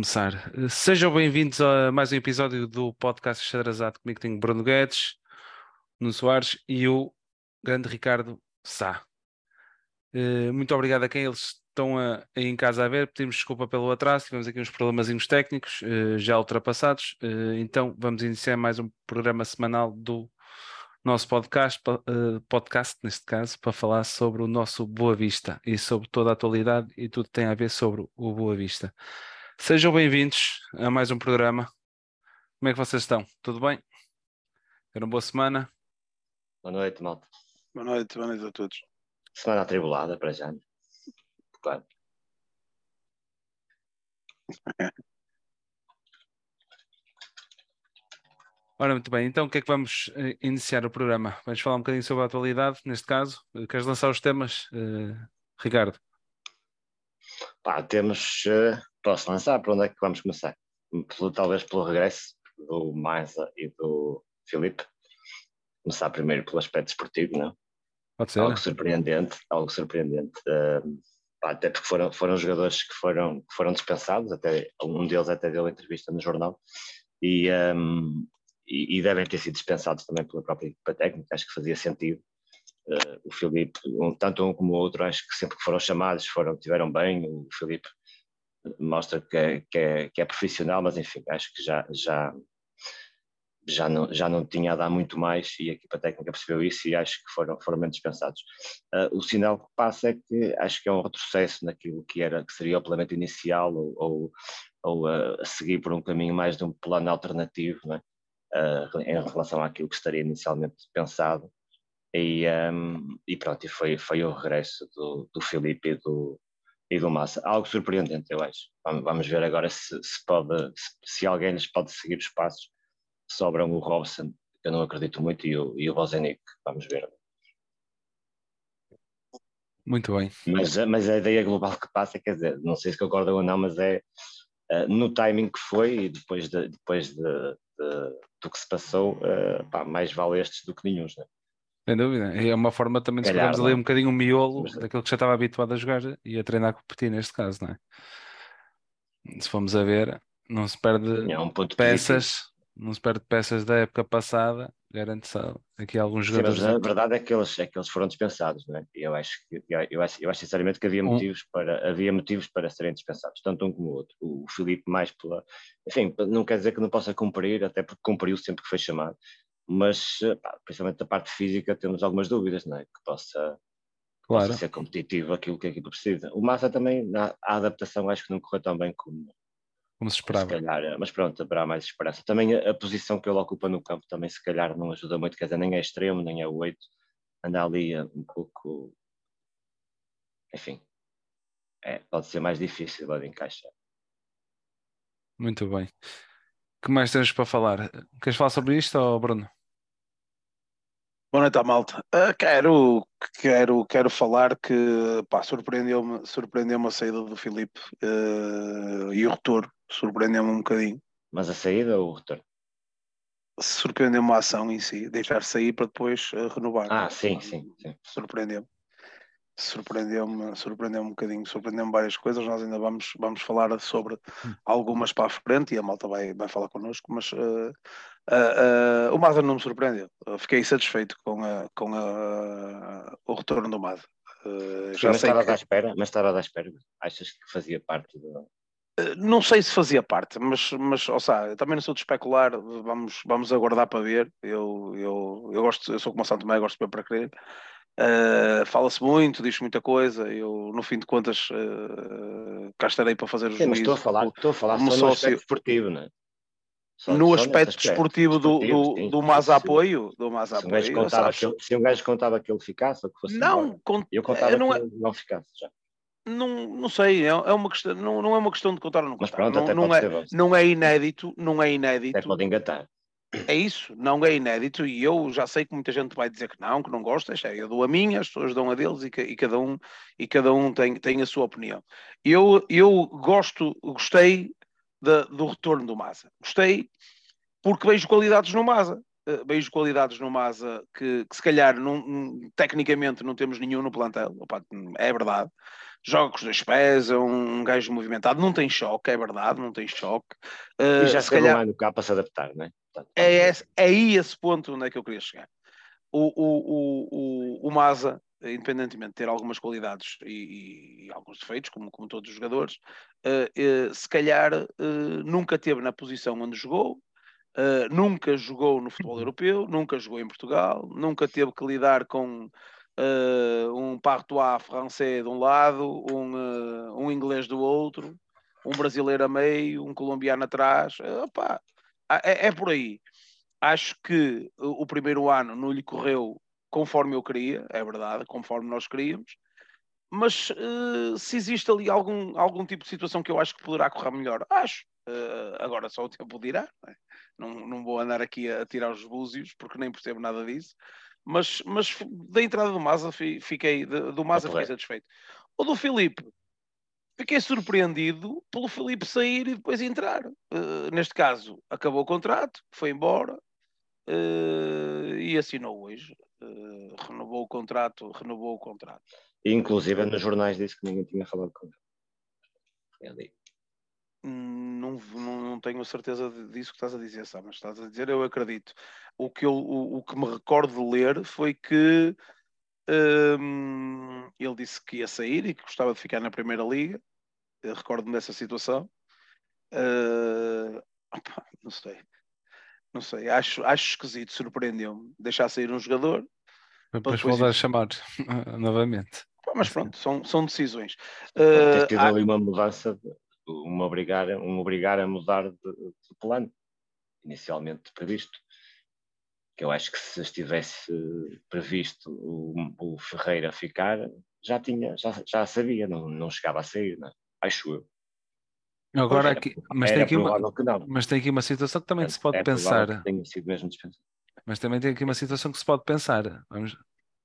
Começar. Sejam bem-vindos a mais um episódio do podcast Xadrezado. Comigo tenho Bruno Guedes, Nuno Soares e o grande Ricardo Sá. Eh, muito obrigado a quem eles estão a, aí em casa a ver. Pedimos desculpa pelo atraso, tivemos aqui uns problemazinhos técnicos eh, já ultrapassados. Eh, então vamos iniciar mais um programa semanal do nosso podcast, podcast neste caso, para falar sobre o nosso Boa Vista e sobre toda a atualidade e tudo que tem a ver sobre o Boa Vista. Sejam bem-vindos a mais um programa. Como é que vocês estão? Tudo bem? Era uma boa semana? Boa noite, malta. Boa noite, boa noite a todos. Semana atribulada para já. Claro. Ora, muito bem, então o que é que vamos uh, iniciar o programa? Vamos falar um bocadinho sobre a atualidade, neste caso. Uh, queres lançar os temas, uh, Ricardo? Pá, temos. Posso lançar? Para onde é que vamos começar? Pelo, talvez pelo regresso do Maisa e do Filipe. Começar primeiro pelo aspecto esportivo, não? Pode ser. Algo surpreendente, algo surpreendente. Pá, até porque foram, foram jogadores que foram, que foram dispensados, até um deles até deu entrevista no jornal. E, um, e, e, devem ter sido dispensados também pela própria equipa técnica, acho que fazia sentido. Uh, o Filipe, um, tanto um como o outro, acho que sempre que foram chamados foram, tiveram bem. O Filipe mostra que é, que é, que é profissional, mas enfim, acho que já, já, já, não, já não tinha a dar muito mais e a equipa técnica percebeu isso e acho que foram, foram menos dispensados. Uh, o sinal que passa é que acho que é um retrocesso naquilo que, era, que seria o planeamento inicial ou, ou, ou uh, a seguir por um caminho mais de um plano alternativo, né? uh, em relação àquilo que estaria inicialmente pensado. E, um, e pronto, e foi, foi o regresso do, do Felipe e do, e do Massa. Algo surpreendente, eu acho. Vamos, ver agora se, se, pode, se, alguém lhes pode seguir os passos. Sobram o Robson, que eu não acredito muito, e o, e o Bozenic. Vamos ver. Muito bem. Mas, mas a ideia global que passa, quer dizer, não sei se concordam ou não, mas é uh, no timing que foi e depois, de, depois de, de, do que se passou, uh, pá, mais vale estes do que nenhum. Né? Sem dúvida. E é uma forma também de Calhar, ali um bocadinho o miolo Mas... daquilo que já estava habituado a jogar e a treinar com o Petit neste caso, não é? Se formos a ver, não se perde é um peças, não se perde peças da época passada, garante-se aqui alguns jogadores. Sim, mas a verdade é que eles, é que eles foram dispensados, não é? Eu acho, que, eu, acho, eu acho sinceramente que havia motivos, um... para, havia motivos para serem dispensados, tanto um como o outro. O Filipe mais pela. Enfim, não quer dizer que não possa cumprir, até porque cumpriu sempre que foi chamado, mas pá, principalmente da parte física temos algumas dúvidas, não é? Que possa, claro. possa ser competitivo aquilo que a equipa precisa. O Massa também, a, a adaptação acho que não correu tão bem como, como se esperava. Se calhar, mas pronto, haverá mais esperança. Também a, a, posição que ele ocupa no campo também se calhar não ajuda muito, quer dizer, nem é extremo, nem é oito, anda ali um pouco, enfim, é, pode ser mais difícil de encaixar. Muito bem. O que mais temos para falar? Queres falar sobre isto, ou Bruno? Boa noite malta. Uh, quero, quero, quero falar que surpreendeu-me surpreendeu a saída do Filipe uh, e o retorno. Surpreendeu-me um bocadinho. Mas a saída ou o retorno? Surpreendeu-me a ação em si, deixar sair para depois uh, renovar. Ah, sim, sim. sim. Surpreendeu-me surpreendeu-me surpreendeu um bocadinho, surpreendeu-me várias coisas. Nós ainda vamos, vamos falar sobre hum. algumas para a frente e a malta vai, vai falar connosco, mas uh, uh, uh, o Mazda não me surpreendeu. fiquei satisfeito com, a, com a, o retorno do Mazda. já mas estava que... à espera, mas estava à espera. Achas que fazia parte do. Não sei se fazia parte, mas, mas ou seja, também não sou de especular, vamos, vamos aguardar para ver. Eu, eu, eu gosto, eu sou como o Santo Tomé, gosto de ver para crer. Uh, Fala-se muito, diz muita coisa. Eu, no fim de contas, uh, cá estarei para fazer os Sim, Estou a falar, estou a falar só sócio... no aspecto esportivo, não é? Só, no só aspecto desportivo do, do, sim, do mais apoio, do mais se, apoio um aquele, se um gajo contava que ele ficasse ou que fosse não, embora, cont... eu contava não que é... ele não ficasse já. Não, não sei, é, é uma questão, não, não é uma questão de contar ou não contar. Mas pronto, não, não, é, não é inédito, não é inédito. Até pode engatar é isso, não é inédito e eu já sei que muita gente vai dizer que não, que não gosta, é, eu dou a minha, as pessoas dão a deles e, e cada um, e cada um tem, tem a sua opinião. Eu, eu gosto, gostei de, do retorno do Masa, gostei porque vejo qualidades no Masa, uh, vejo qualidades no Masa que, que se calhar não, tecnicamente não temos nenhum no plantel, Opa, é verdade, joga com os dois pés, é um gajo movimentado, não tem choque, é verdade, não tem choque. Uh, e já se calhar no cá para se adaptar, não é? É, esse, é aí esse ponto onde é que eu queria chegar. O, o, o, o, Maza, independentemente de ter algumas qualidades e, e alguns defeitos, como, como todos os jogadores, uh, uh, se calhar uh, nunca teve na posição onde jogou, nunca jogou no futebol uhum. europeu, nunca jogou em Portugal, nunca teve que lidar com um Partois francês de um lado, um, um inglês do outro, um brasileiro a meio, um colombiano atrás. Opa, ah, é, é, por aí. Acho que o primeiro ano não lhe correu conforme eu queria, é verdade, conforme nós queríamos, mas uh, se existe ali algum, algum tipo de situação que eu acho que poderá correr melhor, acho. Uh, agora só o tempo dirá. Não, é? não, não, vou andar aqui a, a, tirar os búzios porque nem percebo nada disso. Mas, mas da entrada do Maza fiquei, do Maza fiquei satisfeito. O do Filipe, fiquei surpreendido pelo Felipe sair e depois entrar. Uh, neste caso, acabou o contrato, foi embora uh, e assinou hoje. Uh, renovou o contrato, renovou o contrato. Inclusive nos jornais disse que ninguém tinha falado com ele. Não, não, não, tenho a certeza disso que estás a dizer, sabe? mas estás a dizer, eu acredito. O que, eu, o, o que me recordo de ler foi que um, ele disse que ia sair e que gostava de ficar na Primeira Liga recordo-me dessa situação. Uh, opa, não sei. Não sei. Acho, acho esquisito, surpreendeu-me deixar sair um jogador. Depois voltar a chamar novamente. Mas pronto, são, são decisões. Uh, ter ali uma mudança, uma obrigar, um obrigar a mudar de, de plano, inicialmente previsto que eu acho que se estivesse previsto o, o Ferreira ficar, já tinha, já, já sabia, não, não chegava a sair, não é? Acho eu. Agora aqui, mas, tem aqui uma, mas tem aqui uma situação que também é, se pode é pensar. Tenha sido mesmo dispensado. Mas também tem aqui uma situação que se pode pensar. Vamos,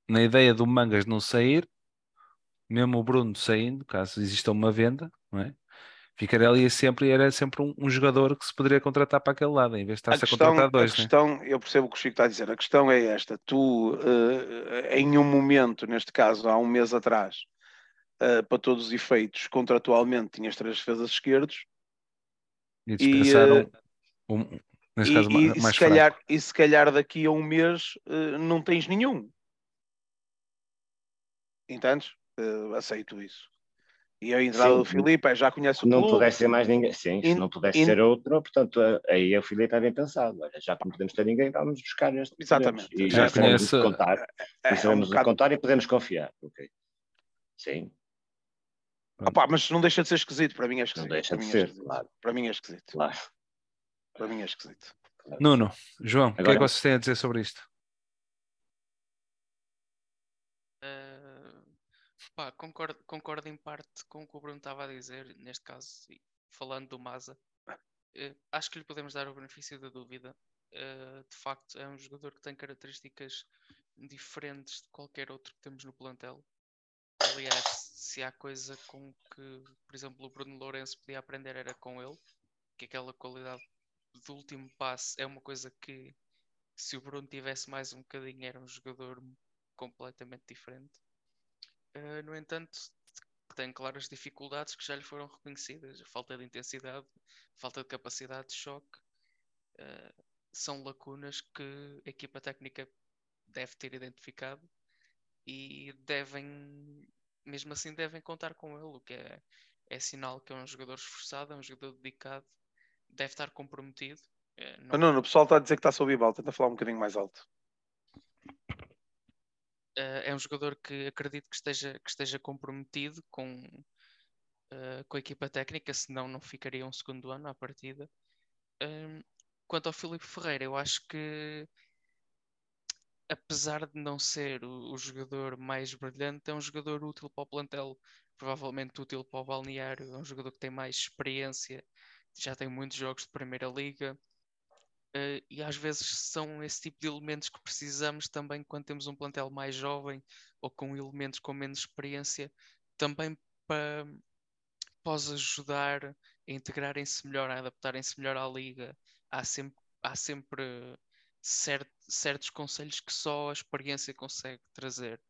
na ideia do Mangas não sair, mesmo o Bruno saindo, caso exista uma venda, não é? Ficaria ali sempre, era sempre um, um, jogador que se poderia contratar para aquele lado, em vez de estar a, a contratar dois. A questão, eu percebo o que o Chico está a dizer, a questão é esta: tu, uh, em um momento, neste caso, há um mês atrás, uh, para todos os efeitos, contratualmente tinhas três defesas esquerdos. E dispensaram e, uh, um, neste caso, e, mais se calhar, e se calhar daqui a um mês uh, não tens nenhum. Entendes? aceito isso. E a entrada sim, do Filipe, já conhece o Não clube. pudesse ser mais ninguém, sim, se não pudesse in... ser outro, portanto, aí o Filipe é bem pensado. Olha, já que não podemos ter ninguém, vamos buscar este. Exatamente. E já, já sabemos conhece... contar. É, é, sabemos um bocado... contar e podemos confiar. Ok. Sim. Opa, mas não deixa de ser esquisito, para mim é esquisito. Não deixa de é ser, claro. Para mim é esquisito. Claro. Para mim é esquisito. Claro. Nuno, João, o que é que vocês têm a dizer sobre isto? Uh, pá, concordo, concordo em parte com o que o Bruno estava a dizer, neste caso, falando do Maza. Uh, acho que lhe podemos dar o benefício da dúvida. Uh, de facto, é um jogador que tem características diferentes de qualquer outro que temos no plantel. Aliás, se há coisa com que, por exemplo, o Bruno Lourenço podia aprender era com ele, que aquela qualidade do último passe é uma coisa que se o Bruno tivesse mais um bocadinho era um jogador completamente diferente. Uh, no entanto, tem claras dificuldades que já lhe foram reconhecidas. A falta de intensidade, falta de capacidade de choque, uh, são lacunas que a equipa técnica deve ter identificado e devem, mesmo assim, devem contar com ele, o que é, é sinal que é um jogador esforçado, é um jogador dedicado, deve estar comprometido. É, não... não, o pessoal está a dizer que está sob balde, tenta falar um bocadinho mais alto. É um jogador que acredito que esteja, que esteja comprometido com, uh, com a equipa técnica, senão não ficaria um segundo ano à partida. Um, quanto ao Filipe Ferreira, eu acho que apesar de não ser o, o, jogador mais brilhante, é um jogador útil para o plantel, provavelmente útil para o balneário, é um jogador que tem mais experiência, já tem muitos jogos de Primeira Liga, Uh, e às vezes são esse tipo de elementos que precisamos também quando temos um plantel mais jovem ou com elementos com menos experiência, também para, os ajudar a integrarem-se melhor, a adaptarem-se melhor à liga. Há sempre, há sempre cert, certos conselhos que só a experiência consegue trazer.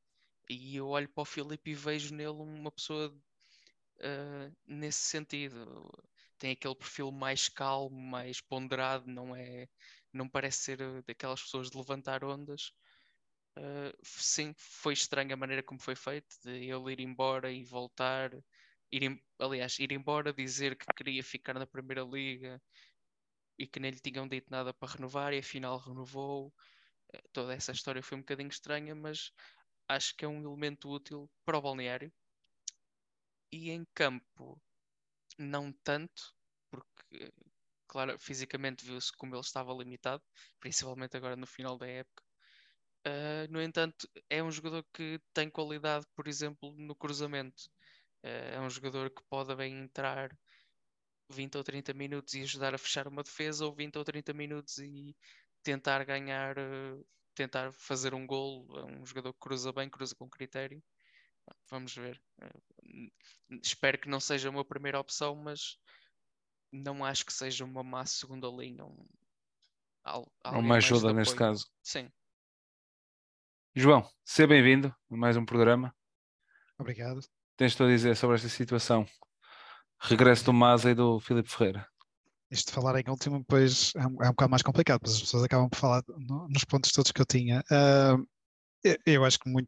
E eu olho para o Filipe e vejo nele uma pessoa uh, nesse sentido tem aquele perfil mais calmo, mais ponderado, não é, não parece ser eh, daquelas pessoas de levantar ondas. Uh, sim, foi estranha a maneira como foi feito, de ele ir embora e voltar, ir, aliás, ir embora, dizer que queria ficar na Primeira Liga e que nem lhe tinham dito nada para renovar e afinal renovou. Uh, toda essa história foi um bocadinho estranha, mas acho que é um elemento útil para o balneário. E em campo, não tanto, porque, claro, fisicamente viu-se como ele estava limitado, principalmente agora no final da época. Uh, no entanto, é um jogador que tem qualidade, por exemplo, no cruzamento. Uh, é um jogador que pode bem entrar 20 ou 30 minutos e ajudar a fechar uma defesa, ou 20 ou 30 minutos e tentar ganhar, uh, tentar fazer um gol. É um jogador que cruza bem, cruza com critério. Vamos ver. espero que não seja uma primeira opção, mas não acho que seja uma má segunda linha. Um, uma ajuda neste caso. Sim. João, seja bem-vindo a mais um programa. Obrigado. Tens-te a dizer sobre esta situação? Regresso do Maza e do Filipe Ferreira. Isto de falar em último, depois é um, é um bocado mais complicado, mas as pessoas acabam por falar no, nos pontos todos que eu tinha. Uh, eu acho que muito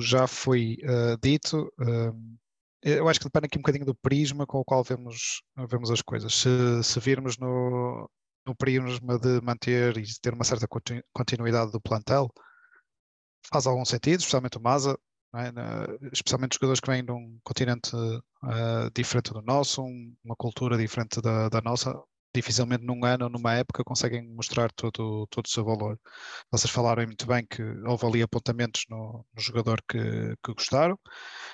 já foi uh, dito. Uh, eu acho que depende aqui um bocadinho do prisma com o qual vemos, vemos as coisas. Se, se virmos no, no prisma de manter e ter uma certa continuidade do plantel, faz algum sentido, especialmente o Maza, é? especialmente jogadores que vêm de um continente uh, diferente do nosso, um, uma cultura diferente da, da nossa, dificilmente num ano ou numa época conseguem mostrar todo, todo o seu valor. Vocês falaram muito bem que houve ali apontamentos no, no jogador que, que, gostaram,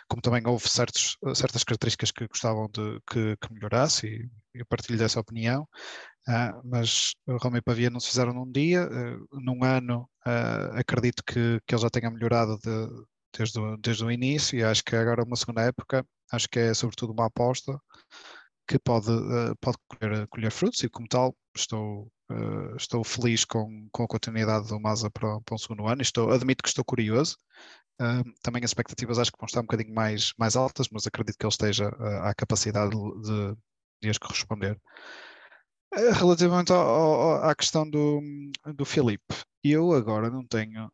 como também houve certos, certas características que gostavam de que, que melhorasse, e eu partilho dessa opinião. Uh, mas o Romeu e Pavia não se fizeram num dia, uh, num ano uh, acredito que, que ele já tenha melhorado de, desde, o, desde o início e acho que agora uma segunda época, acho que é sobretudo uma aposta que pode, uh, pode colher, colher, frutos e como tal estou, uh, estou feliz com, com a continuidade do Masa para, para um segundo ano. Estou, admito que estou curioso. Também as expectativas acho que vão estar um bocadinho mais, mais altas, mas acredito que ele esteja à capacidade de, de as corresponder. Relativamente ao, ao, à questão do, do Filipe, eu agora não tenho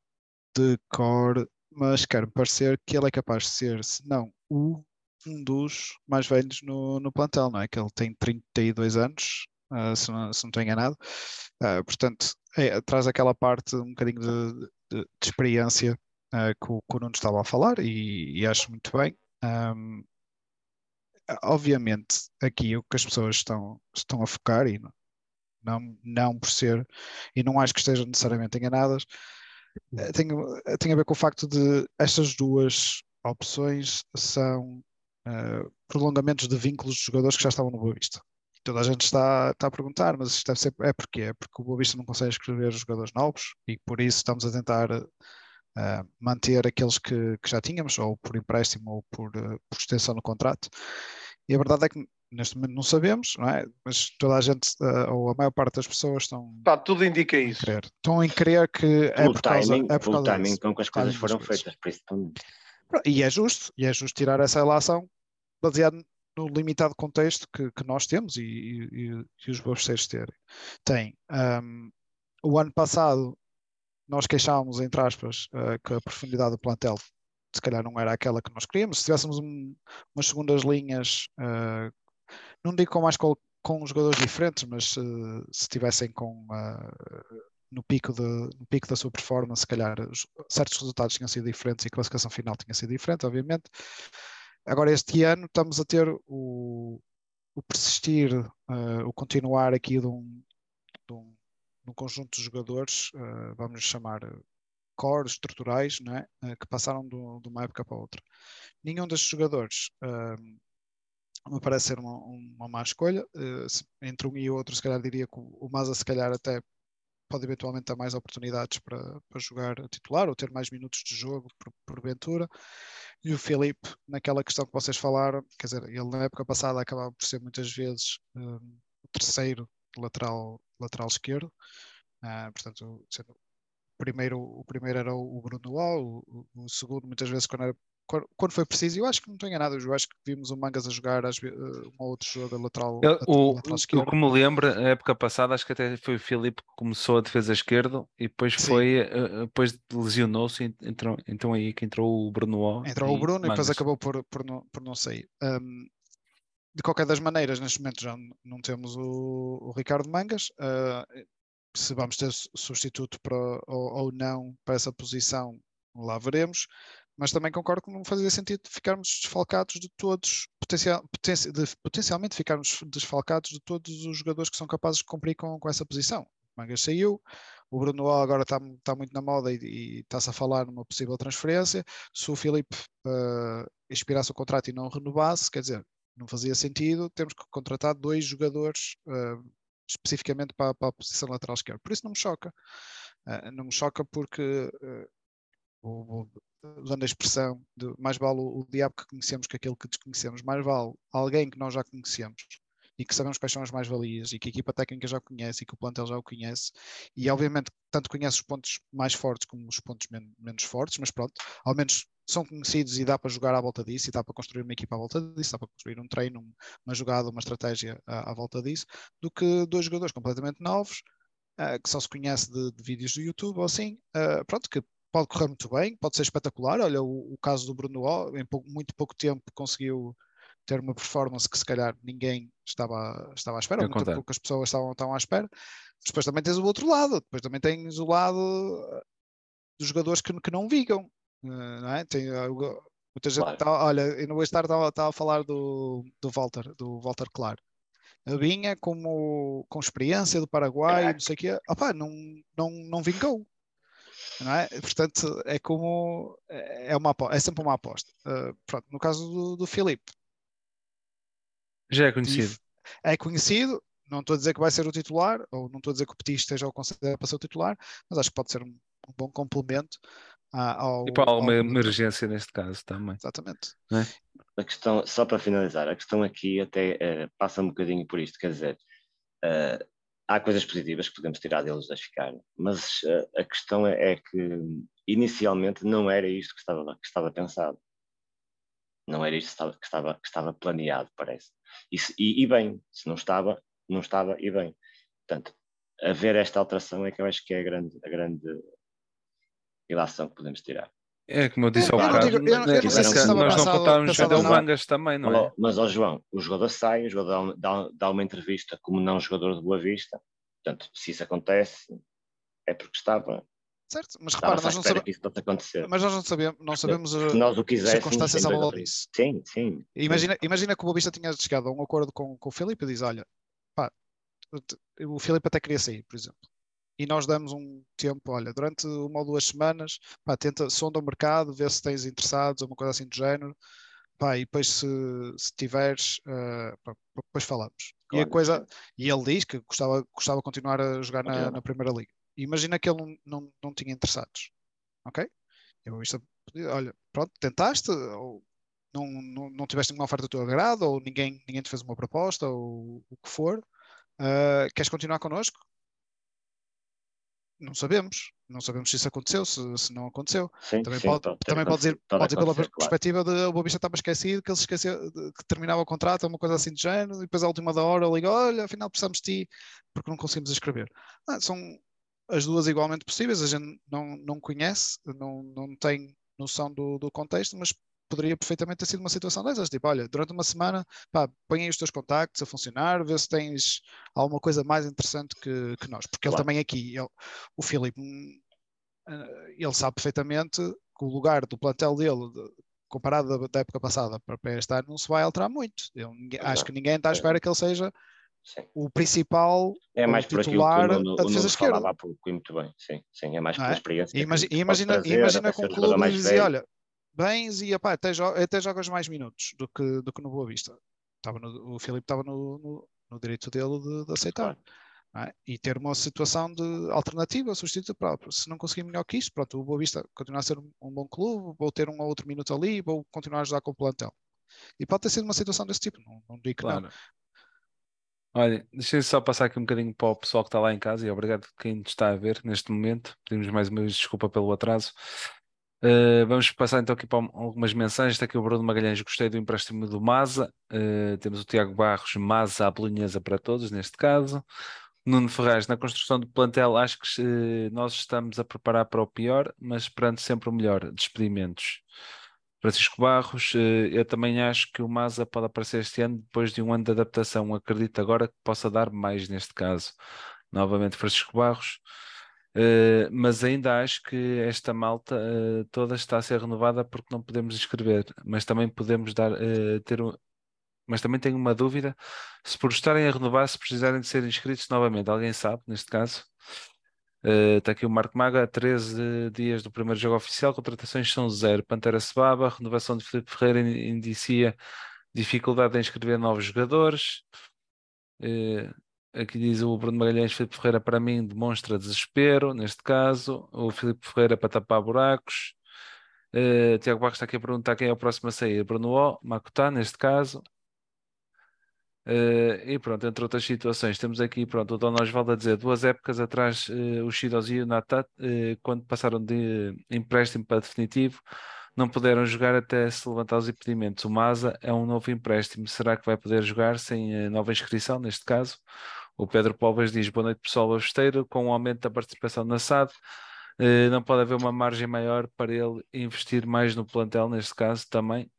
de cor, mas quero parecer que ele é capaz de ser, se não o um dos mais velhos no, no plantel, não é? Que ele tem 32 anos, uh, se, não, se não estou enganado. Uh, portanto, é, traz aquela parte um bocadinho de, de, de experiência uh, que, o, que o Nuno estava a falar e, e acho muito bem. Um, obviamente, aqui o que as pessoas estão, estão a focar, e não, não, não por ser, e não acho que estejam necessariamente enganadas, tem, tem a ver com o facto de estas duas opções são uh, prolongamentos de vínculos de jogadores que já estavam no Boa Vista. Toda a gente está, está a perguntar, mas isto deve ser, é porque é porque o Boa Vista não consegue escrever os jogadores novos e por isso estamos a tentar uh, manter aqueles que, que, já tínhamos, ou por empréstimo ou por, uh, por extensão no contrato. E a verdade é que neste momento não sabemos, não é? mas toda a gente, uh, ou a maior parte das pessoas estão. Tá, tudo indica isso. Crer. Estão em crer que é por causa, timing, é por causa timing com que as coisas foram feitas, principalmente. E é justo, e é justo tirar essa relação baseado no limitado contexto que, que nós temos e, e, e os bolseiros terem. Tem. Um, o ano passado nós queixávamos, entre aspas, uh, que a profundidade do plantel se calhar não era aquela que nós queríamos. Se tivéssemos um, umas segundas linhas, uh, não digo com mais com, com jogadores diferentes, mas uh, se estivessem com no pico, de, no pico da sua performance, se calhar certos resultados tinham sido diferentes e a classificação final tinha sido diferente, obviamente. Agora, este ano, estamos a ter o, o persistir, uh, o continuar aqui de um, de um, de um conjunto de jogadores, uh, vamos chamar core, estruturais, não é? Uh, que passaram do, de uma época para outra. Nenhum destes jogadores me parece ser uma, uma má escolha. entre um e outro, se calhar diria que o Maza, se calhar, até pode eventualmente ter mais oportunidades para, para jogar titular ou ter mais minutos de jogo por, porventura. E o Filipe, naquela questão que vocês falaram, quer dizer, ele na época passada acabava por ser muitas vezes um, o terceiro lateral, lateral esquerdo, uh, portanto, sendo, primeiro, o primeiro era o Bruno Lau, o, o, segundo muitas vezes quando era quando foi preciso, eu acho que não tenho nada, eu acho que vimos o Mangas a jogar às, um ou outro jogo lateral, eu, o, lateral esquerdo. O que me lembro, a época passada, acho que até foi o Filipe que começou a defesa esquerda e depois Sim. foi, uh, depois lesionou-se, entrou, então aí que entrou o Bruno O. Entrou o Bruno e depois acabou por, por, não, por não sair. Um, de qualquer das maneiras, neste momento já não temos o, o Ricardo Mangas. Uh, se vamos ter substituto para, ou, ou não para essa posição, lá veremos mas também concordo que não fazia sentido ficarmos desfalcados de todos, potencial, poten de, potencialmente ficarmos desfalcados de todos os jogadores que são capazes de cumprir com, com essa posição. O Mangas saiu, o Bruno agora está, tá muito na moda e, está-se a falar numa possível transferência. Se o Filipe uh, expirasse o contrato e não renovasse, quer dizer, não fazia sentido, temos que contratar dois jogadores uh, especificamente para, para, a posição lateral esquerda. Por isso não me choca. Uh, não me choca porque usando a expressão de mais vale o, o diabo que conhecemos que aquele que desconhecemos, mais vale alguém que nós já conhecemos e que sabemos quais são as mais-valias e que a equipa técnica já conhece e que o plantel já o conhece e obviamente tanto conhece os pontos mais fortes como os pontos men menos fortes, mas pronto, ao menos são conhecidos e dá para jogar à volta disso e dá para construir uma equipa à volta disso, dá para construir um treino, uma jogada, uma estratégia à, à volta disso, do que dois jogadores completamente novos uh, que só se conhece de, de, vídeos do YouTube ou assim, uh, pronto, que pode correr muito bem, pode ser espetacular. Olha, o, o caso do Bruno O, em pouco, muito pouco tempo conseguiu ter uma performance que se calhar ninguém estava, estava à espera, muito poucas pessoas estavam, estavam à espera. Depois também tens o outro lado, depois também tens o lado eh, dos jogadores que, que não vigam, eh, não é? Tem, eh, muita gente claro. tá, olha, eu não vou estar estava a falar do, do Walter, do Walter Claro. Vinha como, com experiência do Paraguai, não sei o quê, Opa, não, não, não vingou não é? Portanto, é como é, uma, é sempre uma aposta. Uh, pronto, no caso do, do Filipe, já é conhecido. É conhecido, não estou a dizer que vai ser o titular, ou não estou a dizer que o Petit esteja a considerar para ser o titular, mas acho que pode ser um, um bom complemento ao. E para alguma ao... emergência neste caso também. Exatamente. É? A questão, só para finalizar, a questão aqui até uh, passa um bocadinho por isto, quer dizer, uh, há coisas positivas que podemos tirar deles ficar, mas uh, a questão é, é, que inicialmente não era isto que estava, que estava pensado. Não era isto que estava, que estava, planeado, parece. E, e, e, bem, se não estava, não estava, e bem. Portanto, haver esta alteração é que eu acho que é a grande, a grande ilação que podemos tirar. É como eu disse ao bocado, nós não contávamos vender o Mangas também, não é? Mas, ó João, o jogador sai, o jogador dá, dá uma entrevista como não jogador de Boa Vista, portanto, se isso acontece, é porque estava Certo, mas repara, nós não, sabe... mas nós não sabemos, não sabemos se nós o circunstâncias à volta disso. Sim, sim. Imagina, imagina que o Bobista tinha chegado a um acordo com, com o Filipe e diz: Olha, pá, o Filipe até queria sair, por exemplo e nós damos um tempo, olha, durante uma ou duas semanas, pá, tenta, sonda o mercado, vê se tens interessados, ou uma coisa assim do género, pá, e depois se, se tiveres, uh, pá, depois falamos. Claro, e, a coisa, e ele diz que gostava, gostava de continuar a jogar na, na Primeira Liga. Imagina que ele não, não, não tinha interessados, ok? Eu isto, olha, pronto, tentaste, ou não, não, não tiveste nenhuma oferta do teu agrado, ou ninguém, ninguém te fez uma proposta, ou o que for, uh, queres continuar connosco? Não sabemos. Não sabemos se isso aconteceu, se, se não aconteceu. Sim, também sim, pode, também pode dizer, pode dizer pela claro. perspectiva de o Bobista estava esquecido, que ele se esqueceu que terminava o contrato, uma coisa assim de género, e depois à última da hora liga, olha, afinal precisamos de ti, porque não conseguimos escrever. Ah, são as duas igualmente possíveis, a gente não, não conhece, não, não tem noção do, do contexto, mas poderia perfeitamente ter sido uma situação dessas, tipo, olha, durante uma semana, pá, põe aí os teus contactos a funcionar, vê se tens alguma coisa mais interessante que, que nós, porque claro. ele também aqui, ele, o Filipe, hum, eh, ele sabe perfeitamente que o lugar do plantel dele, de, comparado da, da, época passada para este ano, não se vai alterar muito. Eu, acho que ninguém está à espera que ele seja Sim. o principal é mais titular por aquilo que o, da defesa esquerda. Falava muito bem, sim, sim, é mais pela é? experiência. Imagina, imagina, imagina com o clube e dizia, olha, bens e até, jo até jogas mais minutos do que, do que no Boa Vista. Estava no, o Filipe estava no, no, no, direito dele de, de aceitar. é? e ter uma situação de alternativa, substituto próprio. Se não conseguir melhor que isto, pronto, o Boa Vista continuar a ser um, um bom clube, vou ter um ou outro minuto ali, vou continuar a ajudar com o plantel. E pode ter sido uma situação desse tipo, não, não digo que Claro. não. Olha, deixa eu só passar aqui um bocadinho para o pessoal que está lá em casa e obrigado a quem está a ver neste momento. Pedimos mais uma vez desculpa pelo atraso. Uh, vamos passar então aqui para algumas mensagens. Está aqui o Bruno Magalhães, gostei do empréstimo do Maza. Uh, temos o Tiago Barros, Maza à bolonhesa para todos, neste caso. Nuno Ferraz, na construção do plantel, acho que eh, nós estamos a preparar para o pior, mas esperando sempre o melhor. Despedimentos. Francisco Barros, eu também acho que o Maza pode aparecer este ano depois de um ano de adaptação. Acredito agora que possa dar mais neste caso. Novamente, Francisco Barros. Eh, mas ainda acho que esta malta eh, toda está a ser renovada porque não podemos inscrever, mas também podemos dar, eh, ter um, mas também tenho uma dúvida se por estarem a renovar, se precisarem de ser inscritos novamente, alguém sabe neste caso? Está aqui o Marco Maga, 13 dias do primeiro jogo oficial, contratações são zero. Pantera Sebaba, renovação de Filipe Ferreira in- indicia dificuldade em inscrever novos jogadores. Aqui diz o Bruno Magalhães, Filipe Ferreira para mim demonstra desespero, neste caso. O Filipe Ferreira para tapar buracos. Eh, Tiago Barros está aqui a perguntar quem é o próximo a sair. Bruno O, Macutá, neste caso. Eh, e pronto, entre outras situações, temos aqui pronto, o Dom Osvaldo a dizer duas épocas atrás eh, o Shidozi e o Natat, eh, quando passaram de empréstimo para definitivo, não puderam jogar até se levantar os impedimentos. O Maza é um novo empréstimo, será que vai poder jogar sem nova inscrição, neste caso? O Pedro Povas diz boa noite pessoal besteiro, com o aumento da participação na SAD, eh, não pode haver uma margem maior para ele investir mais no plantel, neste caso também.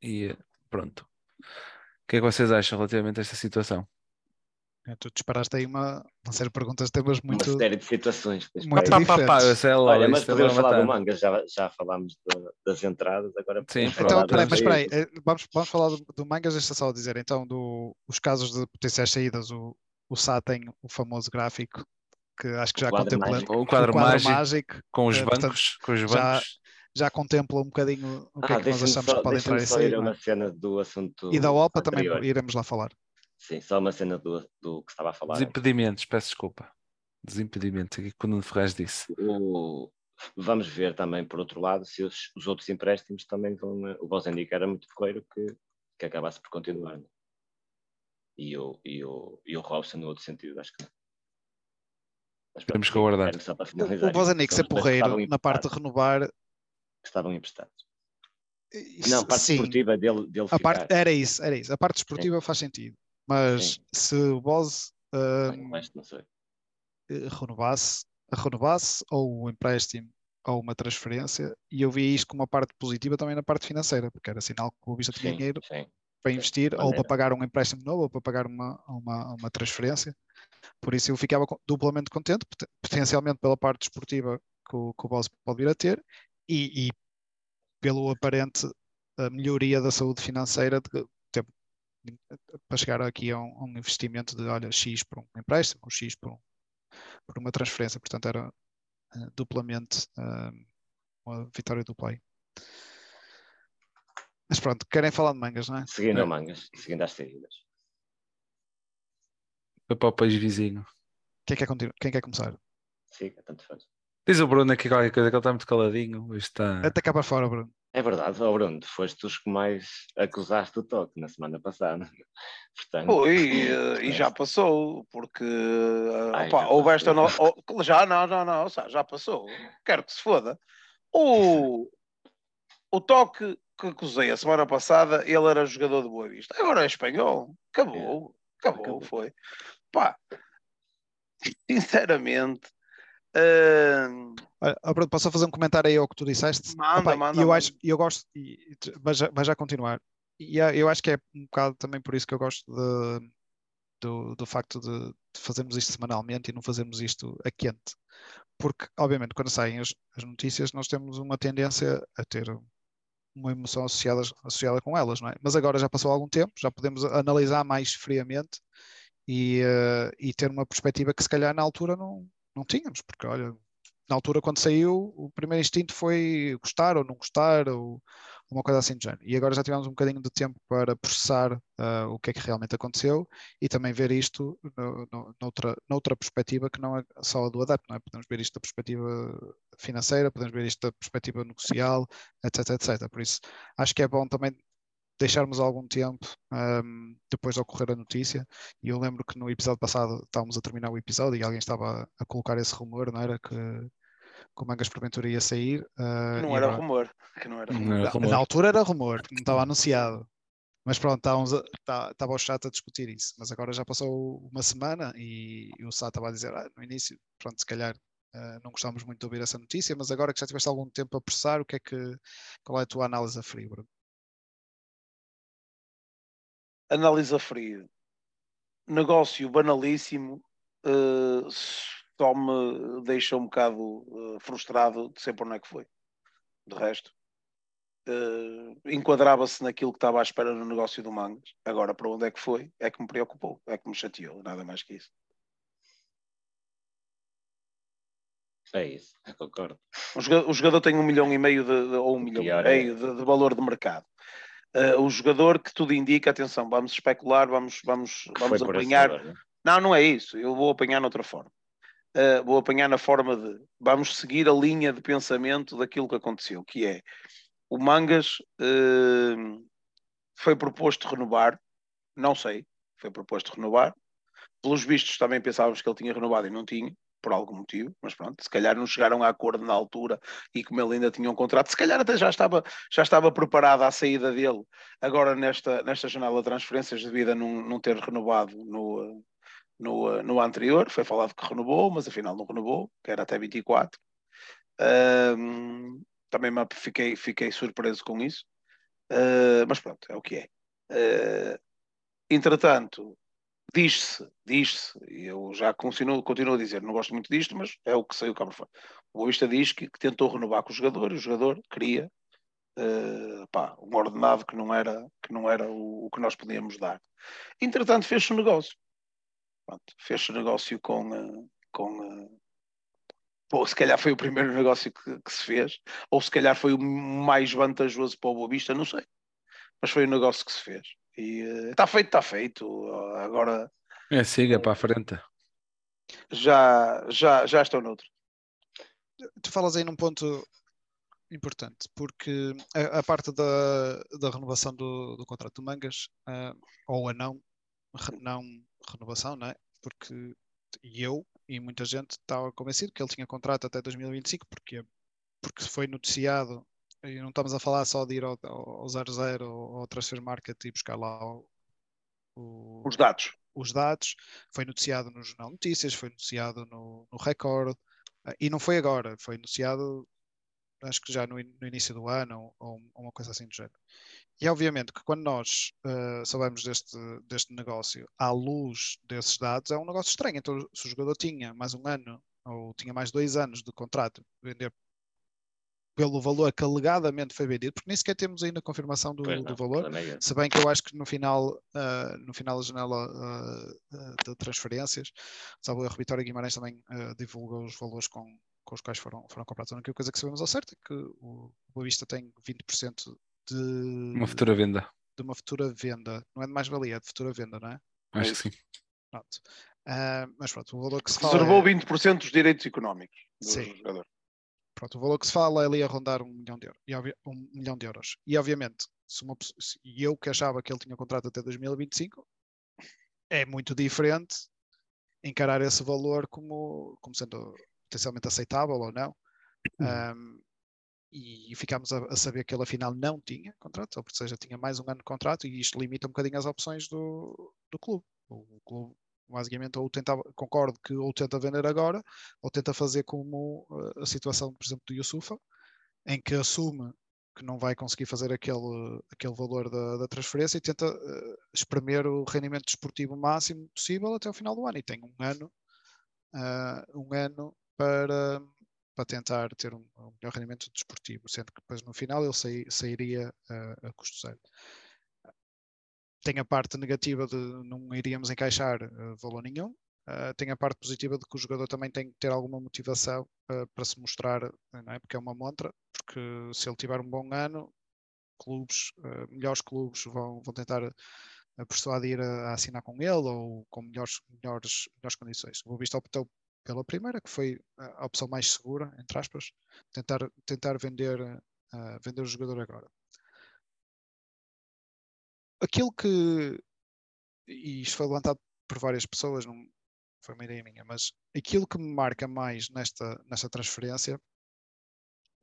E eh, pronto. O que é que vocês acham relativamente a esta situação? É, Tu disparaste aí uma, uma série de perguntas, temas muito. Uma série de situações. Muito pá, Pá, pá, pá, diferentes. essa é Olha, mas é podemos falar do manga, já, já falámos de- das entradas, agora Sim, Então, peraí, mas espera aí, eh, vamos, vamos falar do, do Mangas, deixa só dizer, então, do, os casos de potenciais saídas, o, o Sá tem o famoso gráfico que acho que O já quadro contempla mágico. O quadro mágico mágico, com os eh, portanto, bancos, com os já- bancos. já contempla um bocadinho o que é Ah, que nós achamos só, que pode entrar e só sair. ir a não é? uma cena do assunto E da OPA também anterior. iremos lá falar. Sim, só uma cena do, do que estava a falar. Desimpedimentos, peço desculpa. Desimpedimentos, aqui que o Nuno Ferraz disse. O- Vamos ver também, por outro lado, se os, os outros empréstimos também vão. O Bozendic era muito ferreiro que, que acabasse por continuar. né? E, o, e, o, e o Robson no outro sentido, acho que não. Mas pronto, Temos que aguardar. O, finalizar o Bozanic estavam porreiro na parte de renovar. que estavam emprestados. Não, a parte sim, esportiva dele, dele a parte, ficar. era isso, era isso. A parte desportiva faz sentido. Mas Sim. se o o sei. eh, renovasse, renovasse ou um empréstimo ou uma transferência, e eu vi isto como uma parte positiva também na parte financeira, porque era sinal que o Boa Vista tinha dinheiro sim. para investir, ou para pagar um empréstimo novo, ou para pagar uma, uma, uma transferência. Por isso eu ficava duplamente contente, poten- potencialmente pela parte desportiva que o, que o Boss pode vir a ter, e, e pelo aparente melhoria da saúde financeira de para chegar aqui a um, a um investimento de olha, X por um empréstimo, ou X por, um- por uma transferência. Portanto, era eh, duplamente eh, uma vitória do play. Mas pronto, querem falar de mangas, não é? Seguindo É. a mangas, seguindo as saídas. Foi para o país vizinho. Quem quer, continu- quem quer começar? Siga, tanto faz. Diz o Bruno aqui qualquer coisa que ele está muito caladinho. Está. Até cá para fora, Bruno. É verdade, oh Bruno, foste os que mais acusaste o toque na semana passada. Portanto, Foi, eh, e já passou, porque eh, Ai, opa, já houve esta no... oh, já não, não, não, já- passou. Quero que se foda. O, o toque que acusei a semana passada, ele era jogador de Boa Vista. Agora é espanhol. Acabou, acabou, Acabou. foi. Pá, sinceramente, eh, Olha, Bruno, posso fazer um comentário aí ao que tu disseste? Manda, Opa, manda, eu manda. acho, eu gosto, e, vai já, vai já continuar. E eu acho que é um bocado também por isso que eu gosto de- do, do facto de, de fazermos isto semanalmente e não fazermos isto a quente. Porque, obviamente, quando saem as, as notícias, nós temos uma tendência a ter uma emoção associada, associada com elas, não é? Mas agora já passou algum tempo, já podemos analisar mais friamente e, eh, e ter uma perspectiva que se calhar na altura não, não tínhamos, porque olha, na altura, quando saiu, o primeiro instinto foi gostar ou não gostar, ou uma coisa assim do género. E agora já tivemos um bocadinho de tempo para processar uh, o que é que realmente aconteceu e também ver isto no, no, noutra, noutra perspectiva que não é só a do adepto, não é? Podemos ver isto da perspectiva financeira, podemos ver isto da perspectiva negocial, etc, etc. Por isso, acho que é bom também deixarmos algum tempo um, depois de ocorrer a notícia. E eu lembro que no episódio passado estávamos a terminar o episódio e alguém estava a colocar esse rumor, não era? Que, que o Mangas Porventura ia sair. Uh, não, era rumor, que não era rumor. Não era Na, rumor. na altura era rumor, não estava anunciado. Mas pronto, estávamos a- tá- estava o chat a discutir isso. Mas agora já passou uma semana e, e o Sá estava a dizer ah, no início, pronto, se calhar ah, não gostávamos muito de ouvir essa notícia, mas agora que já tiveste algum tempo a processar, o que é que, qual é a tua análise a frio, Bruno? Análise a frio. Negócio banalíssimo. eh, só me deixa um bocado eh, frustrado de sempre onde é que foi. De resto, eh, enquadrava-se naquilo que estava à espera no negócio do Mangas. Agora, para onde é que foi? É que me preocupou, é que me chateou, nada mais que isso. É isso, eu concordo. O jogador, o jogador tem um milhão e meio de, de- ou um milhão e é- meio de, de valor de mercado. Eh, o jogador que tudo indica, atenção, vamos especular, vamos, vamos, Que vamos apanhar. né? Não, não é isso. Eu vou apanhar noutra forma. Uh, vou apanhar na forma de vamos seguir a linha de pensamento daquilo que aconteceu, que é o Mangas uh, foi proposto renovar, não sei, foi proposto renovar. Pelos vistos também pensávamos que ele tinha renovado e não tinha, por algum motivo, mas pronto, se calhar não chegaram a acordo na altura e como ele ainda tinha um contrato, se calhar até já estava, já estava preparada a saída dele agora nesta, nesta janela de transferências devido a não, não ter renovado no, no, no anterior, foi falado que renovou, mas afinal não renovou, que era até 24. Um, também fiquei, fiquei surpreso com isso, uh, mas pronto, é o que é. Uh, entretanto, diz-se, diz-se, eu já continuo, continuo a dizer, não gosto muito disto, mas é o que saiu cá para fora. O Boavista diz que, que, tentou renovar com o jogador, e o jogador queria uh, pá, um ordenado que não era, que não era o, o que nós podíamos dar. Entretanto, fez-se um negócio. Fez-se o negócio com, com Pô, se calhar foi o primeiro negócio que, que, se fez, ou se calhar foi o mais vantajoso para o Boa Vista, não sei. Mas foi o negócio que se fez. E está uh, feito, está feito. Agora. É, siga para a frente. Já, já, já estou noutro. Tu falas aí num ponto importante, porque a, a parte da, da renovação do, do contrato do Mangas, uh, ou a não, não renovação, não é? Porque eu e muita gente estava convencido que ele tinha contrato até 2025, porque, porque foi noticiado, e não estamos a falar só de ir ao, ao 00 ou ao Transfer Market e buscar lá o, o, os dados. Os dados, foi noticiado no Jornal Notícias, foi noticiado no, no Record, e não foi agora, foi noticiado acho que já no, no início do ano ou, ou, uma coisa assim do género. E obviamente que quando nós uh, sabemos deste, deste negócio à luz desses dados, é um negócio estranho. Então, se o jogador tinha mais um ano ou tinha mais dois anos de contrato, vender pelo valor que alegadamente foi vendido, porque nem sequer temos ainda a confirmação do, não, do valor, é se bem que eu acho que no final, uh, no final da janela uh, de transferências, sabe, o Vitória Guimarães também divulgou os valores com, com os quais foram, foram comprados. A única coisa que sabemos ao certo é que o Boa Vista tem 20% de uma futura venda. De uma futura venda. Não é de mais-valia, é de futura venda, não é? Acho que sim. Pronto. Uh, mas pronto, o valor que se fala. Reservou é... 20% dos direitos económicos do sim. jogador. Pronto, o valor que se fala é ali a rondar um milhão de euros. E, um milhão de euros. E obviamente, se uma, se eu que achava que ele tinha contrato até 2025, é muito diferente encarar esse valor como, como sendo potencialmente aceitável ou não. Um, e ficámos a, a, saber que ele afinal não tinha contrato, ou seja, tinha mais um ano de contrato e isto limita um bocadinho as opções do, do clube. O clube basicamente ou tenta, concordo que ou tenta vender agora, ou tenta fazer como a situação, por exemplo, do Yusufa, em que assume que não vai conseguir fazer aquele, aquele valor da, da transferência e tenta uh, espremer o rendimento desportivo máximo possível até o final do ano. E tem um ano, uh, um ano para, para tentar ter um, um, melhor rendimento desportivo, sendo que depois no final ele sai, sairia uh, a custo zero. Tem a parte negativa de não iríamos encaixar uh, valor nenhum, Uh, tem a parte positiva de que o jogador também tem que ter alguma motivação uh, para se mostrar, não é? porque é uma montra, porque se ele tiver um bom ano, clubes, uh, melhores clubes vão, vão tentar persuadir a, a, assinar com ele ou com melhores, melhores, melhores condições. O Boa Vista optou pela primeira, que foi a opção mais segura, entre aspas, tentar, tentar vender, vender o jogador agora. Aquilo que, e isto foi levantado por várias pessoas, não, foi uma ideia minha, mas aquilo que me marca mais nesta, nesta transferência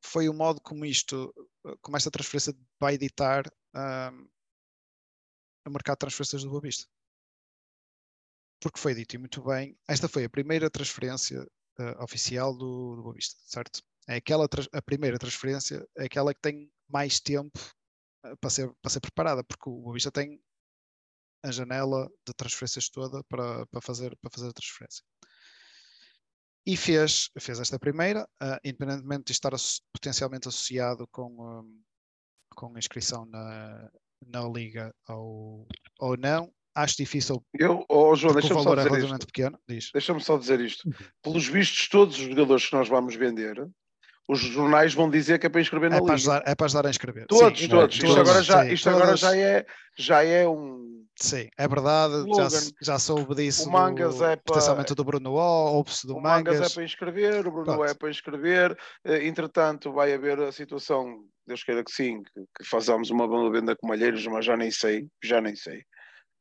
foi o modo como isto, como esta transferência vai editar um, o mercado de transferências do Boa Vista. Porque foi dito e muito bem, esta foi a primeira transferência uh, oficial do, do Boa Vista, certo? É aquela a primeira transferência, é aquela que tem mais tempo para, ser, para ser preparada, porque o Boa Vista tem a janela de transferências toda para, para, fazer, para fazer a transferência. E fez, fez esta primeira, uh, independentemente de estar potencialmente associado com, um, com inscrição na, na liga ou, ou não. Acho difícil. Eu, oh, João, deixa-me só dizer isto. Pequeno, Deixa-me só dizer isto. Pelos vistos, todos os jogadores que nós vamos vender os jornais vão dizer que é para inscrever na é liga. Para ajudar, é para ajudar a inscrever. Todos, sim, todos. Isto, agora, já, sim, isto agora já, é, já é um. Sim, é verdade. Já, já soube disso. O Mangas do, é para. do Bruno O, ouve-se do o Mangas. Mangas é para inscrever, o Bruno Pronto. é para inscrever. Eh, entretanto, vai haver a situação, Deus queira que sim, que, que façamos uma venda com malheiros, mas já nem sei, já nem sei.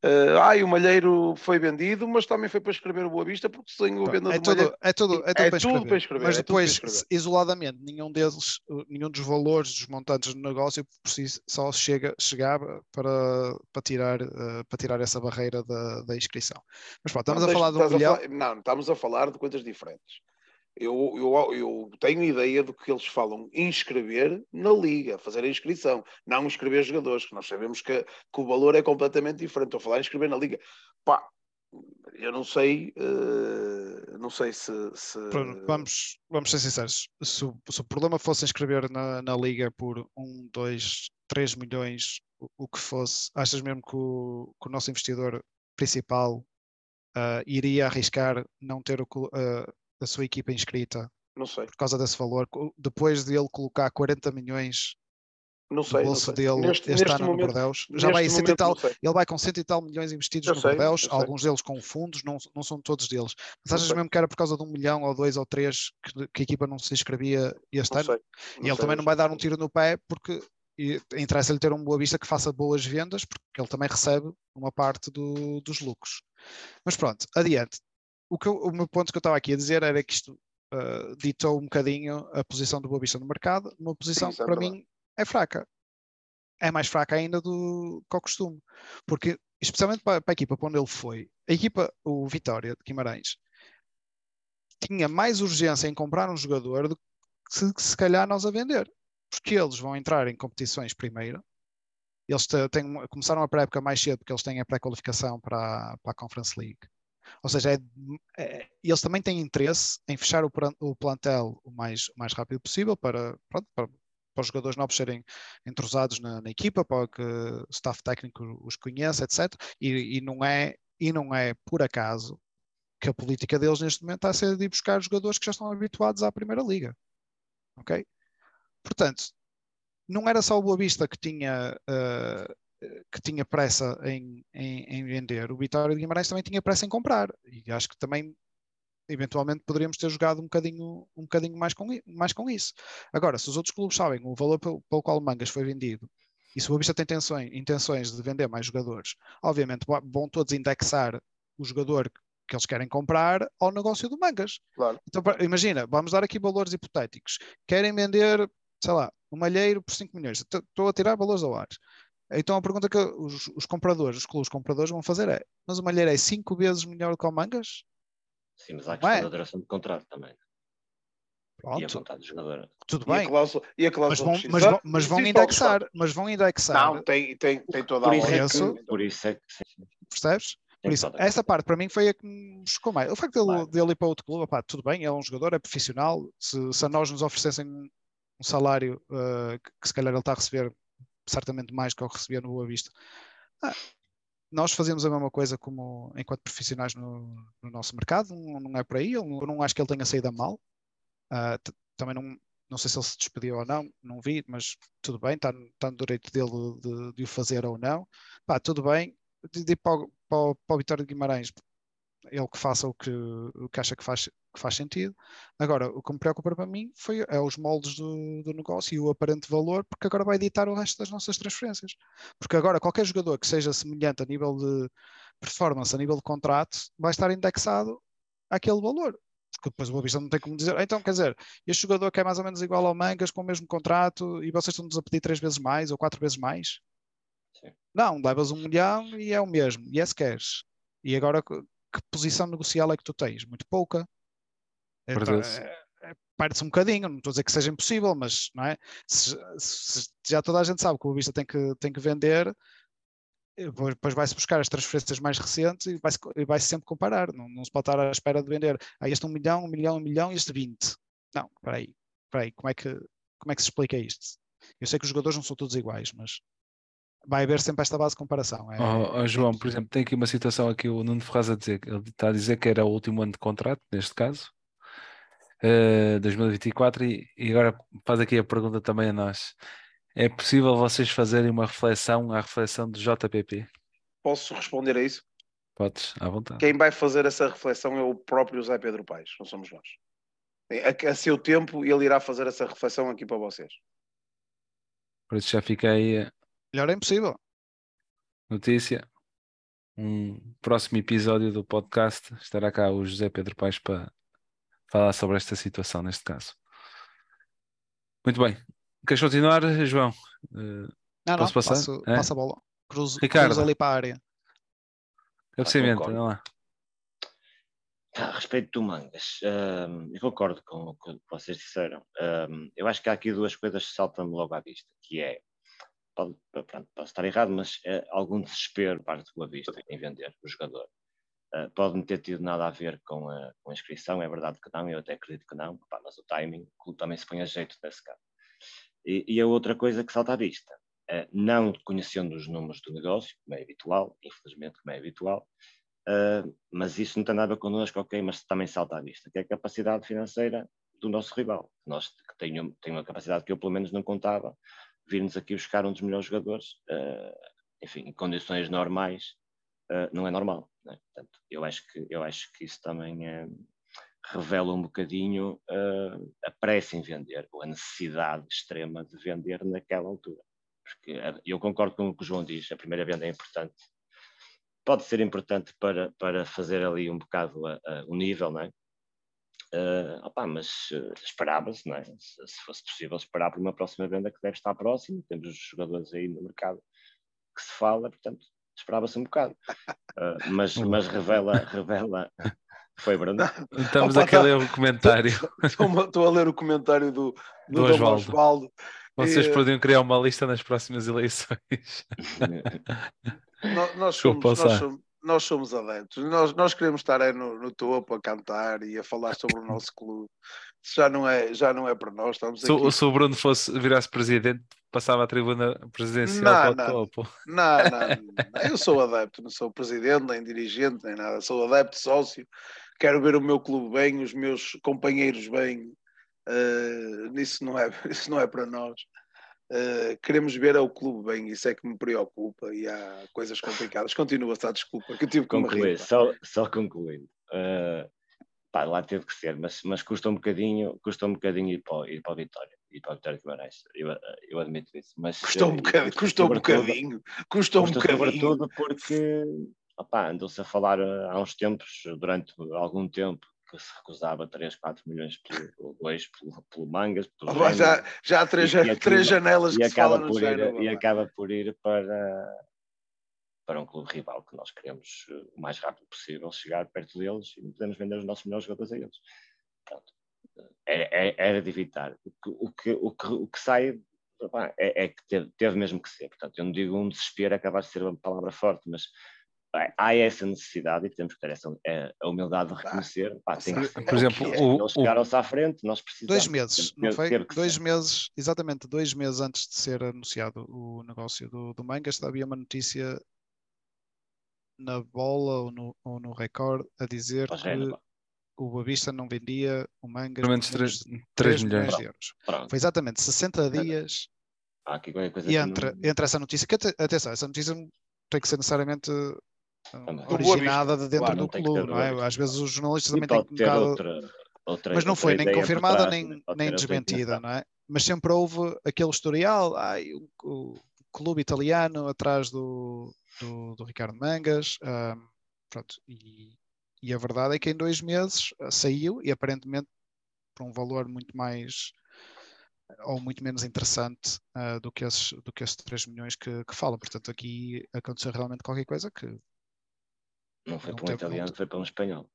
Uh, ah, o Malheiro foi vendido, mas também foi para escrever o Boa Vista, porque sem o venda é do tudo, Malheiro... É tudo, é tudo, é para, escrever. para, escrever. Mas é depois, escrever. isoladamente, nenhum deles, nenhum dos valores dos montantes do negócio por si só chega, chegava para, para, tirar, uh, para tirar essa barreira da, da inscrição. Mas pronto, estamos não, a falar de um milhão... Falar, não, estamos a falar de coisas diferentes. Eu, eu, eu tenho ideia do que eles falam inscrever na liga, fazer a inscrição, não inscrever jogadores, que nós sabemos que, que o valor é completamente diferente. Estou a falar inscrever na liga. Pá, eu não sei, uh, não sei se. se... Vamos, vamos ser sinceros. Se, se, o problema fosse inscrever na, na liga por 1, 2, 3 milhões, o, o, que fosse, achas mesmo que o, que o nosso investidor principal uh, iria arriscar não ter o, uh, da sua equipa inscrita não sei. por causa desse valor, depois de ele colocar 40 milhões não sei, no bolso não sei. dele neste, este neste ano momento, no Bordeus, já vai momento, e tal, ele vai com cento e tal milhões investidos eu no sei, Bordeus, alguns deles com fundos, não, não são todos deles. Mas achas mesmo que era por causa de um milhão ou dois ou três que, que a equipa não se inscrevia este não ano? Sei, e ele também não vai dar um tiro no pé porque interessa-lhe ter um boa vista que faça boas vendas, porque ele também recebe uma parte do, dos lucros. Mas pronto, adiante. O, que eu, o meu ponto que eu estava aqui a dizer era que isto uh, ditou um bocadinho a posição do Boa Vista no mercado, uma posição Sim, que para mim é fraca. É mais fraca ainda do que o costume. Porque, especialmente para, para a equipa para onde ele foi, a equipa, o Vitória de Guimarães, tinha mais urgência em comprar um jogador do que se, se calhar nós a vender. Porque eles vão entrar em competições primeiro. Eles têm, começaram a pré-época mais cedo porque eles têm a pré-qualificação para, para a Conference League. Ou seja, é, é, eles também têm interesse em fechar o, o plantel o mais, o mais rápido possível para, pronto, para, para, os jogadores novos serem entrosados na, na, equipa, para que o staff técnico os conheça, etc. E, e, não é, e não é por acaso que a política deles neste momento está a ser de ir buscar jogadores que já estão habituados à Primeira Liga. Ok? Portanto, não era só o Boa Vista que tinha uh, que tinha pressa em, em, em, vender, o Vitória de Guimarães também tinha pressa em comprar. E acho que também, eventualmente, poderíamos ter jogado um bocadinho, um bocadinho mais, com, mais com isso. Agora, se os outros clubes sabem o valor pelo, pelo qual o Mangas foi vendido e se o Boa tem intenções, intenções de vender mais jogadores, obviamente vão todos indexar o jogador que eles querem comprar ao negócio do Mangas. Claro. Então, imagina, vamos dar aqui valores hipotéticos. Querem vender, sei lá, um malheiro por 5 milhões. Estou a tirar valores ao ar. Então a pergunta que os, os, compradores, os clubes compradores vão fazer é: mas o Malheiro é cinco vezes melhor do que o Mangas? Sim, mas há a questão é? da duração do contrato também. Pronto. E a vontade do jogador. Tudo e bem. A cláusula, e a cláusula mas vão, mas vão, mas vão indexar. Mas vão indexar. Não, tem, tem, tem toda por a isso é que, Por isso é que. Percebes? Por isso, essa parte para mim foi a que me chocou mais. O facto dele, claro. dele ir para outro clube, opá, tudo bem, é um jogador, é profissional. Se, se a nós nos oferecessem um salário uh, que, que se calhar ele está a receber certamente mais do que eu recebia no Boa Vista. Ah, nós fazemos a mesma coisa como enquanto profissionais no, no nosso mercado, não, não, é por aí, eu não acho que ele tenha saído a mal. Uh, também não, não sei se ele se despediu ou não, não vi, mas tudo bem, está, está no direito dele de, de, o fazer ou não. Pá, tudo bem, de, de para, o, para, para o de Guimarães, ele que faça o que, o que acha que faz, que faz sentido. Agora, o que me preocupa para mim foi, é os moldes do, do negócio e o aparente valor, porque agora vai editar o resto das nossas transferências. Porque agora qualquer jogador que seja semelhante a nível de performance, a nível de contrato, vai estar indexado àquele valor. Porque depois o Boa Vista não tem como dizer, então quer dizer, este jogador que é mais ou menos igual ao Mangas, com o mesmo contrato, e vocês estão-nos a pedir três vezes mais ou quatro vezes mais? Sim. Não, levas um milhão e é o mesmo, e é se queres. E agora que posição negocial é que tu tens? Muito pouca. Então, é, é, Perde-se um bocadinho, não estou a dizer que seja impossível, mas não é? Se, se já toda a gente sabe que o Vista tem que, tem que vender, depois vai-se buscar as transferências mais recentes e vai-se vai sempre comparar. Não, não se pode estar à espera de vender ah, este um milhão, um milhão, um milhão e este 20. Não, espera aí, espera aí, como é, que, como é que se explica isto? Eu sei que os jogadores não são todos iguais, mas vai haver sempre esta base de comparação. É, oh, oh, João, por exemplo, tem aqui uma situação aqui, o Nuno Ferraz a dizer, ele está a dizer que era o último ano de contrato, neste caso, uh, 2024, e, e agora faz aqui a pergunta também a nós. É possível vocês fazerem uma reflexão à reflexão do JPP? Posso responder a isso? Podes, à vontade. Quem vai fazer essa reflexão é o próprio José Pedro Paes, não somos nós. A, a seu tempo ele irá fazer essa reflexão aqui para vocês. Por isso já fiquei Melhor é impossível. Notícia. Um próximo episódio do podcast estará cá o José Pedro Paes para falar sobre esta situação, neste caso. Muito bem. Queres continuar, João? Uh, não, posso não, passar? Passo, é? Passa a bola. Cruzo, Ricardo. cruzo ali para a área. Cabeceamento, olha lá. A respeito do Mangas, um, eu concordo com, com o que vocês disseram. Um, eu acho que há aqui duas coisas que saltam-me logo à vista, que é pode, pronto, posso estar errado, mas é algum desespero parte do Boa Vista em vender o jogador. Uh, pode não ter tido nada a ver com a, com a inscrição, é verdade que não, eu até acredito que não, pá, mas o timing, também se põe a jeito nesse caso. E, e a outra coisa que salta à vista, uh, não conhecendo os números do negócio, como é habitual, infelizmente, como é habitual, uh, mas isso não tem nada a ver connosco, ok, mas também salta à vista, que é a capacidade financeira do nosso rival, nós que tem, uma capacidade que eu pelo menos não contava, vir-nos aqui buscar um dos melhores jogadores, enfim, em condições normais, uh, não é normal. Né? Portanto, eu acho que, eu acho que isso também uh, revela um bocadinho a pressa em vender, ou a necessidade extrema de vender naquela altura. Porque eu concordo com o que o João diz, a primeira venda é importante. Pode ser importante para, para fazer ali um bocado o nível, não é? Uh, opa, mas uh, esperava-se, é? Se, se, fosse possível esperar por uma próxima venda que deve estar próxima, temos os jogadores aí no mercado que se fala, portanto, esperava-se um bocado. Uh, mas, mas revela, revela. Foi, Bruno? Estamos aqui a ler o comentário. Estou a ler o comentário do, do, do Osvaldo. Osvaldo. Vocês e... podiam criar uma lista nas próximas eleições. nós, nós, somos, nós, somos, nós somos adeptos, nós, nós queremos estar aí no, no, topo a cantar e a falar sobre o nosso clube. Já não é, já não é para nós. Estamos se, aqui... se o Bruno fosse virasse presidente, passava a tribuna presidencial não, para o não, topo. Não, não, eu sou adepto, não sou presidente, nem dirigente, nem nada. Sou adepto, sócio. Quero ver o meu clube bem, os meus companheiros bem. Uh, isso, não é, isso não é para nós. Uh, queremos ver ao clube bem, isso é que me preocupa e há coisas complicadas. Continua a desculpa que eu tive que concluir. Só, só concluindo. Uh, pá, lá teve que ser, mas, mas custa um bocadinho, custa um bocadinho ir para, ir para a Vitória, ir para a Vitória Guimarães. Eu, eu admito isso. Mas, custou um eh, bocadinho, custou um bocadinho, custou um bocadinho. Sobretudo porque andou-se a falar há uns tempos, durante algum tempo, que se recusava 3, 4 milhões pelo, 2 pelo, pelo Mangas. Pelo oh, já, já há três, e, três janelas e que acaba por ir, género, E acaba por ir para, para um clube rival que nós queremos eh, o mais rápido possível chegar perto deles e podemos vender os nossos melhores jogadores a eles. Pronto. Era, é, é, era de evitar. O que, o que, o que, o que sai é, é, que teve, teve, mesmo que ser. Portanto, eu não digo um desespero, é capaz de ser uma palavra forte, mas há essa necessidade e temos que ter essa é, a humildade de reconhecer. Pá, tem que, por exemplo, o, eles chegaram-se à frente, nós precisamos. Dois meses, não foi? Dois ser. meses, exatamente dois meses antes de ser anunciado o negócio do, do Mangas, havia uma notícia na bola ou no, ou no recorde a dizer que o Boavista não vendia o Mangas Pelo menos por 3, menos de 3 3 milhões. de euros. Pronto. Foi exatamente 60 dias coisa e que entre, não- entre essa notícia, que ate- atenção, essa notícia tem que ser necessariamente Também. Do originada de dentro Claro, do clube, não é? Às vezes os jornalistas E também têm que um bocado- outra, outra, mas não outra foi nem confirmada trás, nem, nem desmentida, não é? Mas sempre houve aquele historial, ai, o, o clube italiano atrás do, do, do Ricardo Mangas, ahm, pronto, e, e a verdade é que em dois meses ah, saiu e aparentemente por um valor muito mais ou muito menos interessante ah, do, que esses, do que esses 3 milhões que, que falam. Portanto, aqui aconteceu realmente qualquer coisa que Não foi Não para um italiano, não foi para um espanhol.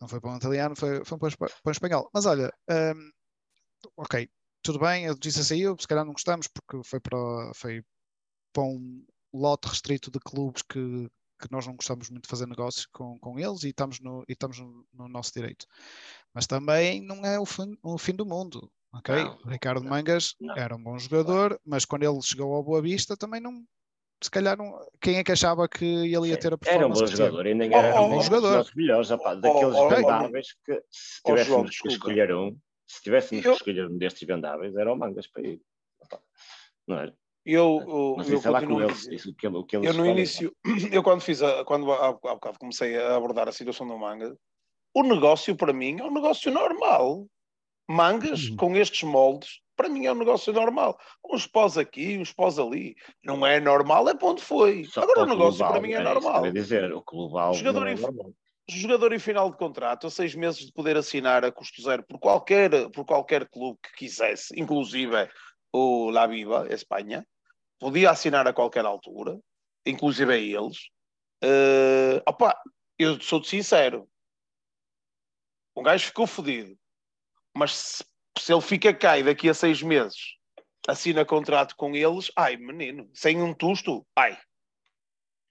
Não foi para um italiano, foi, foi para, um um espanhol. Mas olha, hum, ok, tudo bem, a notícia saiu, se calhar não gostamos porque foi para, foi para um lote restrito de clubes que, que nós não gostamos muito de fazer negócio com, com eles e estamos, no, e estamos no, no nosso direito. Mas também não é o fim, o fim do mundo. Ok, Não, o Ricardo não, Mangas não. era um bom jogador, mas quando ele chegou ao Boa Vista também não. Se calhar não. Quem é que achava que ele ia ter a Era um performance bom que jogador Oh, era oh, um oh, dos jogador. melhores, opá, daqueles oh, oh, vendáveis que se oh, João, tivéssemos que desculpa. escolher um, se tivéssemos Eu- que escolher um destes vendáveis, era o Mangas para ir. Opá, Não era? Eu, eu, Mas eu isso é lá com eles, isso que ele, o que eles Eu no início, eu quando fiz a, quando há, há bocado comecei a abordar a situação do manga, o negócio para mim é um negócio normal. Mangas Uhum. com estes moldes, para mim é um negócio normal. Uns pós aqui, uns pós ali. Não é normal, é onde foi. Só Agora o negócio global, para mim é eu normal. ia dizer, o global Jogador não é normal. jogador em final de contrato, a seis meses de poder assinar a custo zero por qualquer, por qualquer clube que quisesse, inclusive o La Viva, Espanha, podia assinar a qualquer altura, inclusive a eles. Eh, opa, eu sou-te sincero, um gajo ficou fodido, mas se, se ele fica cá e daqui a seis meses assina contrato com eles, ai menino, sem um tusto, ai.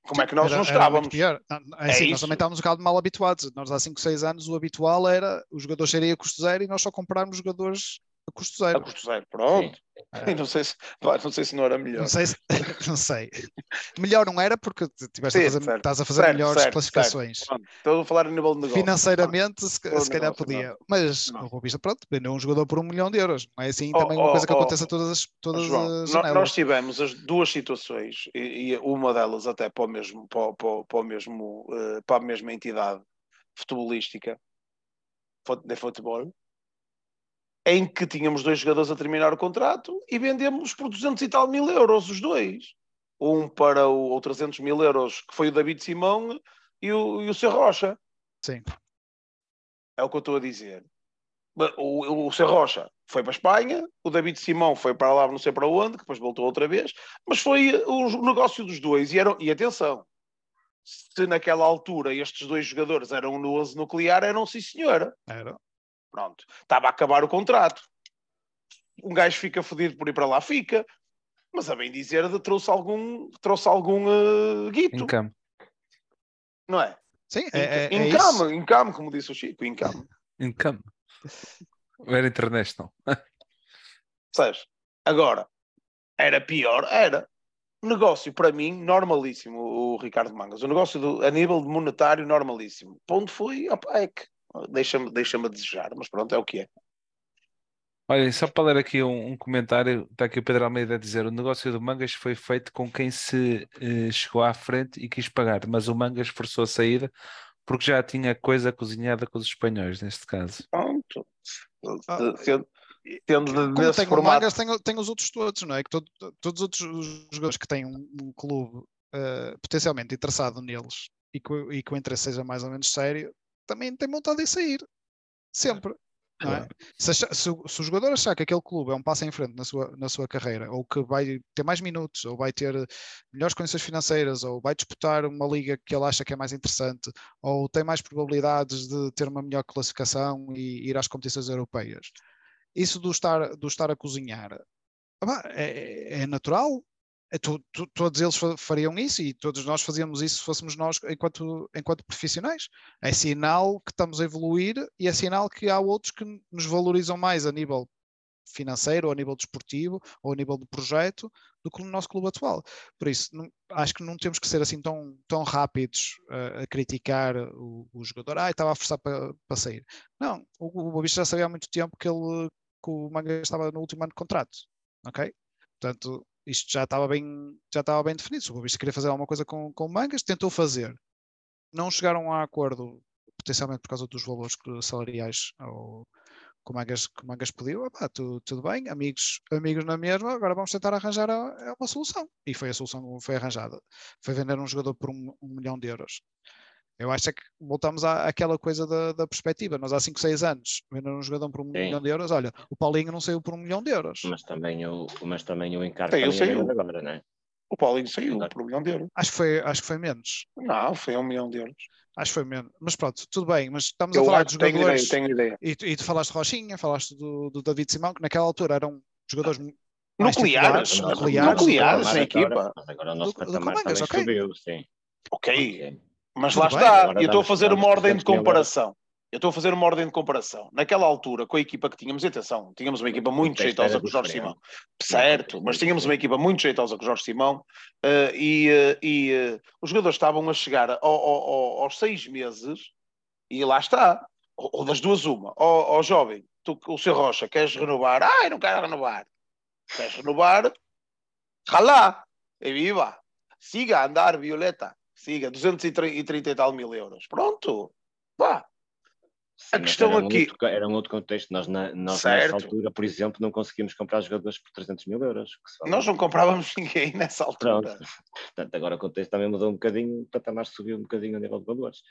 Como é que nós Era- não era estávamos? pior. Não, É É assim, nós também estávamos um bocado mal habituados. Nós há 5, 6 anos o habitual era os jogadores serem a custo zero e nós só comprarmos jogadores a custo A zero. custo zero, pronto. É. Não sei se, não sei se não era melhor. Não sei, se- não sei. Melhor não era porque tiveste a Sim, fazer, certo. estás a fazer Certo, melhores certo, classificações. Pronto, Estou a falar a nível de negócio. Financeiramente, se, Ou se calhar negócio, podia. não. Mas Não. o Rubista, pronto, vendeu um jogador por um milhão de euros. Não é assim Oh, também uma oh, coisa que oh, acontece a todas as, todas João, as janelas. nós tivemos as duas situações e, e uma delas até para o mesmo para, o- para, o- para o mesmo eh, para a mesma entidade futebolística fut- de futebol em que tínhamos dois jogadores a terminar o contrato e vendemos por 200 e tal mil euros os dois um para o ou 300 mil euros que foi o David Simão e o, e o Rocha Sim. É o que eu estou a dizer. O, o, o Ser Rocha foi para a Espanha, o David Simão foi para lá, não sei para onde, que depois voltou outra vez, mas foi o negócio dos dois. E, eram, e atenção, se naquela altura estes dois jogadores eram no 11 nuclear, eram sim senhora. Era. Pronto, estava a acabar o contrato. Um gajo fica fodido por ir para lá, fica. Mas a bem dizer, trouxe algum, trouxe algum eh, guito, campo. não é? Sim, é, é, é isso. encame, encame, como disse o Chico, encame. Em campo. Era international. Sabes? Agora, era pior? Era. Negócio, para mim, normalíssimo, o Ricardo Mangas. O negócio do, a nível de monetário, normalíssimo. Ponto foi, opa, é que deixa-me deixa a desejar, mas pronto, é o que é. Olha, só para ler aqui um, um comentário, está aqui o Pedro Almeida a dizer: o negócio do Mangas foi feito com quem se eh, chegou à frente e quis pagar, mas o Mangas forçou a saída porque já tinha coisa cozinhada com os espanhóis, neste caso. Pronto. Ah, tendo Como nesse tem o formato. Mangas, tem, o- tem os outros todos, não é? Que todo- todos os outros jogadores que têm um, um clube eh, potencialmente interessado neles e que, o- e que o interesse seja mais ou menos sério, também têm vontade de sair. Sempre. É? se, acha- se o- se o jogador achar que aquele clube é um passo em frente na sua, na sua carreira, ou que vai ter mais minutos, ou vai ter melhores condições financeiras, ou vai disputar uma liga que ele acha que é mais interessante, ou tem mais probabilidades de ter uma melhor classificação e ir às competições europeias. Isso do estar, do estar a cozinhar pá, é, é natural. É, to- to- todos eles fa- fariam isso e todos nós fazíamos isso se fôssemos nós enquanto, enquanto profissionais. É sinal que estamos a evoluir e é sinal que há outros que nos valorizam mais a nível financeiro, ou a nível desportivo, ou a nível do projeto, do que no nosso clube atual. Por isso, não, acho que não temos que ser assim tão, tão rápidos uh, a criticar o, o jogador. Ah, estava a forçar para, para sair. Não, o, o já sabia há muito tempo que, ele, que o Manga estava no último ano de contrato. Ok? Portanto, isto já estava bem, já estava bem definido. Se o Boavista queria fazer alguma coisa com, com Mangas, tentou fazer. Não chegaram a acordo, potencialmente por causa dos valores salariais ou que o Mangas, que Mangas pediu, opa, tu, tudo bem, amigos, amigos na mesma, agora vamos tentar arranjar a, a uma solução. E foi a solução foi arranjada. Foi vender um jogador por um, um milhão de euros. Eu acho é que voltamos à, àquela coisa da, da perspectiva. Nós há 5, 6 anos vender um jogador por um Sim. milhão de euros. Olha, o Paulinho não saiu por um milhão de euros. Mas também o, mas também o encargo saiu, saiu. agora, não é? O Paulinho saiu por um milhão de euros. Acho que foi, acho que foi menos. Não, foi um milhão de euros. Acho que foi menos. Mas pronto, tudo bem. Mas estamos eu a falar de jogadores. Tenho ideia, tenho ideia. E, e tu falaste de Rochinha, falaste do, do David Simão, que naquela altura eram jogadores nucleares, nucleares, nucleares na equipa. Mas agora o nosso do, patamar do também okay. subiu, sim. Ok, mas tudo lá bem, está. Eu estou a fazer uma ordem de comparação. Eu estou a fazer uma ordem de comparação. Naquela altura, com a equipa que tínhamos, e atenção, tínhamos uma equipa muito jeitosa com o Jorge Simão. Certo, mas tínhamos uma equipa muito jeitosa com o Jorge Simão uh, e, uh, e uh, os jogadores estavam a chegar ao, ao, aos seis meses e lá está. Ou, ou das duas, uma. Ó jovem, tu, o seu Rocha, queres renovar? Ai, não quero renovar. Queres renovar? Ralá, e viva. Siga a andar, Violeta. Siga, 230 e tal mil euros. Pronto. Vá a questão era aqui. Um outro, era um outro contexto. Nós, na, nós nessa altura, por exemplo, não conseguimos comprar jogadores por 300 mil euros. Nós não comprávamos ninguém nessa altura. Pronto. Portanto, agora o contexto também mudou um bocadinho, o patamar subiu um bocadinho a nível de valores.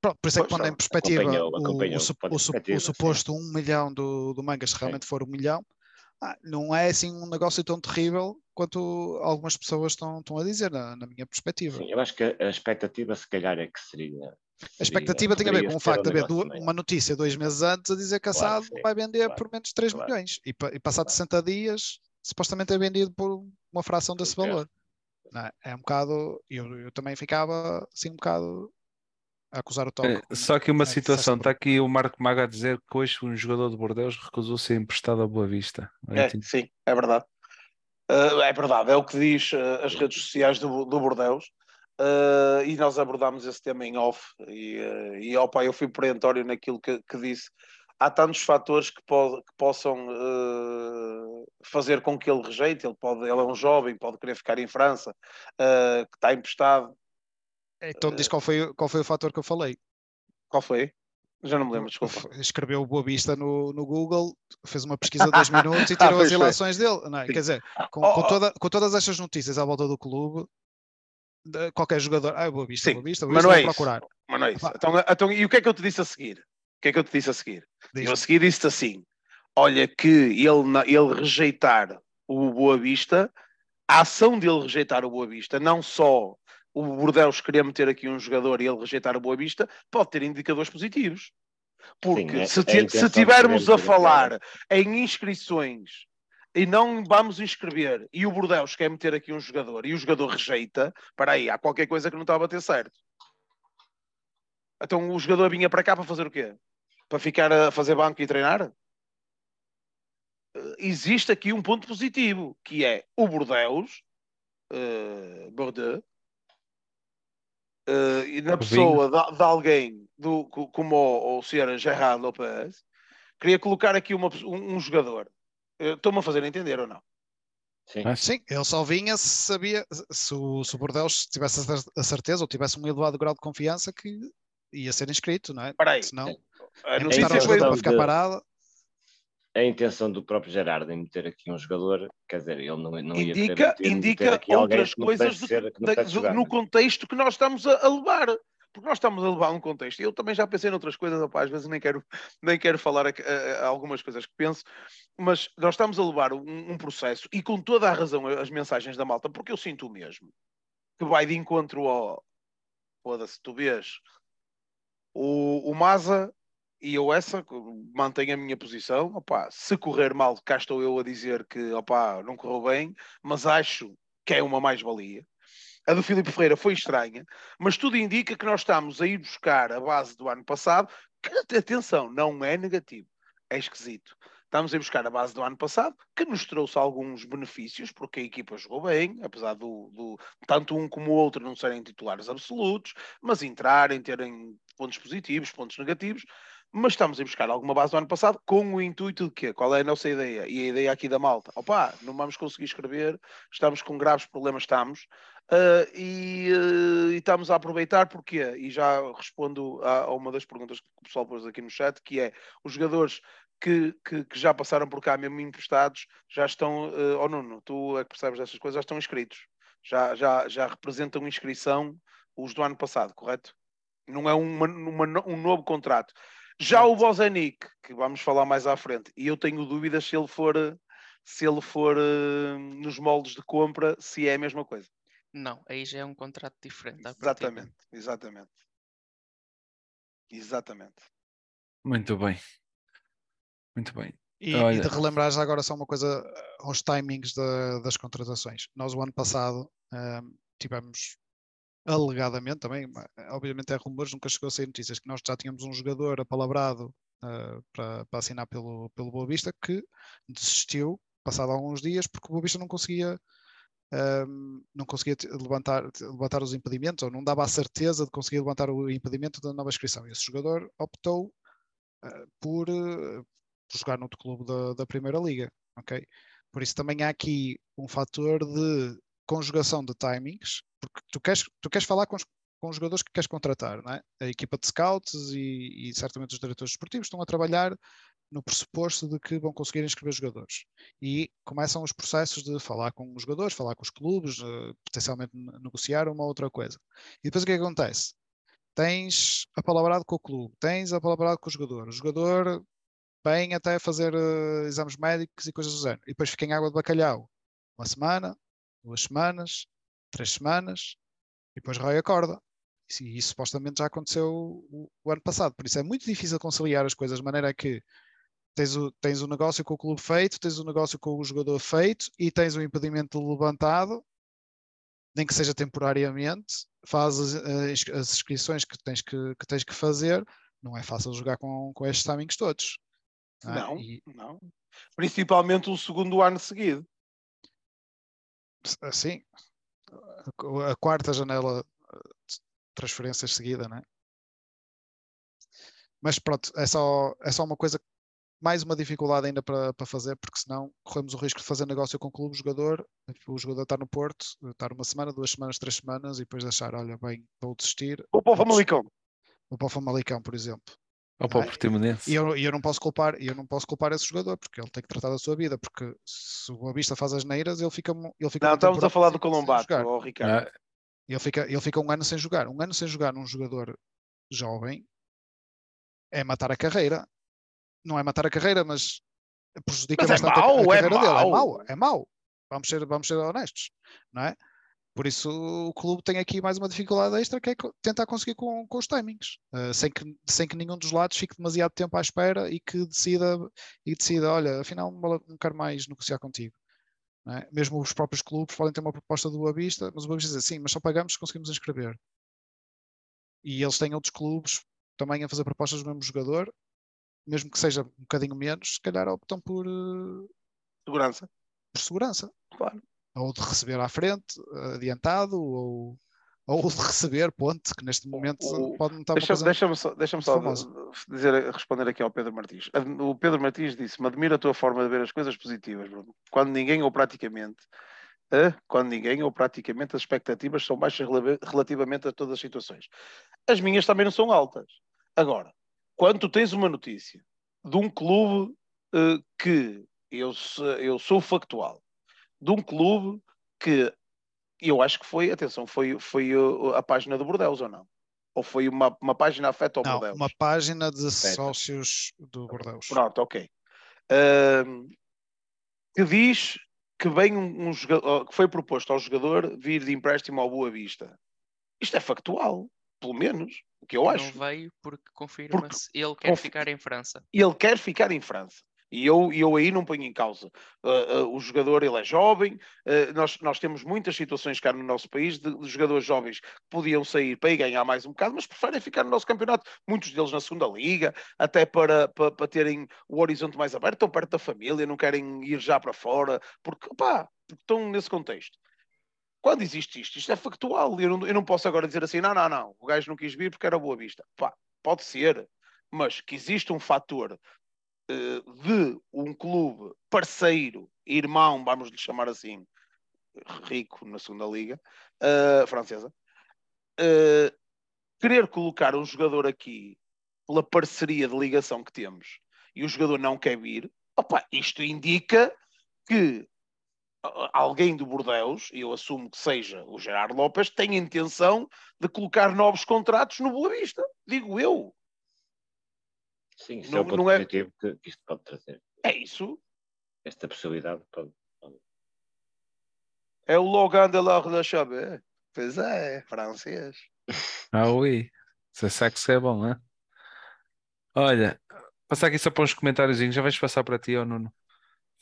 Pronto, por isso é que pondo em perspectiva acompanhou, acompanhou, o, o, o, suposto sim. um milhão do, do Mangas, se realmente sim. for um milhão, ah, não é assim um negócio tão terrível quanto algumas pessoas estão, estão a dizer, na, na minha perspectiva. Sim, eu acho que a expectativa se calhar é que seria a expectativa tem a ver com o facto de haver uma notícia dois meses antes a dizer que a claro, SAD vai vender claro, por menos de 3 claro. milhões e, e passado 60 dias supostamente é vendido por uma fração desse valor. É? é um bocado, eu, eu também ficava assim um bocado a acusar o toque. É, só que uma é, situação, está aqui o Marco Maga a dizer que hoje um jogador de Bordeus recusou ser emprestado à Boa Vista. É, sim, é verdade. Uh, é verdade, é o que diz uh, as redes sociais do, do Bordeus. Uh, e nós abordámos esse tema em off e, uh, e opa, eu fui perentório naquilo que, que disse. Há tantos fatores que, pode, que possam uh, fazer com que ele rejeite. Ele, pode, ele é um jovem, pode querer ficar em França, que está emprestado. Então diz qual foi, qual foi o fator que eu falei. Qual foi? Já não me lembro, desculpa. Escreveu Boa Vista no, no Google, fez uma pesquisa de dois minutos e tirou ah, as ilações dele. Não é? Quer dizer, com, oh, com, oh. toda, com todas estas notícias à volta do clube, qualquer jogador. Ah, vou vista, Sim, vou vista, vou mas não é procurar. Mas não é isso. Então, então, e o que é que eu te disse a seguir? O que é que eu te disse a seguir? Eu a seguir disse-te assim: olha, que ele, ele rejeitar o Boa Vista, a ação dele rejeitar o Boa Vista, não só o Bordeaux querer meter aqui um jogador e ele rejeitar o Boa Vista, pode ter indicadores positivos. Porque Sim, é, se, é se tivermos a falar em inscrições e não vamos inscrever, e o Bordeaux quer meter aqui um jogador, e o jogador rejeita, para aí, há qualquer coisa que não está a bater certo. Então o jogador vinha para cá para fazer o quê? Para ficar a fazer banco e treinar? Eh, existe aqui um ponto positivo, que é o Bordeaux, uh, Bordeaux, uh, e na pessoa de, de, alguém do, como o, o Sr. Gerard Lopez, queria colocar aqui uma, um, um jogador Estou-me a fazer entender ou não? Sim. Ah, sim, ele só vinha se sabia, se o, se o Bordeaux tivesse a certeza ou tivesse um elevado grau de confiança que ia ser inscrito, não é? Peraí, Senão, a notícia foi para ficar parado. A intenção do próprio Gerardo em meter aqui um jogador, quer dizer, ele não, não indica, ia meter, indica outras coisas ser, no contexto que nós estamos a, a levar porque nós estamos a levar um contexto, eu também já pensei noutras coisas, opa, às vezes nem quero, nem quero falar a, a, a algumas coisas que penso, mas nós estamos a levar um, um, processo, e com toda a razão as mensagens da malta, porque eu sinto o mesmo, que vai de encontro ao. Foda-se, tu vês. O, o Maza e eu essa mantenho a minha posição. Opa, se correr mal, cá estou eu a dizer que opa, não correu bem, mas acho que é uma mais-valia. A do Filipe Ferreira foi estranha, mas tudo indica que nós estamos a ir buscar a base do ano passado, que, atenção, não é negativo, é esquisito. Estamos a buscar a base do ano passado, que nos trouxe alguns benefícios, porque a equipa jogou bem, apesar do, do tanto um como o outro não serem titulares absolutos, mas entrarem, terem pontos positivos, pontos negativos. Mas estamos a buscar alguma base do ano passado com o intuito de quê? Qual é a nossa ideia? E a ideia aqui da malta? Opa, não vamos conseguir escrever, estamos com graves problemas, estamos, Uh, e, uh, e, estamos a aproveitar porquê? E já respondo a, a, uma das perguntas que o pessoal pôs aqui no chat, que é os jogadores que, que, que, já passaram por cá, mesmo emprestados, já estão, uh, oh Nuno, tu é que percebes dessas coisas, já estão inscritos, já, já, já representam inscrição os do ano passado, correto? Não é uma, uma, um novo contrato. Já o Bozanic, que vamos falar mais à frente, e eu tenho dúvidas se ele for, se ele for uh, nos moldes de compra, se é a mesma coisa. Não, aí já é um contrato diferente. Exatamente, exatamente. Exatamente. Muito bem. Muito bem. E, Olha... e de relembrar já agora só uma coisa aos timings de, das contratações. Nós o ano passado um, tivemos alegadamente também, obviamente é rumores, nunca chegou a ser notícias, que nós já tínhamos um jogador apalabrado uh, para, para assinar pelo, pelo Boa Vista que desistiu passado alguns dias porque o Boa Vista não conseguia um, não conseguia levantar, levantar os impedimentos ou não dava a certeza de conseguir levantar o impedimento da nova inscrição. E esse jogador optou uh, por, uh, por jogar no outro clube da, da Primeira Liga. ok? Por isso também há aqui um fator de conjugação de timings, porque tu queres, tu queres falar com os, com os jogadores que queres contratar, não é? A equipa de scouts e, e certamente os diretores esportivos estão a trabalhar no pressuposto de que vão conseguir inscrever jogadores. E começam os processos de falar com os jogadores, falar com os clubes, uh, potencialmente negociar uma outra coisa. E depois o que, é que acontece? Tens a apalabrado com o clube, tens a apalabrado com o jogador. O jogador vem até fazer uh, exames médicos e coisas do género. E depois fica em água de bacalhau. Uma semana, duas semanas, três semanas, e depois rói a corda. E isso supostamente já aconteceu o, o, ano passado. Por isso é muito difícil conciliar as coisas de maneira que tens o, tens o negócio com o clube feito, tens o negócio com o jogador feito e tens o impedimento levantado, nem que seja temporariamente, fazes as, as inscrições que tens que, que, tens que fazer, não é fácil jogar com, com estes timings todos. Não, é? e... não. Principalmente o segundo ano seguido. Sim. A quarta janela de transferências seguida, não é? Mas pronto, é só, é só uma coisa mais uma dificuldade ainda para, para fazer, porque senão corremos o risco de fazer negócio com o clube jogador, o jogador está no Porto, estar uma semana, duas semanas, três semanas e depois achar, olha, bem, vou desistir. Ou para o Famalicão. Ou para o Famalicão, por exemplo. Ou para o é? Portimonense. E eu, eu, não posso culpar, eu não posso culpar esse jogador, porque ele tem que tratar da sua vida, porque se o Boavista faz as neiras, ele fica. Ele fica não, estamos a falar do Colombato, ou Ricardo. Ah. Ele, fica, ele fica um ano sem jogar. Um ano sem jogar num jogador jovem é matar a carreira não é matar a carreira, mas prejudica mas é bastante é mau, a, a carreira é dele. É mau, é mau. Vamos ser, vamos ser honestos, não é? Por isso o clube tem aqui mais uma dificuldade extra que é tentar conseguir com, com os timings, uh, sem, que, sem que nenhum dos lados fique demasiado tempo à espera e que decida, e decida olha, afinal não quero mais negociar contigo. É? Mesmo os próprios clubes podem ter uma proposta do Boavista, mas o Boavista diz assim, mas só pagamos se conseguimos inscrever. E eles têm outros clubes também a fazer propostas do mesmo jogador mesmo que seja um bocadinho menos, se calhar optam por uh, segurança. Por segurança. Claro. Ou de receber à frente, adiantado, ou, ou de receber ponte, que neste momento o, pode não estar deixa, Deixa-me só, deixa só dizer, responder aqui ao Pedro Martins. O Pedro Martins disse-me: admira a tua forma de ver as coisas positivas, Bruno. Quando ninguém ou praticamente quando ninguém ou praticamente as expectativas são baixas relativamente a todas as situações. As minhas também não são altas. Agora, quando tu tens uma notícia de um clube uh, que eu, eu sou factual, de um clube que eu acho que foi, atenção, foi, foi a, página do Bordeus ou não? Ou foi uma, uma página afeta ao não, Bordeus? Uma página de sócios do Bordeus. Pronto, ok. Uh, que diz que vem um, um jogador, que foi proposto ao jogador vir de empréstimo ao Boa Vista. Isto é factual, pelo menos. O que eu acho. Não veio porque confirma-se. Ele quer ficar em França. Ele quer ficar em França. E eu, eu aí não ponho em causa. Uh, uh, o jogador, ele é jovem, uh, nós, nós temos muitas situações cá no nosso país de, de, jogadores jovens que podiam sair para ir ganhar mais um bocado, mas preferem ficar no nosso campeonato, muitos deles na segunda liga, até para, para, para terem o horizonte mais aberto, estão perto da família, não querem ir já para fora, porque, pá, estão nesse contexto. Quando existe isto, isto é factual. Eu não, eu não posso agora dizer assim, não, não, não, o gajo não quis vir porque era boa vista. Pá, pode ser, mas que existe um fator de um clube parceiro, irmão, vamos lhe chamar assim, rico na segunda liga uh, francesa, uh, querer colocar um jogador aqui pela parceria de ligação que temos e o jogador não quer vir, opa, isto indica que alguém do Bordeus, eu assumo que seja o Gerardo Lopes, tem intenção de colocar novos contratos no Boa Vista. Digo eu. Sim, isso não, é o ponto não é... positivo que, isto pode trazer. É isso. Esta possibilidade pode. É o Logan de la Chabé. Pois é, francês. Ah, oui. Você sabe que é bom, né? Olha, passar aqui só para uns comentários, já vais passar para ti, ou Nuno?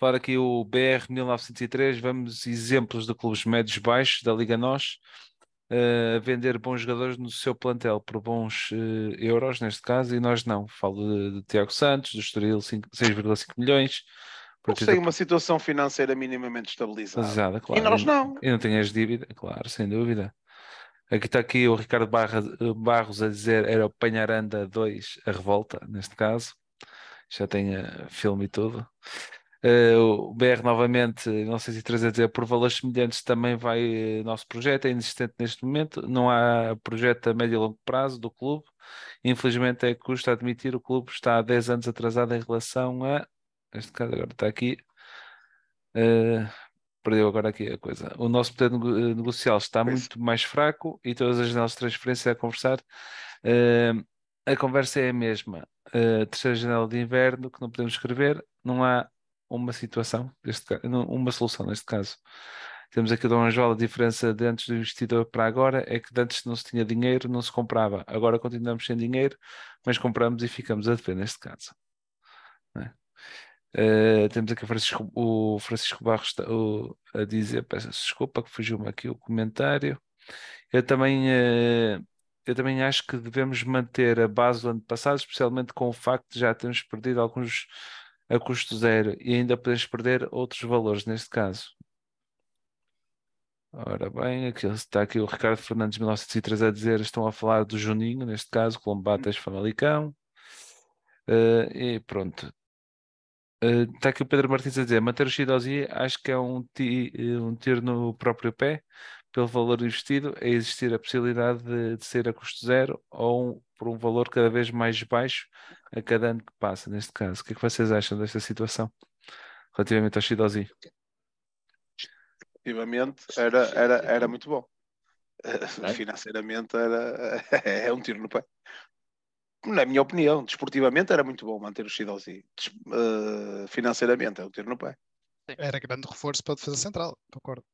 falar aqui o BR 1903, vamos exemplos de clubes médios baixos da Liga NOS uh, a vender bons jogadores no seu plantel por bons uh, euros, neste caso, e nós não. Falo de, de Tiago Santos, do Estoril 6,5 milhões. Tem uma situação financeira minimamente estabilizada. Exato, claro. E nós não. E não tem as dívidas, claro, sem dúvida. Aqui está aqui o Ricardo Barra, Barros a dizer era o Panharanda 2, a revolta, neste caso. Já tem uh, filme e tudo. Uh, o BR novamente, não sei se traz a dizer, por valores semelhantes também vai uh, nosso projeto, é inexistente neste momento, não há projeto a médio e longo prazo do clube, infelizmente é que custa admitir, o clube está há 10 anos atrasado em relação a, neste caso agora está aqui, uh, perdeu agora aqui a coisa, o nosso poder negocial está muito mais fraco e todas as janelas de transferência a conversar, a conversa é a mesma, terceira janela de inverno que não podemos escrever, não há uma situação, uma solução neste caso. Temos aqui o Dom Anjola, a diferença de antes do investidor para agora é que antes não se tinha dinheiro, não se comprava. Agora continuamos sem dinheiro, mas compramos e ficamos a dever neste caso. Uh, temos aqui o Francisco, o Francisco Barros o, a dizer, peço desculpa que fugiu-me aqui o comentário. Eu também, uh, eu também acho que devemos manter a base do ano passado, especialmente com o facto de já termos perdido alguns a custo zero e ainda podes perder outros valores neste caso. Ora bem, aqui está aqui o Ricardo Fernandes 1903 a dizer, estão a falar do Juninho, neste caso, Colombatas Famalicão. Uh, e pronto. Uh, está aqui o Pedro Martins a dizer, manter o Shidozi acho que é um, ti, um tiro no próprio pé, pelo valor investido, é existir a possibilidade de, de ser a custo zero ou um, por um valor cada vez mais baixo a cada ano que passa, neste caso. O que é que vocês acham desta situação relativamente ao Shidozi? Efetivamente, era, era, era muito bom. É? Financeiramente era, é um tiro no pé. Na minha opinião, desportivamente era muito bom manter o Shidozi. Uh, financeiramente é um tiro no pé. Era grande reforço para a defesa central, concordo.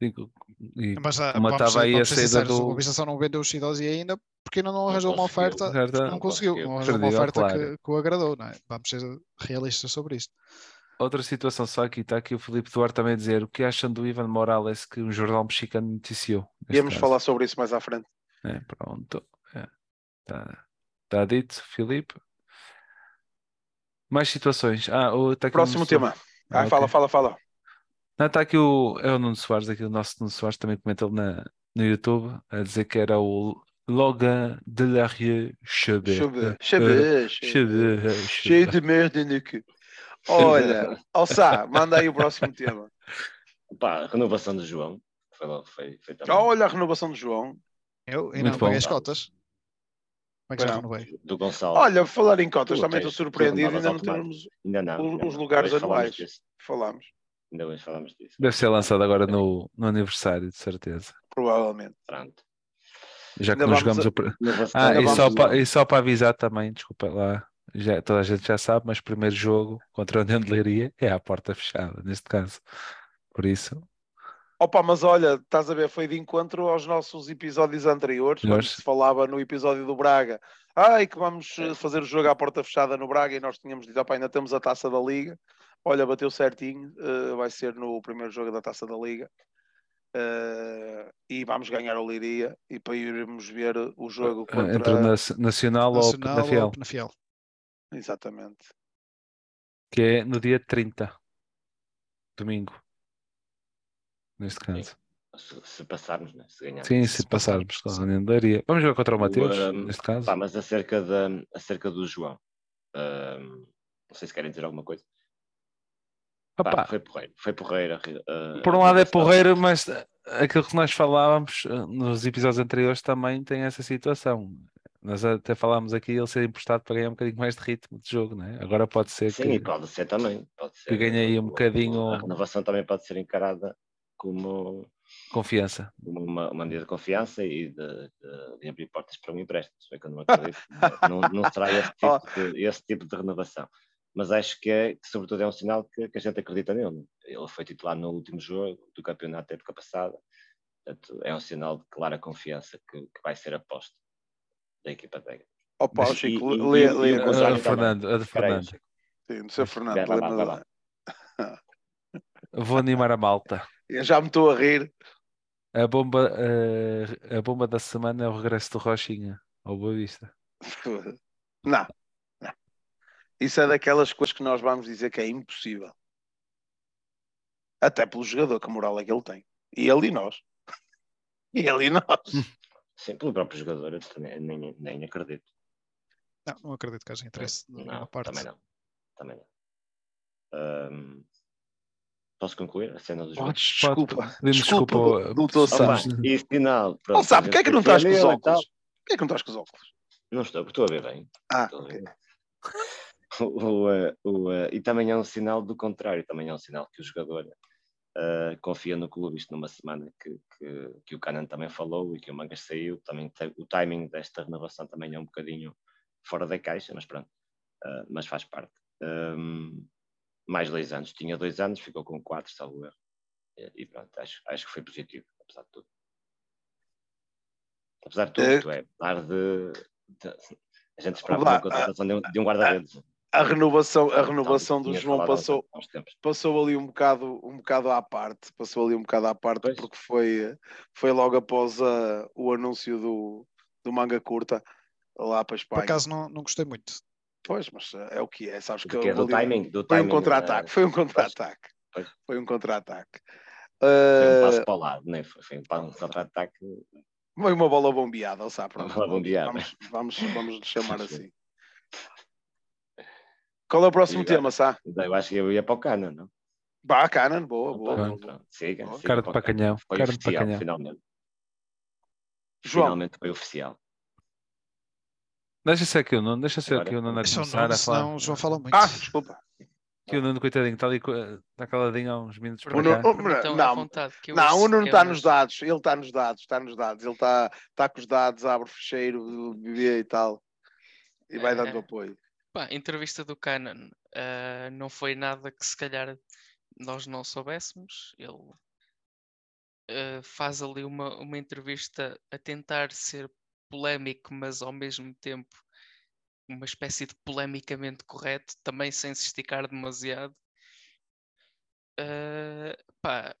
E mas ah, como estava aí a saída do. O Vista só não vendeu o Shidozi ainda porque ainda não arranjou uma oferta. Não, não conseguiu, não arranjou uma oferta claro. que, que, o agradou, não é? Vamos ser realistas sobre isto. Outra situação só aqui, está aqui o Felipe Duarte também a dizer o que acham do Ivan Morales que um jornal mexicano noticiou. Íamos falar sobre isso mais à frente. É, pronto. Está é. Tá, tá dito, Felipe. Mais situações. Ah, o, tá Próximo tema. Ah, ah fala, okay. fala, fala. Não, está aqui o, é o Nuno Soares, aqui o nosso Nuno Soares também comentou na, no YouTube a dizer que era o Logan de la Rue Chabé. Chabé, Chabé, Cheio de merda no cu. Olha, Alçá, manda aí o próximo tema. Pá, renovação do João. Foi, foi, foi também. Olha a renovação do João. Eu ainda não paguei as cotas. Como é que já renovei? Do Gonçalo. Olha, falar em cotas, também estou surpreendido. Ainda não temos ainda não, os, os lugares anuais. Falámos. Ainda bem falamos disso. Deve ser lançado agora no, no aniversário, de certeza. Provavelmente. Pronto. Já que nós jogamos o. Ah, e só, para, e só para avisar também, desculpa lá, já, toda a gente já sabe, mas o primeiro jogo contra a União de Leiria é à porta fechada, neste caso. Por isso, Opa, mas olha, estás a ver, foi de encontro aos nossos episódios anteriores, quando se falava no episódio do Braga. Ai, que vamos eh, fazer o jogo à porta fechada no Braga e nós tínhamos dito, opa, ainda temos a taça da Liga. Olha, bateu certinho, eh, vai ser no primeiro jogo da taça da Liga. Eh, e vamos ganhar o Liria e para irmos ver o jogo contra... Entre o Nac- Nacional, ou Penafiel, ou Penafiel. Exatamente. que é no dia 30, domingo. Neste caso. Se, se passarmos, né? se ganharmos. Sim, se se passarmos passarmos, de Leiria. Vamos jogar contra o O, Mateus, um, neste caso. Pá, mas acerca, da, acerca do João, um, não sei se querem dizer alguma coisa. Pá, Opa, foi porreiro, foi porreiro. uh, por um lado é porreiro, mas uh, aquilo que nós falávamos uh, nos episódios anteriores também tem essa situação. Nós até falámos aqui ele ser emprestado para ganhar um bocadinho mais de ritmo de jogo, não é? Agora pode ser Sim, que, e pode ser também. Pode ser, ganhe aí um bocadinho- A renovação também pode ser encarada como, confiança. como uma, uma medida de confiança e de, de- de abrir portas para um empréstimo. Se bem que eu não acredito, não, não será esse tipo, de, esse tipo de renovação. Mas acho que, é, que sobretudo, é um sinal que, que a gente acredita nele. Ele foi titular no último jogo do campeonato da época passada. Portanto, é um sinal de clara confiança que, que vai ser aposta da equipa técnica. Opa, Mas o Chico, lê, lê e a A contrário de. Fernando, a de Fernando. Sim, do seu Fernando. Vai lá, vai lá. Vou animar a malta. Eu já me estou a rir. A bomba, uh, a bomba da semana é o regresso do Rochinha ao Boa Vista. Não, não. Isso é daquelas coisas que nós vamos dizer que é impossível. Até pelo jogador, que moral é que ele tem. E ele e nós. E ele e nós. Sim, pelo próprio jogador, eu também nem, nem acredito. Não, não acredito que haja interesse Não, parte. também não. Também não. Ahm, posso concluir a cena do jogo? Podes, desculpa. Desculpa, desculpa, doutor Sá. E final. Não sabe, porquê é que não estás com os óculos? Porquê é que não estás com os óculos? Não estou, porque estou a ver bem. Ah, Estou a ok. O, o, eh, eh, e também é um sinal do contrário, também é um sinal que o jogador eh, confia no clube. Isto numa semana que, que, que o Canan também falou e que o Mangas saiu. Também o timing desta renovação também é um bocadinho fora da caixa, mas pronto, eh, mas faz parte. Ahm, mais dois anos, tinha dois anos, ficou com quatro, salvo erro. E, pronto, acho, acho que foi positivo, apesar de tudo. Apesar de tudo, é, apesar de, de- a gente esperava Vá, uma contratação de um, de um guarda-redes. A renovação, a renovação do João passou, passou ali um bocado, um bocado à parte, passou ali um bocado à parte, Pois. porque foi, foi logo após a- o anúncio do, do manga curta lá para a Por Espanha. acaso não, não gostei muito. Pois, mas eh, é o que é, sabes que que é do timing, do Foi um contra-ataque, eh, foi um contra-ataque. Pois. Foi um contra-ataque. foi um Eh, passo para o lado, né? foi, um contra-ataque. Foi uma bola bombeada, ou sabe? Pronto, bola bombeada. Vamos, vamos, vamos lhe chamar assim. Qual é o próximo tema, Sá? Eu acho que eu ia para o Cana, não? Bah, Canan, boa, boa. Pronto, boa, boa. pronto. Siga, Boa. siga Cara de pacanhão, Foi cara de oficial, pacanhão. finalmente. João. Finalmente foi oficial. Deixa ser aqui o Nuno, deixa ser Agora- aqui o Nuno a começar Nuno, a falar. senão o João fala muito. Ah, desculpa. Que o Nuno, coitadinho, está ali está caladinho há uns minutos para Nuno- cá. o- Permitam não, vontade Não, o Nuno está nos dados, ele está nos dados, está nos dados, ele está está com os dados, abre o fecheiro, bebê e tal, e vai dando Eh, apoio. Pá, a entrevista do Canon ah, não foi nada que se calhar nós não soubéssemos. Ele ah, faz ali uma, uma entrevista a tentar ser polémico, mas ao mesmo tempo uma espécie de polemicamente correto, também sem se esticar demasiado. Ah, pá,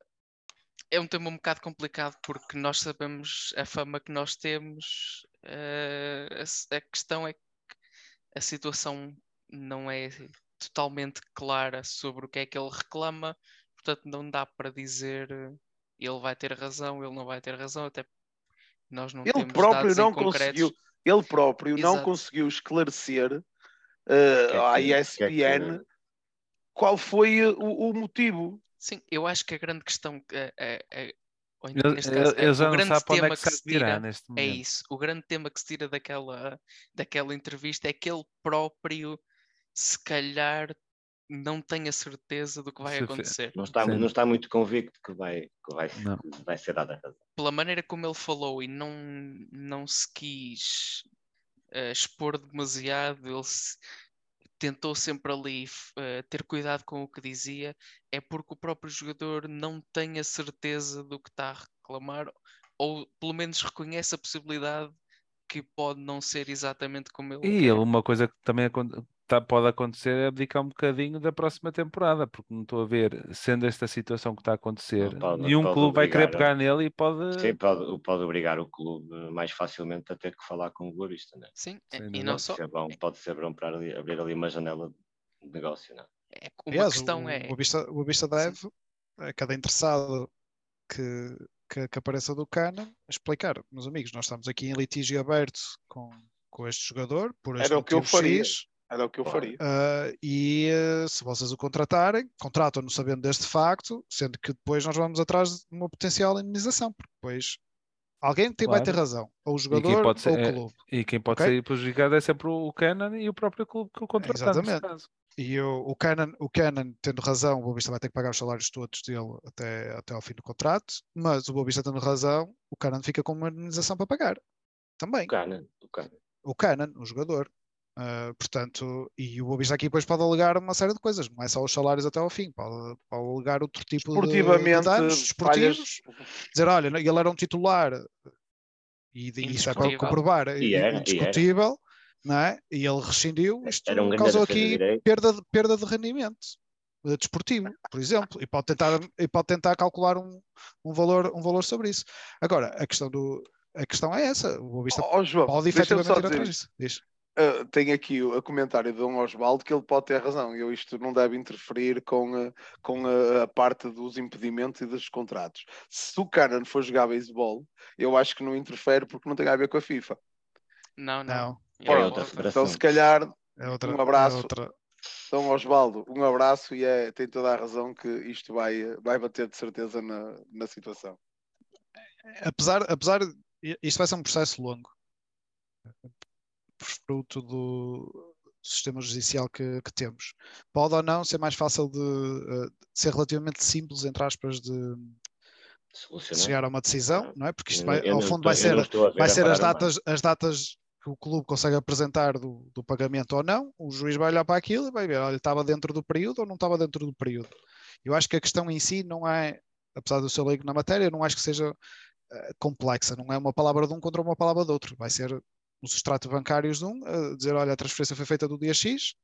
é um tema um bocado complicado porque nós sabemos a fama que nós temos. ah, a a questão é que a situação não é totalmente clara sobre o que é que ele reclama, portanto não dá para dizer eh, ele vai ter razão, ele não vai ter razão, até porque nós não Ele temos próprio não concretos. conseguiu, ele próprio não Exato. conseguiu esclarecer eh, que é à o que é ESPN que- qual foi eh, o, o motivo. Sim, eu acho que a grande questão é, é- é- ou Ele, neste caso, é, ele já o grande sabe para onde é tema que que se tira neste é isso. O grande tema que se tira daquela, daquela entrevista é que ele próprio, se calhar, não tem a certeza do que vai Se acontecer. Não está, não está muito convicto que vai, que vai, que vai ser dada a razão. pela maneira como ele falou e não, não se quis eh, expor demasiado, ele se- tentou sempre ali uh, ter cuidado com o que dizia, é porque o próprio jogador não tem a certeza do que está a reclamar, ou pelo menos reconhece a possibilidade que pode não ser exatamente como ele E quer. uma coisa que também tá, pode acontecer é abdicar um bocadinho da próxima temporada, porque não estou a ver, sendo esta situação que está a acontecer, pode, nenhum pode clube vai querer obrigar, pegar nele e pode. Sim, pode, pode obrigar o clube mais facilmente a ter que falar com o Boavista, né? Sim, Sem e não Pode só. ser bom, pode ser bom para ali- abrir ali uma janela de negócio, né? É, uma Aliás, questão o, é. o Vista, o Vista deve, a cada interessado que, que, que apareça do Canon, explicar, meus amigos, nós estamos aqui em litígio aberto com, com este jogador, por este Era o que eu faria. X, Era o que eu Claro. faria. ah, e ah, se vocês o contratarem, contratam-no sabendo deste facto, sendo que depois nós vamos atrás de uma potencial indenização, porque depois alguém tem, vai ter Claro. razão, ou o jogador pode ser- ou o é, clube. E quem pode Ok? sair prejudicado é sempre o Canon e o próprio clube que o contratar, nesse Exatamente. E o, o, Canon, o Canon, tendo razão, o Boavista vai ter que pagar os salários todos dele até, até ao fim do contrato, mas o Boavista tendo razão, o Canon fica com uma indenização para pagar. Também. O Cana, o Cana. O Canon, o jogador. Ah, portanto, e o Boavista aqui depois pode alegar uma série de coisas, não é só os salários até ao fim, pode, pode alegar outro tipo de, danos falhas. desportivos. Dizer, olha, ele era um titular e isso é para comprovar, E era, e era. indiscutível, não é? E ele rescindiu, isto um causou aqui perda de, perda de rendimento eh, desportivo, por exemplo, e pode tentar, e pode tentar calcular um, um, valor, um valor sobre isso. Agora, a questão, do, a questão é essa, o Boavista Ó João, pode efetivamente ir atrás disso. Uh, tem aqui o, o comentário de Dom Osvaldo que ele pode ter razão. Eu isto não deve interferir com, a, com a, a parte dos impedimentos e dos contratos. Se o Canon for jogar beisebol, eu acho que não interfere porque não tem a ver com a FIFA. Não, não. Não, É É outra. Então, se calhar, é outra, Um abraço. é outra. Dom Osvaldo, um abraço e é, tem toda a razão que isto vai, vai bater de certeza na, na situação. Apesar, apesar, isto vai ser um processo longo, fruto do sistema judicial que, que temos. Pode ou não ser mais fácil de, eh, de ser relativamente simples, entre aspas, de, de chegar a uma decisão, não é? Porque isto vai, ao fundo vai ser, vai ser as datas, as datas que o clube consegue apresentar do, do pagamento ou não, o juiz vai olhar para aquilo e vai ver, olha, estava dentro do período ou não estava dentro do período. Eu acho que a questão em si não é, apesar do seu leigo na matéria, não acho que seja eh, complexa, não é uma palavra de um contra uma palavra do outro, vai ser os extratos bancários de um, a dizer, olha, a transferência foi feita do dia X,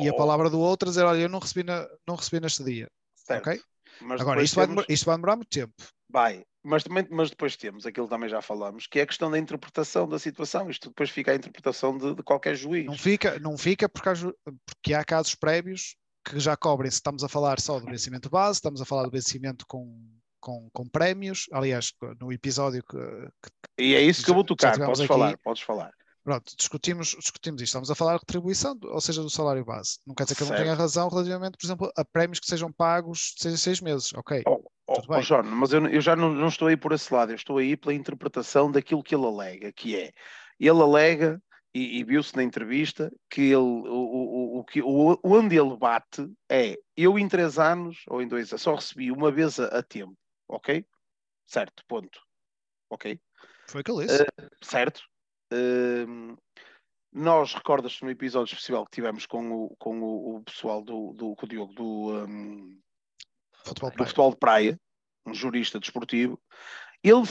e a Oh, palavra do outro a dizer, olha, eu não recebi, na, não recebi neste dia. certo. ok? Mas Agora, isto vai, temos- demorar, isto vai demorar muito tempo. Vai, mas, também, mas depois temos aquilo que também já falamos, que é a questão da interpretação da situação. Isto depois fica a interpretação de, de qualquer juiz. Não fica, não fica porque, há, porque há casos prévios que já cobrem, se estamos a falar só do vencimento base, estamos a falar do vencimento com, com, com prémios, aliás, no episódio que, que- E é isso que eu vou tocar. Podes aqui- falar, podes falar. pronto, discutimos, discutimos isto, estamos a falar de retribuição, ou seja, do salário base. Não quer dizer que eu não Certo. tenha razão relativamente, por exemplo, a prémios que sejam pagos seis em seis meses, ok? Oh, oh, oh, Jorge, mas eu, eu já não, não estou aí por esse lado, eu estou aí pela interpretação daquilo que ele alega, que é, ele alega, e, e viu-se na entrevista, que ele, o, o, o, que- o, onde ele bate é, eu em três anos, ou em dois, só recebi uma vez a, a tempo, ok? Certo, ponto. Ok? Foi o que ele disse. certo? Hum, nós recordas-te no episódio especial que tivemos com o, com o, o pessoal do, do com o Diogo do, hum, Futebol do praia. futebol de praia, um jurista desportivo, ele,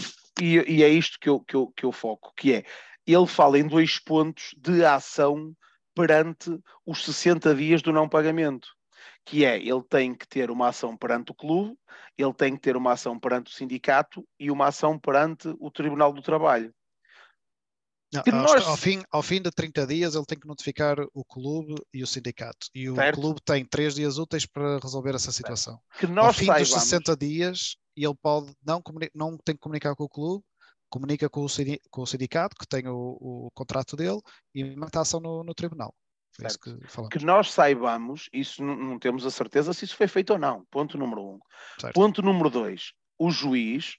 e, e é isto que eu, que, eu, que eu foco, que é, ele fala em dois pontos de ação perante os 60 dias do não pagamento, que é, ele tem que ter uma ação perante o clube, ele tem que ter uma ação perante o sindicato e uma ação perante o Tribunal do Trabalho. Não, ao, nós- ao fim, ao fim de 30 dias ele tem que notificar o clube e o sindicato. E o Certo. clube tem 3 dias úteis para resolver essa situação. Que ao nós fim saibamos, dos 60 dias, ele pode não, não tem que comunicar com o clube, comunica com o, sindi- com o sindicato, que tem o, o contrato dele, e mete a ação no, no tribunal. Isso que que nós saibamos, isso não, não temos a certeza se isso foi feito ou não. Ponto número um. Certo. Ponto número dois. O juiz,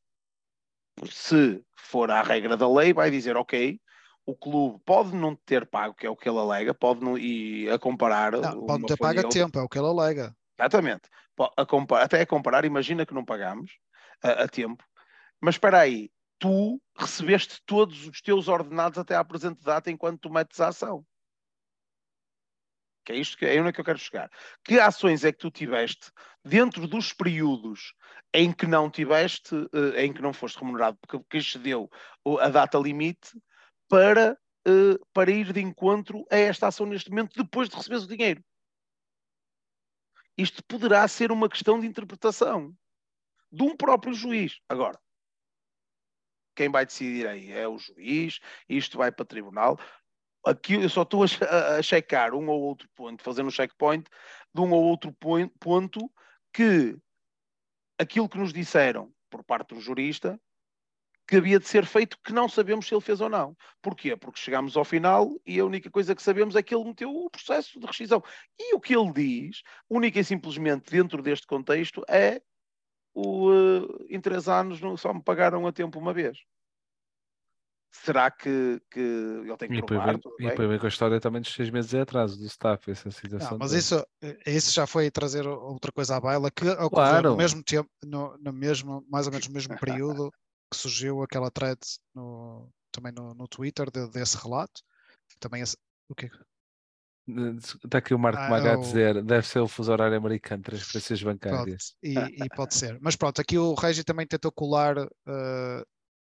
se for à regra da lei, vai dizer, ok, o clube pode não ter pago, que é o que ele alega, pode não, e a comparar. Não, pode ter pago a tempo, é o que ele alega. Exatamente. A até a comparar, imagina que não pagamos a, a tempo, mas espera aí, tu recebeste todos os teus ordenados até à presente data enquanto tu metes a ação. Que é isto que é onde que eu quero chegar. Que ações é que tu tiveste dentro dos períodos em que não tiveste, uh, em que não foste remunerado, porque, porque excedeu a data limite, para, uh, para ir de encontro a esta ação neste momento, depois de receberes o dinheiro? Isto poderá ser uma questão de interpretação de um próprio juiz. Agora, quem vai decidir aí é o juiz, isto vai para o tribunal. Aqui eu só estou a, a checar um ou outro ponto, fazendo um checkpoint de um ou outro ponto que aquilo que nos disseram por parte do jurista que havia de ser feito que não sabemos se ele fez ou não. Porquê? Porque chegamos ao final e a única coisa que sabemos é que ele meteu o processo de rescisão. E o que ele diz, única e simplesmente dentro deste contexto, é o, uh, em três anos só me pagaram a tempo uma vez. Será que, que ele tem que e provar? Vem, e depois vem com a história também dos seis meses de atraso do staff, essa situação. Não, mas isso, isso já foi trazer outra coisa à baila que ocorreu claro. no mesmo tempo, no, no mesmo, mais ou menos no mesmo período que surgiu aquela thread no, também no, no Twitter de, desse relato. Também esse, o quê? Está aqui o Marco ah, Maga a dizer, deve ser o fuso horário americano, transferências bancárias. e, e, pode ser. Mas pronto, aqui o Regi também tentou colar uh,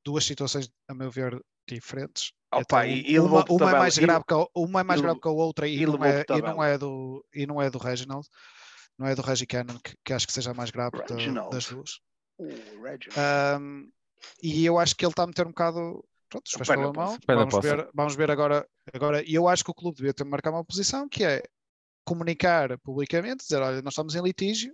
duas situações, a meu ver, diferentes. Opa, então, e uma, uma é mais grave que a, uma é mais grave que a outra e, não é, e, não é, do, e não é do Reginald, não é do Regi Cannon, que, que acho que seja a mais grave da, das duas. Um, e eu acho que ele está a meter um bocado pronto, os pés pela mão. Vamos ver, vamos ver agora. agora. E eu acho que o clube devia ter marcado uma posição que é comunicar publicamente, dizer, olha, nós estamos em litígio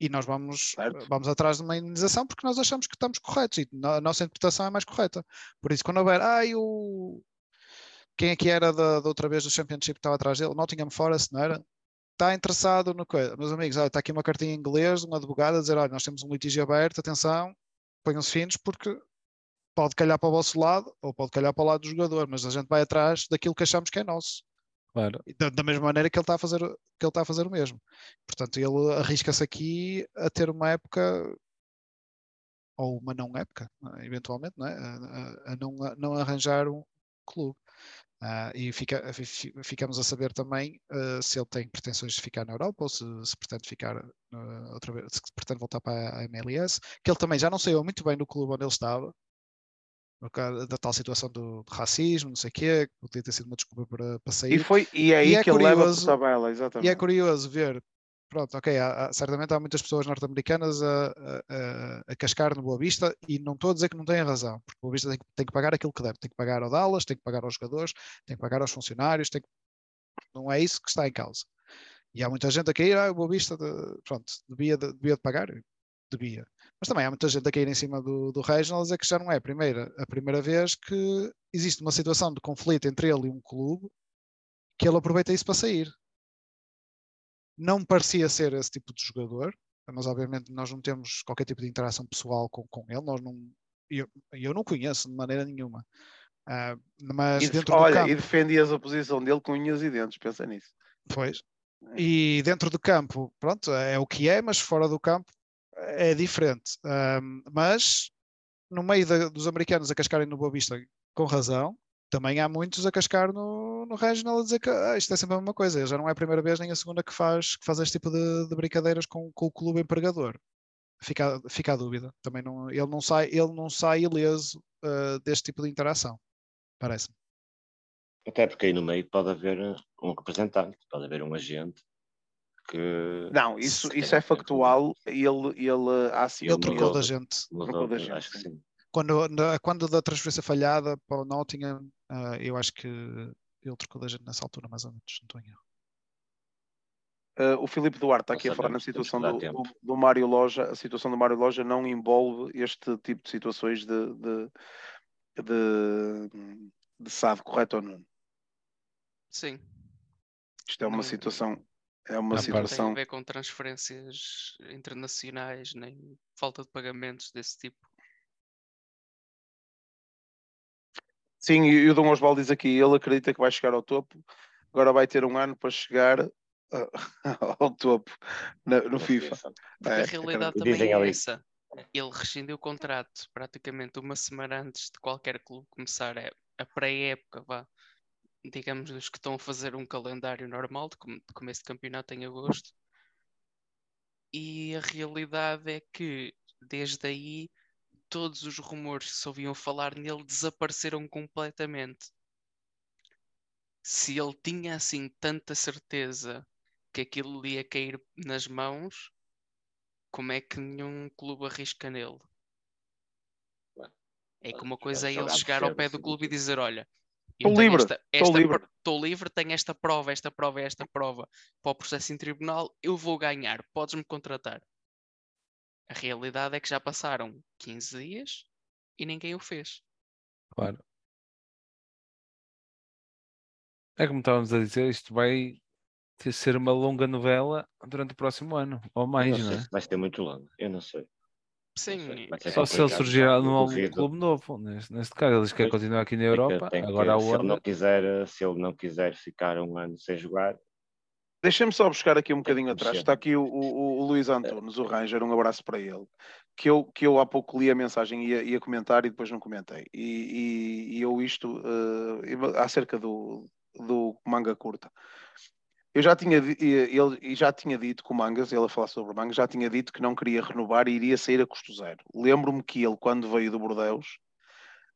e nós vamos, vamos atrás de uma indenização porque nós achamos que estamos corretos e a nossa interpretação é mais correta. Por isso, quando houver, ai, o... quem é que era da, da outra vez do Championship que estava atrás dele? Nottingham Forest, não era? Está interessado no coisa. Meus amigos, olha, está aqui uma cartinha em inglês, um advogado a dizer, olha, nós temos um litígio aberto, atenção, ponham-se finos porque pode calhar para o vosso lado ou pode calhar para o lado do jogador, mas a gente vai atrás daquilo que achamos que é nosso. Claro. Da, da, mesma maneira que ele está a fazer a fazer o mesmo. Portanto, ele arrisca-se aqui a ter uma época ou uma não época, eventualmente, não é? a, a, não, a não arranjar um clube. Uh, e fica, ficamos a saber também uh, se ele tem pretensões de ficar na Europa ou se, se pretende ficar uh, outra vez, se pretende voltar para a MLS, que ele também já não saiu muito bem do clube onde ele estava, da tal situação do, do, racismo, não sei o quê, podia ter sido uma desculpa para, para sair. E, foi, e é aí e que é ele curioso, leva a tabela, exatamente. E é curioso ver pronto, ok, há, há, certamente há muitas pessoas norte-americanas a, a, a, cascar no Boa Vista e não estou a dizer que não têm razão, porque o Boa Vista tem, tem, que pagar aquilo que deve, tem que pagar ao Dallas, tem que pagar aos jogadores, tem que pagar aos funcionários, que... não é isso que está em causa. E há muita gente a cair, ah, o Boa Vista, de, pronto, devia de, devia de pagar, devia. Mas também há muita gente a cair em cima do, do Regionals, é que já não é a primeira, a primeira vez que existe uma situação de conflito entre ele e um clube que ele aproveita isso para sair não parecia ser esse tipo de jogador, mas obviamente nós não temos qualquer tipo de interação pessoal com, com ele, nós não, eu, eu não conheço de maneira nenhuma. Uh, mas e, dentro olha, do campo, e defendias a posição dele com unhas e dentes, pensa nisso. Pois. É. E dentro do campo, pronto, é o que é, mas fora do campo é diferente. Um, mas no meio de, dos americanos a cascarem no Boa Vista com razão, também há muitos a cascar no, no Regional a dizer que ah, isto é sempre a mesma coisa. Já não é a primeira vez nem a segunda que faz, que faz este tipo de, de brincadeiras com, com, o clube empregador. Fica, fica a dúvida. Também não, ele, não sai, ele não sai ileso uh, deste tipo de interação, parece-me. Até porque aí no meio pode haver um representante, pode haver um agente que. Não, isso, isso é factual. Ele, ele, há sim, ele trocou da gente. Trocou da gente. Acho que sim. Quando, quando da transferência falhada para o Nottingham, uh, eu acho que ele trocou da gente nessa altura, mais ou menos, não estou em erro. Uh, o Filipe Duarte está aqui a falar na situação do, do, do, Mário Loja. A situação do Mário Loja não envolve este tipo de situações de, de, de, de SAD, correto ou não? Sim. Isto é uma não, situação. É uma situação. Não tem a ver com transferências internacionais, nem falta de pagamentos desse tipo. Sim, e o Dom Osvaldo diz aqui, ele acredita que vai chegar ao topo, agora vai ter um ano para chegar uh, ao topo na, no FIFA. Porque é, a realidade também é essa. Ele rescindiu o contrato praticamente uma semana antes de qualquer clube começar a, a pré-época, vá, digamos, os que estão a fazer um calendário normal de, com- de começo de campeonato em agosto. E a realidade é que, desde aí, todos os rumores que se ouviam falar nele desapareceram completamente. Se ele tinha assim tanta certeza que aquilo lhe ia cair nas mãos, como é que nenhum clube arrisca nele? Bem, É que uma coisa é ele chegar ao pé do clube e dizer: Olha, Estou livre, esta, estou livre." estou livre, tenho esta prova, esta prova, esta prova para o processo em tribunal, eu vou ganhar, podes-me contratar. A realidade é que já passaram 15 dias e ninguém o fez. Claro. É como estávamos a dizer, isto vai ter- ser uma longa novela durante o próximo ano, ou mais, não não é? se vai ser muito longo. Eu não sei. Sim, vai ser Só se ele surgir num clube novo, neste, neste caso, eles querem Pois, continuar aqui na Tem que- Europa, tem que- agora a se ele não quiser, se ele não quiser ficar um ano sem jogar, Deixa-me só buscar aqui um bocadinho que atrás. Está aqui o, o- o Luís Antunes, o Ranger, um abraço para ele. Que eu, que eu há pouco li a mensagem e ia, ia comentar e depois não comentei. E, e- e eu isto eh, acerca do, do manga curta. Eu já tinha, ele já tinha dito que o Mangas, ele a falar sobre o Mangas, já tinha dito que não queria renovar e iria sair a custo zero. Lembro-me que ele, quando veio do Bordeus,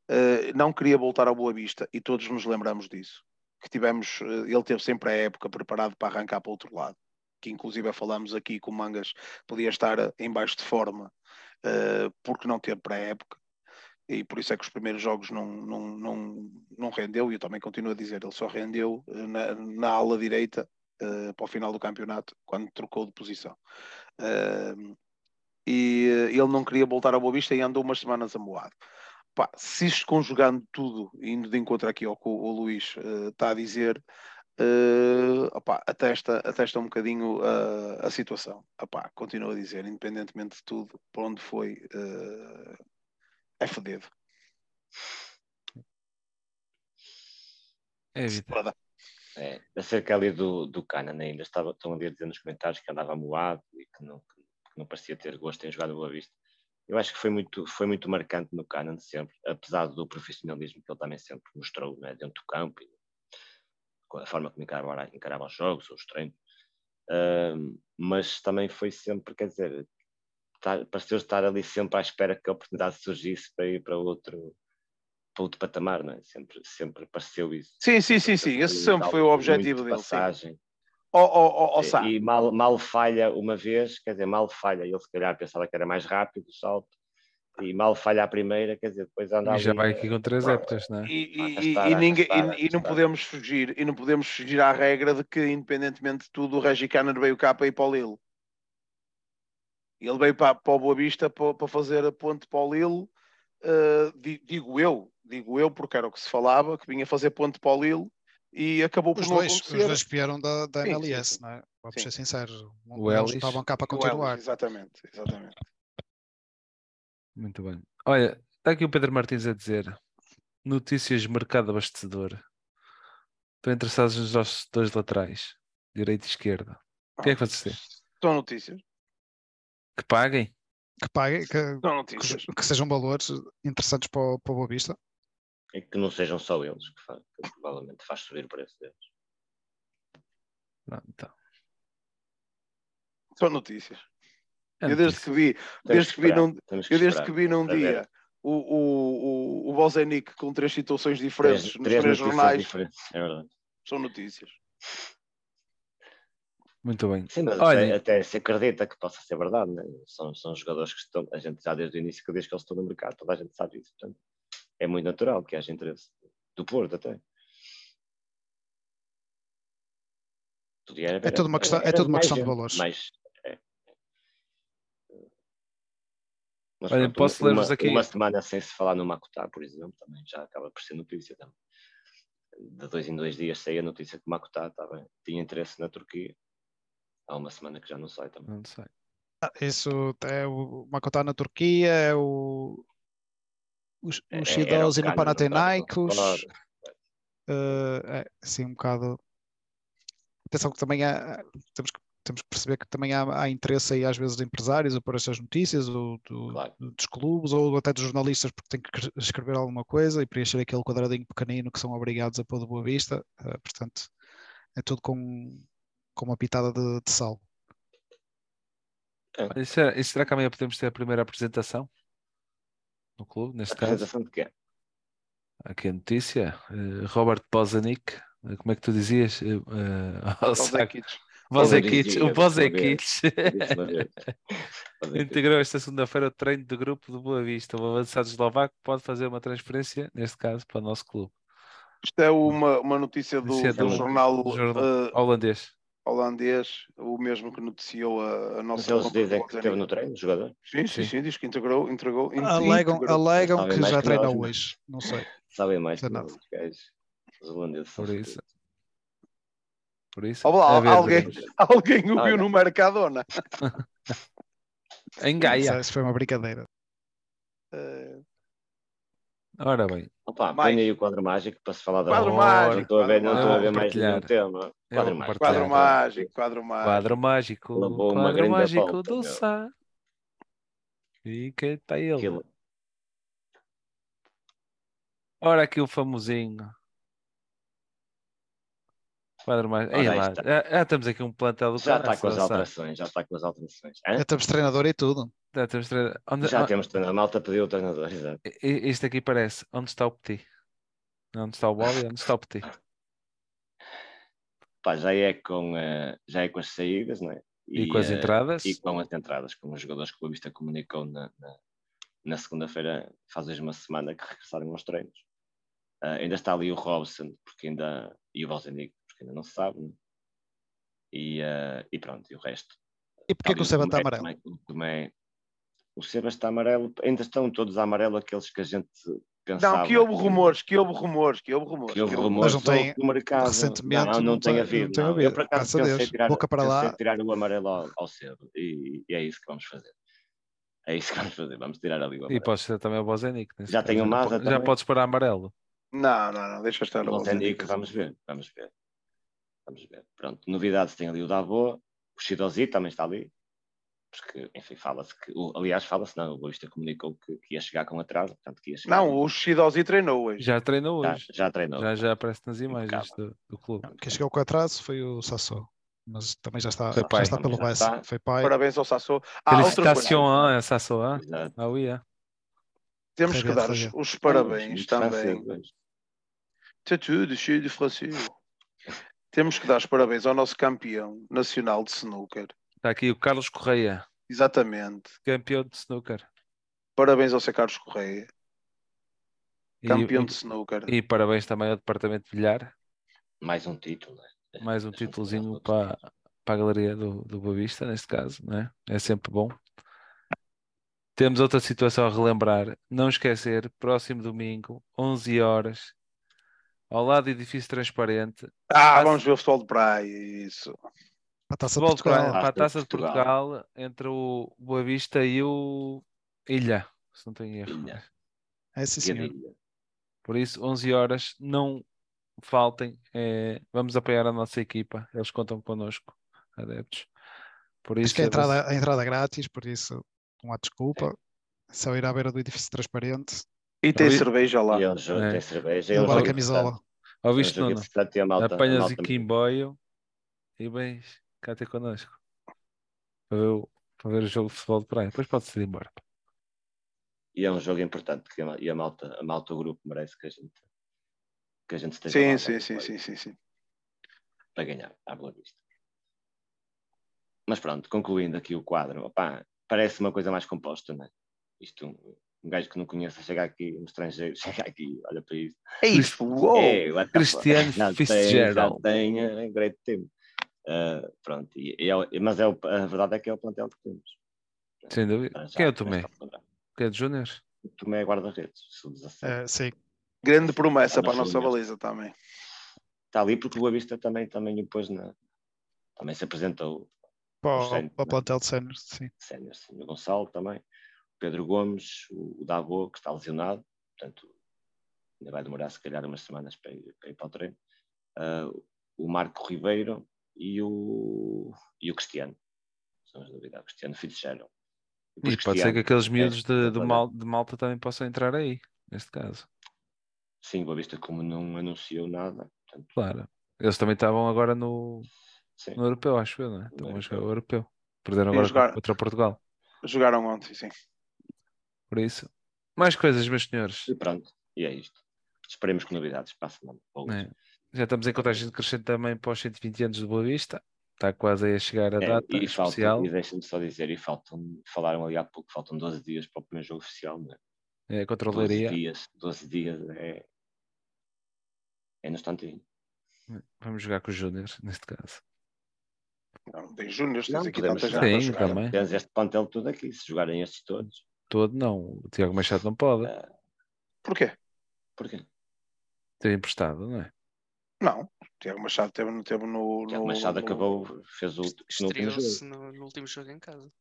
eh, não queria voltar ao Boa Vista e todos nos lembramos disso. Que tivemos, eh, ele teve sempre a época preparado para arrancar para o outro lado. Que inclusive falamos aqui que o Mangas podia estar em baixo de forma eh, porque não teve pré-época e por isso é que os primeiros jogos não, não, não, não rendeu, e eu também continuo a dizer, ele só rendeu na, na ala direita eh, para o final do campeonato, quando trocou de posição. Eh, e eh, ele não queria voltar ao Boa Vista e andou umas semanas amoado. Pá, se isto conjugando tudo, indo de encontro aqui ao que o, o Luís eh, está a dizer, eh, opá, atesta, atesta um bocadinho a, a situação. Opá, continuo a dizer, independentemente de tudo, para onde foi, eh, é fodido. É evidente. É, acerca ali do, do Canan ainda, estava, estão ali a dizer nos comentários que andava moado e que não, que não parecia ter gosto em jogar no Boa Vista. Eu acho que foi muito, foi muito marcante no Canan sempre, apesar do profissionalismo que ele também sempre mostrou né, dentro do campo e a forma como encarava, encarava os jogos, os treinos. Ahm, mas também foi sempre, quer dizer, estar, pareceu estar ali sempre à espera que a oportunidade surgisse para ir para outro, para outro patamar, não é? Sempre, sempre pareceu isso. Sim, sim, sim, sim. Esse sempre foi o objetivo dele. sim. Passagem. Ó, ó, ó, Sá, E mal, mal falha uma vez, quer dizer, mal falha, ele se calhar pensava que era mais rápido o salto, e mal falha a primeira, quer dizer, depois anda E já ali, vai eh, aqui com três épocas, não é? E, Ah, e- arrastar, e ninguém- e- arrastar, e não podemos fugir e não podemos fugir à regra de que independentemente de tudo o Regi Canner veio cá para ir para o Lille ele veio para, para o Boa Vista para, para fazer a ponte para o Lille eh, di- digo eu digo eu porque era o que se falava que vinha fazer ponte para o Lille e acabou por Os não dois, os acontecer dois vieram da, da Sim, sim, MLS, sim. não é? Vamos Sim. ser sinceros. O Ellis. estavam cá para O Ellis, continuar. exatamente, exatamente Muito bem. Olha, está aqui o Pedro Martins a dizer: notícias de mercado abastecedor. Estão interessados nos nossos dois laterais, direita e esquerda. O que é que vocês têm? são notícias Que paguem? Que paguem, que, que, que sejam valores interessantes para o, para o Boa Vista. E que não sejam só eles, que, fa- que provavelmente faz subir o preço deles. Pronto, então. são notícias É eu desde que vi desde que vi num, temos Eu desde que vi num dia o, o, o, o Bozenic com três situações diferentes três, nos três três jornais, é verdade. são notícias. Muito bem. Sim, mas Olha- até, se acredita que possa ser verdade, né? são, são jogadores que estão, a gente já desde o início, que desde que eles estão no mercado, toda a gente sabe isso, portanto, é muito natural que haja interesse, do Porto até. Podia haver- É tudo uma questão- é era uma questão de valores. mas, é. Mas Olha, pronto, posso uma, ler-vos aqui- uma semana sem se falar no Makuta, por exemplo, também já acaba por ser notícia também. De dois em dois dias saía a notícia que o Makuta estava, tinha interesse na Turquia. Há uma semana que já não sai também. Não sei. Ah, Isso é o Makota na Turquia, é o, os, É- os o Shidozi no Panathinaikos. eh, é assim um bocado. Atenção que também há, temos que temos que perceber que também há, há interesse aí às vezes de empresários ou por estas notícias, ou do, Claro. dos clubes, ou até dos jornalistas, porque têm que cre- escrever alguma coisa e preencher aquele quadradinho pequenino que são obrigados a pôr de boa vista. eh, portanto, é tudo com, com uma pitada de, de sal. É- isso será que amanhã podemos ter a primeira apresentação no clube, neste caso? Apresentação de quê? Aqui a notícia. eh, Robert Bozanic, eh, como é que tu dizias? Eh, eh, dizia, o quê? integrou esta segunda-feira o treino do grupo do Boa Vista. O avançado eslovaco pode fazer uma transferência, neste caso, para o nosso clube. Isto é uma, uma notícia do, do do- jornal jornal holandês. Holandês, o mesmo que noticiou a, a Mas nossa eles compra dizem do que esteve no treino, o jogador. Sim, sim, Sim. sim, diz que integrou, entregou, Alegam, integrou. alegam Sabem que já que treinou nós, não é? hoje. Não sei. Sabem mais que nada. os gajos. Os holandeses Por isso. Por isso, Ó, lá, a ver, alguém, alguém o viu no Mercadona. Em Gaia. isso foi uma brincadeira. Ora bem, Opa, Mais. põe aí o quadro mágico para se falar da Quadro bola. mágico, Não estou a ver, não quadro estou a ver mágico. mais nenhum tema. Eu Quadro mágico. quadro mágico, quadro mágico. quadro mágico. Levou uma grande mágico volta, do meu. Sá. E que está ele. Aquilo. Ora aqui o famosinho. Quadro mágico. Ei lá, está. já, já temos aqui um plantel do Já está com as alterações, já está com as alterações. Hã? Já temos treinador e tudo. Já temos tre- onde- Já temos treinador. A malta pediu o treinador, exato. Isto aqui parece. Onde está o Petit? Onde está o Bobby? Onde está o Petit? Pá, já é com, eh, já é com as saídas, não é? E, com as eh, entradas? E com as entradas, como os jogadores que o Vista comunicou na, na, na segunda-feira, faz hoje uma semana que regressaram aos treinos. Ah, ainda está ali o Robson, porque ainda, e o Valzenic, porque ainda não se sabe, né? e, ah, e pronto, e o resto. E porquê que o Seba está amarelo? Tomé- o Seba está amarelo, ainda estão todos a amarelo aqueles que a gente pensava. Não, que houve rumores, que houve rumores, que houve rumores. que houve rumores Mas não tem- do mercado. recentemente não, não, não tem tem- havido. não. Eu por acaso pensei Deus. tirar, Boca para pensei lá. tirar o amarelo ao, ao cedo e, e é isso que vamos fazer. É isso que vamos fazer, vamos tirar ali o E amarelo. podes ser também o Bozenic. Já caso. tem o Maza Já também. podes pôr amarelo. Não, não, não, deixa estar O o Mozambique, vamos ver, vamos ver. Vamos ver. Pronto, novidades tem ali o Davô, o Shidozi também está ali. Porque, enfim, fala-se que. aliás, fala-se, não, o Boa Vista comunicou que, que ia chegar com atraso, portanto que ia chegar. Não, o Shidozi treinou hoje. Já treinou já, hoje. já treinou. Já, já aparece nas imagens do, do clube. Quem chegou com atraso foi o Sassou. Mas também já está, Foi já pai. está pelo Já Bessa. está. Foi pai. Parabéns ao Sassou. Ah. Felicitação. Exato. Ah, oui, ah. Temos que dar os, parabéns também. C'est tudo cheio de francês. Temos que dar os parabéns ao nosso campeão nacional de snooker. Está aqui o Carlos Correia, Exatamente. campeão de snooker. Parabéns ao Sr. Carlos Correia, campeão e, de snooker. e parabéns também ao Departamento de Bilhar. Mais um título. né? Mais um títulozinho para, para a galeria do, do Boa Vista, neste caso, não é? É sempre bom. Temos outra situação a relembrar. Não esquecer, próximo domingo, 11 horas, ao lado do edifício transparente, Ah, vamos ver o futebol de praia. Isso. Para a taça de Portugal. para a Taça de Portugal, entre o Boa Vista e o Ilha, se não tenho erro. Ilha. É sim, senhor. Por isso, 11 horas, não faltem. é, vamos apoiar a nossa equipa. Eles contam connosco, adeptos. Por Acho isso, que a é entrada, a entrada é grátis, por isso não há desculpa. É só ir à beira do edifício transparente E tem Ali- cerveja lá. E jogo, É. tem cerveja. levar a camisola. importante. Ó, viste, jogo Nuno? e a a Apanhas o Kimboio e vens cá ter connosco para ver, o, para ver o jogo de futebol de praia. Depois pode-se ir embora. E é um jogo importante que a, e a malta, a malta, o grupo merece que a gente, que a gente esteja Sim, lá sim, para- sim, sim, sim, sim. para ganhar, à boa vista. Mas pronto, concluindo aqui o quadro, opá, parece uma coisa mais composta, não é? Isto, um, um gajo que não conhece chega aqui, um estrangeiro, chega aqui, olha para isso. É isso, uou! É, what the Cristiano fuck? Já tem- Fitzgerald. Já tem eh, Ah, pronto, e, e é o- mas é o- a verdade é que é o plantel que temos. Sem dúvida. Ah, já Quem é o Tomé? Quem é de Júnior? O Tomé é guarda-redes, sub-17. É, sim. Grande promessa para a nossa baliza também. Está ali porque o Boa Vista também, também o pôs na. Também se apresentou Para, o- séniores, para o plantel de séniores, sim. sénior, sim, o Gonçalo também, o Pedro Gomes, o, o Davô, que está lesionado, portanto, ainda vai demorar se calhar umas semanas para ir para, ir para o treino. Ah, o Marco Ribeiro, e o, e o Cristiano. São as novidades. O Cristiano Fitzgerald. E pode ser que aqueles é, miúdos de, de, mal, de malta também possam entrar aí, neste caso. Sim, Boa Vista, como não anunciou nada, portanto, Claro. Eles também estavam agora no, sim. no europeu, acho eu, não é? Estão a jogar o europeu. Perderam Sim, agora jogar- contra Portugal. Jogaram ontem, sim. Por isso. Mais coisas, meus senhores. E pronto, e é isto. Esperemos que novidades para a semana. Ou- É. Já estamos em contagem decrescente também para os 120 anos de Boa Vista. Está quase aí a chegar a É, data e faltam, especial. e deixa-me só dizer, e faltam, falaram ali há pouco, faltam 12 dias para o primeiro jogo oficial, não é? É contra o 12 Leiria. dias, 12 dias é, é no instantinho. Vamos jogar com os Júniors, neste caso. Não, tem Júnior, tens Não, aqui podemos tanta jogar. gente a Sim, também. Tens este plantel todo aqui, se jogarem estes todos. Todo não. O Tiago Machado não pode. ah, Porquê? porquê? Ter emprestado, não é? Não, Tiago Machado teve, no- teve no. Tiago Machado no- acabou, fez o no último Estreou-se jogo. no, no último jogo em casa.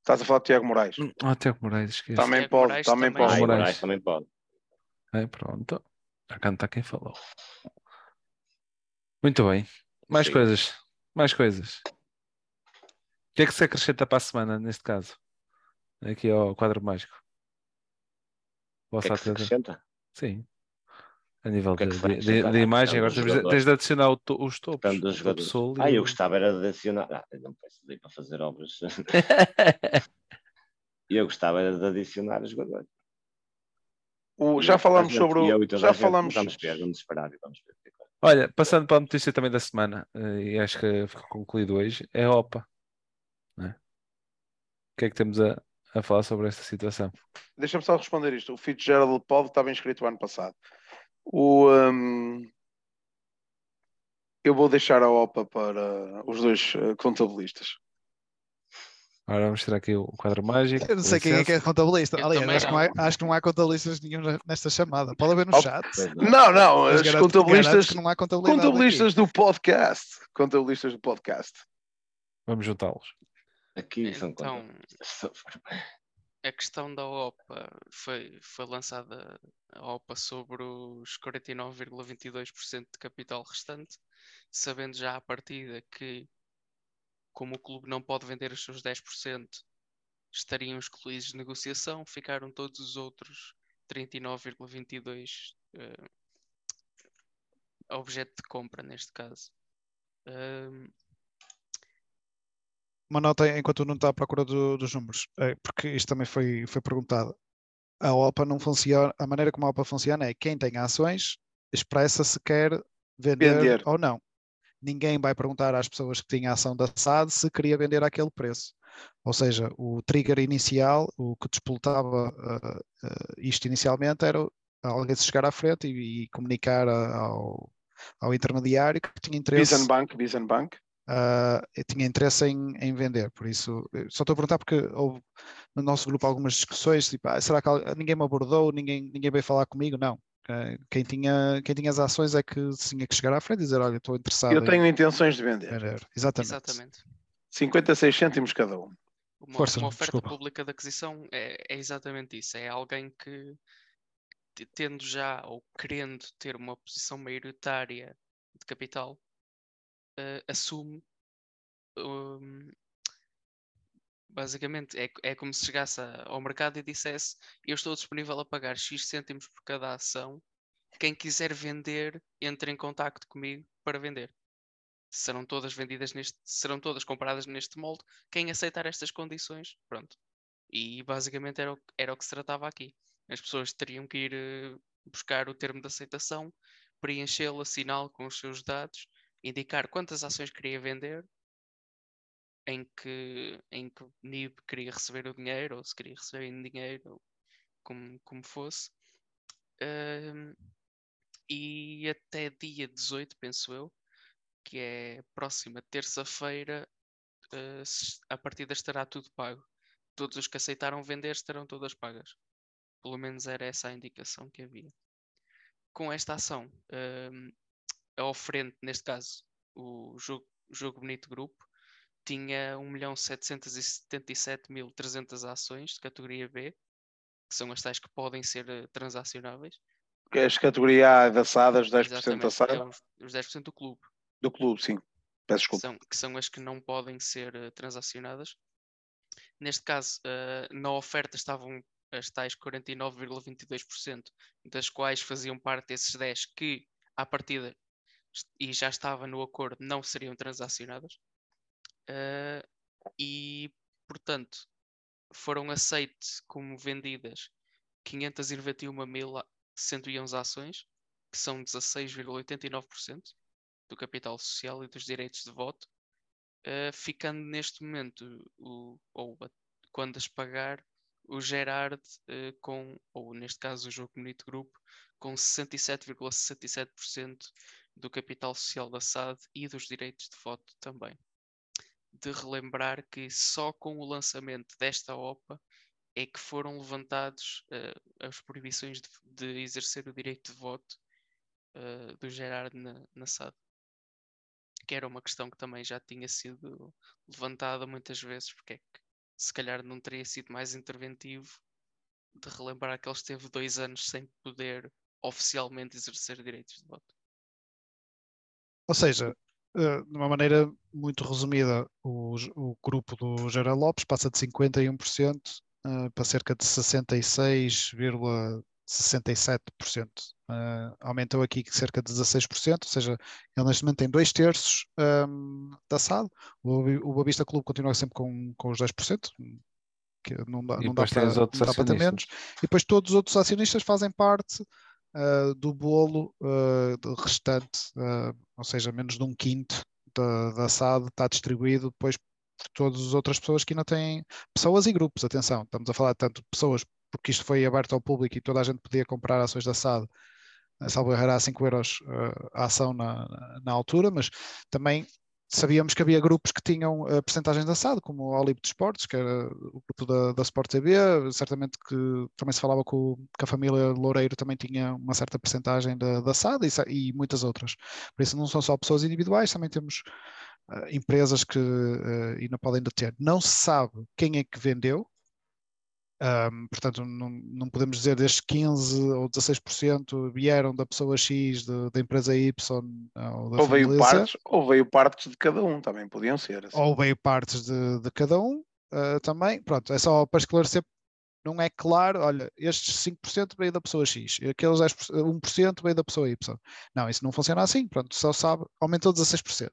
Estás a falar de Tiago Moraes. Ah, Tiago Moraes, esquece. Também Tiago pode, Moraes também também. pode. Moraes. Moraes também pode. É, pronto. Já canta quem falou. Muito bem. Mais Sim. coisas. Mais coisas. O que é que se acrescenta para a semana, neste caso? Aqui ao quadro mágico. O que Vossa é que se acrescenta? Sim. A nível que é de, que de- de- imagem, agora jogadores. tens de adicionar o os topos. Dos topo Ah, eu gostava era de adicionar. Ah, não precisei para fazer obras. E eu gostava era de adicionar os jogadores. O- já a gente- sobre eu o. e toda a Já gente, falamos. Vamos ver, vamos esperar e vamos ver. o que é. Olha, passando para a notícia também da semana, eh, e acho que ficou concluído hoje, é a OPA. é? O que é que temos a, a falar sobre esta situação? Deixa-me só responder isto. O Fitzgerald pode estava inscrito o ano passado. O, hum, eu vou deixar a OPA para os dois eh, contabilistas. Agora vamos tirar aqui o quadro mágico. Eu não sei quem é que é contabilista. Eu Aliás, acho que, não há, não. acho que não há contabilistas nenhum ne- nesta chamada. Pode haver no Oh, chat. Pois não. Não, mas os contabilistas, não há contabilistas do podcast. Contabilistas do podcast. Vamos juntá-los. Aqui são Então? A questão da OPA foi, foi lançada a OPA sobre os 49,22% de capital restante, sabendo já à partida que, como o clube não pode vender os seus 10%, estariam excluídos de negociação, ficaram todos os outros 39,22% eh, objeto de compra neste caso. Ahm, Uma nota enquanto não está à procura do- dos números, é, porque isto também foi, foi perguntado. A OPA não funciona, a maneira como a OPA funciona é quem tem ações expressa se quer vender, Vender. ou não. Ninguém vai perguntar às pessoas que tinham ação da SAD se queria vender àquele preço. Ou seja, o trigger inicial, o que despoltava ah, ah, isto inicialmente era alguém se chegar à frente e, e comunicar a- ao, ao intermediário que tinha interesse Bisenbank, Bisenbank. ah, eu tinha interesse em, em vender, por isso eu só estou a perguntar porque houve no nosso grupo algumas discussões, tipo, ah, será que ninguém me abordou, ninguém, ninguém veio falar comigo? Não. Quem, tinha, quem tinha as ações é que tinha que chegar à frente e dizer, olha, estou interessado Eu em tenho intenções de vender. vender. Exatamente. exatamente. 56 cêntimos cada um. Uma, Força, uma oferta desculpa. pública de aquisição é, é exatamente isso. É alguém que, te- tendo já ou querendo ter uma posição maioritária de capital, eh, assume. hum, basicamente, é, é como se chegasse ao mercado e dissesse: Eu estou disponível a pagar X cêntimos por cada ação. Quem quiser vender, entre em contacto comigo para vender. Serão todas vendidas neste, serão todas compradas neste molde quem aceitar estas condições, pronto. E basicamente era o, era o que se tratava aqui. As pessoas teriam que ir eh, buscar o termo de aceitação, preenchê-lo, assiná-lo com os seus dados, indicar quantas ações queria vender, em que, em que NIB queria receber o dinheiro, ou se queria receber em dinheiro, como, como fosse. Ahm, e até dia 18, penso eu, que é próxima terça-feira, se- a partida estará tudo pago. Todos os que aceitaram vender estarão todas pagas. Pelo menos era essa a indicação que havia. Com esta ação, a oferente, neste caso, o jogo, jogo Bonito Grupo, tinha 1.777.300 ações de categoria B, que são as tais que podem ser eh, transacionáveis. Que é As categoria A da SAD, os 10% da Exatamente, SAD, é os, os 10% do clube. do clube, sim. Peço que desculpa. são, que são as que não podem ser eh, transacionadas. Neste caso, eh, na oferta estavam as tais 49,22%, das quais faziam parte esses 10 que, à partida, e já estava no acordo, não seriam transacionadas. Eh, e, portanto, foram aceites como vendidas 591.111 ações, que são 16,89% do capital social e dos direitos de voto, eh, ficando neste momento, o, ou quando as pagar, o Gerard eh, com, ou neste caso o Jogo Bonito Grupo, com 67,67% do capital social da SAD e dos direitos de voto também. De relembrar que só com o lançamento desta OPA é que foram levantados eh, as proibições de, de exercer o direito de voto eh, do Gerard na, na SAD que era uma questão que também já tinha sido levantada muitas vezes, porque é que se calhar não teria sido mais interventivo de relembrar que ele esteve dois anos sem poder oficialmente exercer direitos de voto. Ou seja, eh, de uma maneira muito resumida, o, o grupo do Gerard Lopes passa de 51% eh, para cerca de 66,67%. Eh, aumentou aqui cerca de 16%, ou seja, ele neste momento tem dois terços ehm, da SAD. O, o Boa Vista Clube continua sempre com, com os 10%, que não dá, não dá para, não dá para ter menos. E depois todos os outros acionistas fazem parte ah, do bolo do restante, ah, ou seja, menos de um quinto da, da SAD está distribuído depois por todas as outras pessoas que ainda têm pessoas e grupos. Atenção, estamos a falar tanto de pessoas, porque isto foi aberto ao público e toda a gente podia comprar ações da SAD. Salvo errar a 5 euros a ação na, na altura, mas também sabíamos que havia grupos que tinham uh, percentagens da SAD, como o Olive de Esportes, que era o grupo da, da Sport TV, certamente que também se falava que, o- que a família Loureiro também tinha uma certa percentagem da, da SAD e, e muitas outras. Por isso não são só pessoas individuais, também temos uh, empresas que uh, ainda podem deter. Não se sabe quem é que vendeu, um, portanto, não, não podemos dizer destes 15 ou 16% vieram da pessoa X, de- da empresa Y ou da Ou veio, partes, ou veio partes de cada um, também podiam ser. assim. ou veio partes de, de cada um uh, também. Pronto, é só para esclarecer. Não é claro, olha, estes 5% veio da pessoa X, e aqueles 10%, 1% veio da pessoa Y. Não, isso não funciona assim. Pronto, só sabe, aumentou 16%.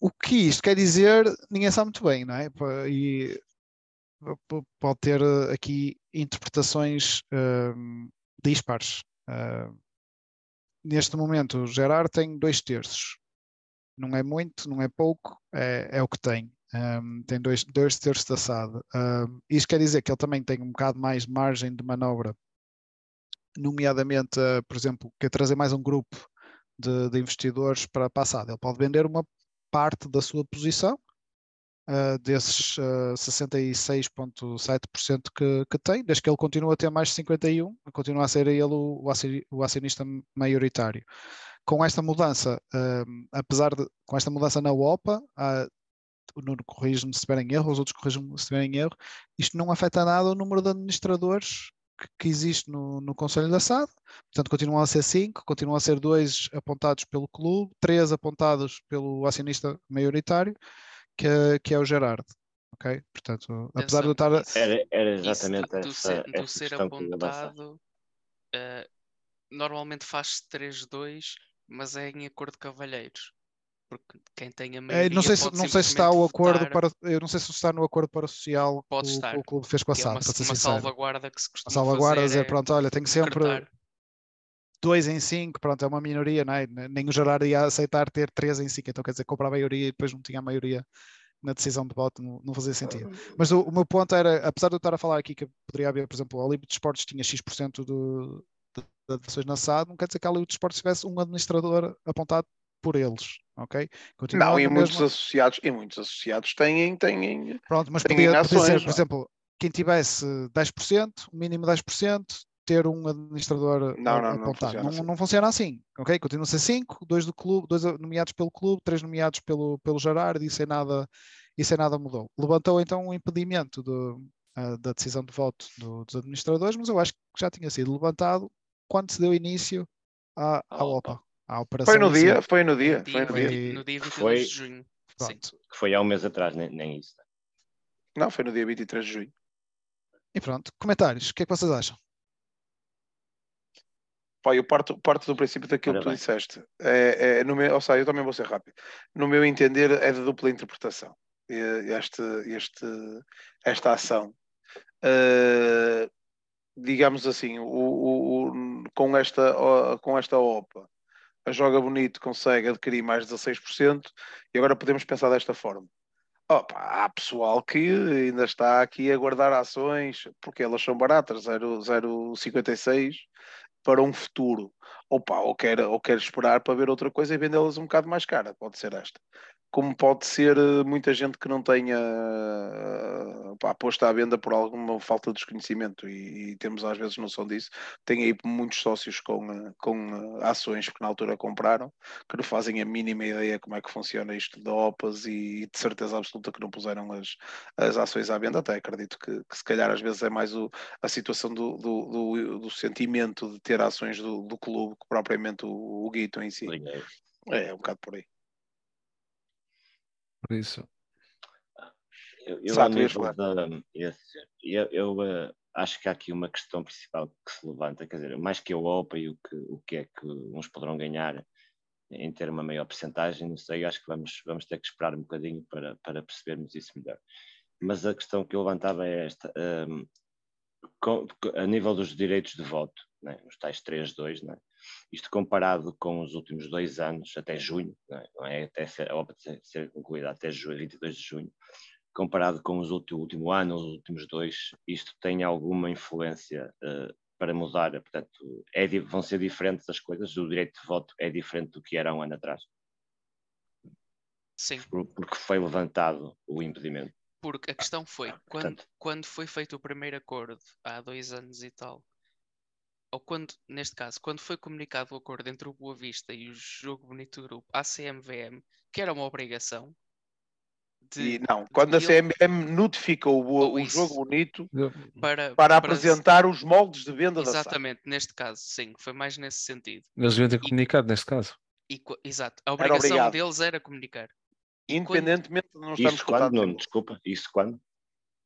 O que isto quer dizer, ninguém sabe muito bem, não é? E pode ter uh, aqui interpretações um, dispares. Uh, neste momento, Gerard tem dois terços não é muito, não é pouco, é, é o que tem. Um, tem dois, dois terços da SAD. Um, isto quer dizer que ele também tem um bocado mais margem de manobra, nomeadamente, uh, por exemplo, quer trazer mais um grupo de, de investidores para a SAD. Ele pode vender uma parte da sua posição, uh, desses uh, 66,7% que, que tem, desde que ele continue a ter mais de 51%, continua a ser ele o, o aci- o acionista maioritário. Com esta mudança, um, apesar de com esta mudança na OPA, o Nuno corrige-me se estiver em erro, os outros corrigem-me se estiver em erro, isto não afeta nada o número de administradores que, que existe no, no Conselho da SAD, portanto continuam a ser cinco, continuam a ser dois apontados pelo clube, três apontados pelo acionista maioritário, que, que é o Gerard. Ok? Portanto, apesar de eu estar. Era, era exatamente isso, essa, do, essa ser, apontado, uh, normalmente faz-se 3-2, mas é em acordo de cavalheiros. Porque quem tem a maioria. É, não sei se, não sei se está o acordo votar, para. Eu não sei se está no acordo para social que o, estar, o, clube fez com a SAP. É uma, para ser uma salvaguarda que se costuma. A salvaguarda fazer é, pronto, olha, tem que sempre. Secretar 2 em 5, pronto, é uma minoria, não é? nem o Gerard ia aceitar ter 3 em 5, então quer dizer, comprar a maioria e depois não tinha a maioria na decisão de voto, não, não fazia sentido. Uhum, uhum. Mas o, o, meu ponto era, apesar de eu estar a falar aqui que poderia haver, por exemplo, a Olímpico de Esportes tinha X% das de na SAD, não quer dizer que a Olímpico de Esportes tivesse um administrador apontado por eles, ok? Continuam não, e muitos associados, e muitos associados têm, têm Pronto, mas têm podia, ações, podia por é? exemplo, quem tivesse 10%, mínimo 10%, ter um administrador Não, a- não, não apontado. funciona Não, assim. não funciona assim, ok? Continua a ser 5, dois do clube, dois nomeados pelo clube, três nomeados pelo, pelo Gerard e sem nada, e sem nada mudou. Levantou então um impedimento do, ah, da decisão de voto do- dos administradores, mas eu acho que já tinha sido levantado quando se deu início à, à À OPA. A operação Foi no em dia, foi no dia, foi no foi- dia. vinte- no dia 22 Foi- de junho. Pronto. Que foi há um mês atrás, nem, nem isso. Não, foi no dia 23 de junho. E pronto. Comentários. O que é que vocês acham? Pá, eu parto, parto do princípio daquilo que tu bem. disseste. É, é, no meu, ou seja, eu também vou ser rápido. No meu entender, é de dupla interpretação. Este, este, esta ação. Eh, digamos assim, o, o- o- com, esta, com esta OPA, a Joga Bonito consegue adquirir mais 16%, e agora podemos pensar desta forma. Opa, há pessoal que ainda está aqui a guardar ações, porque elas são baratas, 0 0,56 para um futuro. Opa, ou quer, ou quer esperar para ver outra coisa e vendê-las um bocado mais cara, pode ser esta. Como pode ser eh, muita gente que não tenha eh, pá, posto à venda por alguma falta de desconhecimento e, e temos às vezes noção disso. Tem aí muitos sócios com, eh, com ações que na altura compraram, que não fazem a mínima ideia como é que funciona isto de OPAs e, de certeza absoluta que não puseram as, as ações à venda. Até acredito que, que se calhar às vezes é mais o, a situação do, do, do, do sentimento de ter ações do, clube que propriamente o, o guito em si. É, é um bocado por aí. Por isso. Eu, eu, Exato, dizer, eu, eu, eh, acho que há aqui uma questão principal que se levanta, quer dizer, mais que a OPA e o que, o que é que uns poderão ganhar em ter uma maior percentagem, não sei, acho que vamos, vamos ter que esperar um bocadinho para, para percebermos isso melhor. Mas a questão que eu levantava é esta, ehm, com- a nível dos direitos de voto, né, os tais 3-2, né, isto comparado com os últimos dois anos, até junho, né, não é até ser, a OPA ser, ser concluída até junho, 22 de junho, comparado com os últimos último ano, os últimos dois, isto tem alguma influência eh, para mudar? Portanto, é vão ser diferentes as coisas? O direito de voto é diferente do que era um ano atrás? Sim, Por- Porque foi levantado o impedimento. porque a questão foi, quando, portanto- quando foi feito o primeiro acordo, há dois anos e tal, ou quando, neste caso, quando foi comunicado o acordo entre o Boa Vista e o Jogo Bonito Grupo, à CMVM, que era uma obrigação de, E não, quando a ele- CMM notificou o, o jogo bonito para, para apresentar os moldes de venda da SAD. Exatamente, neste caso, sim, foi mais nesse sentido. Eles deviam ter E- comunicado neste caso. E, exato, a obrigação deles era comunicar. E quando- Independentemente de não estarmos Isso quando? Não, desculpa, isso quando?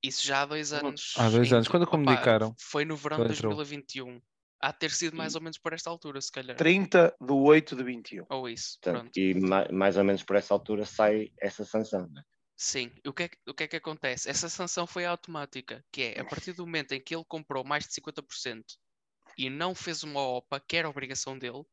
Isso já há dois anos. Há dois anos. Quando comunicaram? Foi no verão de Quando entrou? 2021. Há de ter sido mais ou menos por esta altura, se calhar. 30 de 8 de 21. Ou isso, Portanto, pronto. e ma- mais ou menos por essa altura sai essa sanção. né? Sim, o que, é, que- o que é que acontece? Essa sanção foi automática, que é a partir do momento em que ele comprou mais de 50% e não fez uma OPA, que era obrigação dele,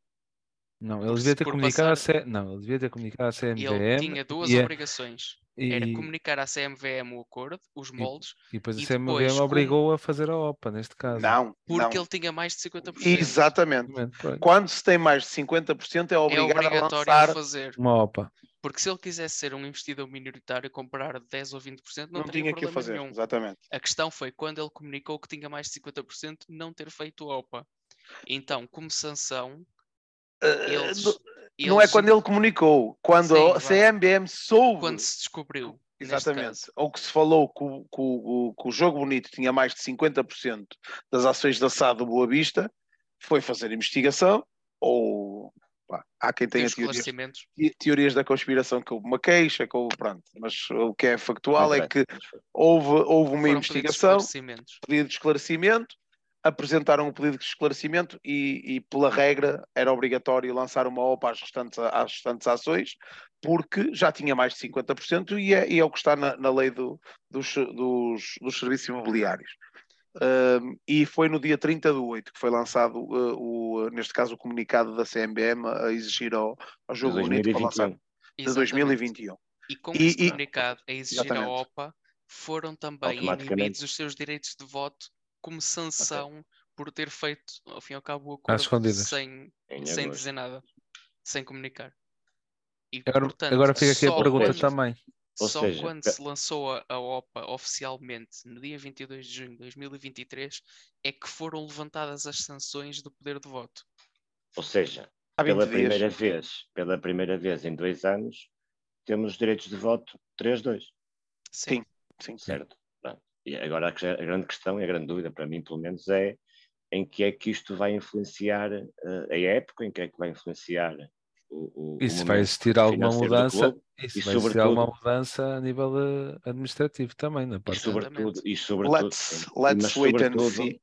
Não, ele devia ter comunicado passar- a C... Não, ele devia ter comunicado a ele tinha duas e, obrigações. E, Era comunicar à CMVM o acordo, os moldes, e depois a e CMVM depois, como- obrigou a fazer a OPA, neste caso. Não, porque não. ele tinha mais de 50%. Exatamente. Pronto, Quando se tem mais de 50%, é É obrigado a obrigatório a lançar. fazer. Uma OPA. Porque se ele quisesse ser um investidor minoritário e comprar 10 ou 20%, não, Não teria tinha que fazer. nenhum. Exatamente. A questão foi quando ele comunicou que tinha mais de 50%, não ter feito a OPA. Então, como sanção, eles. Uh, Não é eles- quando ele comunicou, quando Sim, a. CMBM soube. quando se descobriu. Exatamente. Ou que se falou que o, que o- que o jogo bonito tinha mais de 50% das ações da SAD do Boa Vista, foi fazer investigação, ou pá, há quem Tem tenha teorias, teorias da conspiração que houve uma queixa, que houve, pronto, mas o que é factual é que houve, houve uma Foram investigação, pedido de esclarecimento, apresentaram um pedido de esclarecimento e, e, pela regra, era obrigatório lançar uma OPA às restantes, às restantes ações, porque já tinha mais de 50% e é, e é o que está na, na lei do- dos, dos, dos serviços imobiliários. Um, e foi no dia 30 do 8 que foi lançado, uh, o, neste caso, o comunicado da CMBM a exigir ao, ao De Jogo Bonito para lançar 2021. de Exatamente. 2021. E com E- esse e- comunicado a exigir a. OPA, foram também inibidos os seus direitos de voto como sanção por ter feito, ao fim e ao cabo, o acordo sem, Em sem dizer nada, sem comunicar. E, Agora, portanto, agora fica aqui a pergunta quando- também. Ou Só seja, quando pe- se lançou a, a OPA oficialmente, no dia 22 de junho de 2023, é que foram levantadas as sanções do poder de voto. Ou seja, Há 20 pela dias. primeira vez, pela primeira vez em dois anos, temos direitos de voto 3-2, Sim. Sim. certo? E agora a, que- a grande questão e a grande dúvida para mim, pelo menos, é em que é que isto vai influenciar eh, a época, em que é que vai influenciar o, o, E se o vai existir alguma mudança, e se e vai existir alguma sobretudo- mudança a nível eh, administrativo também, na e parte. sobretudo, e sobretudo, Let's, sim, let's mas wait and sobretudo- see.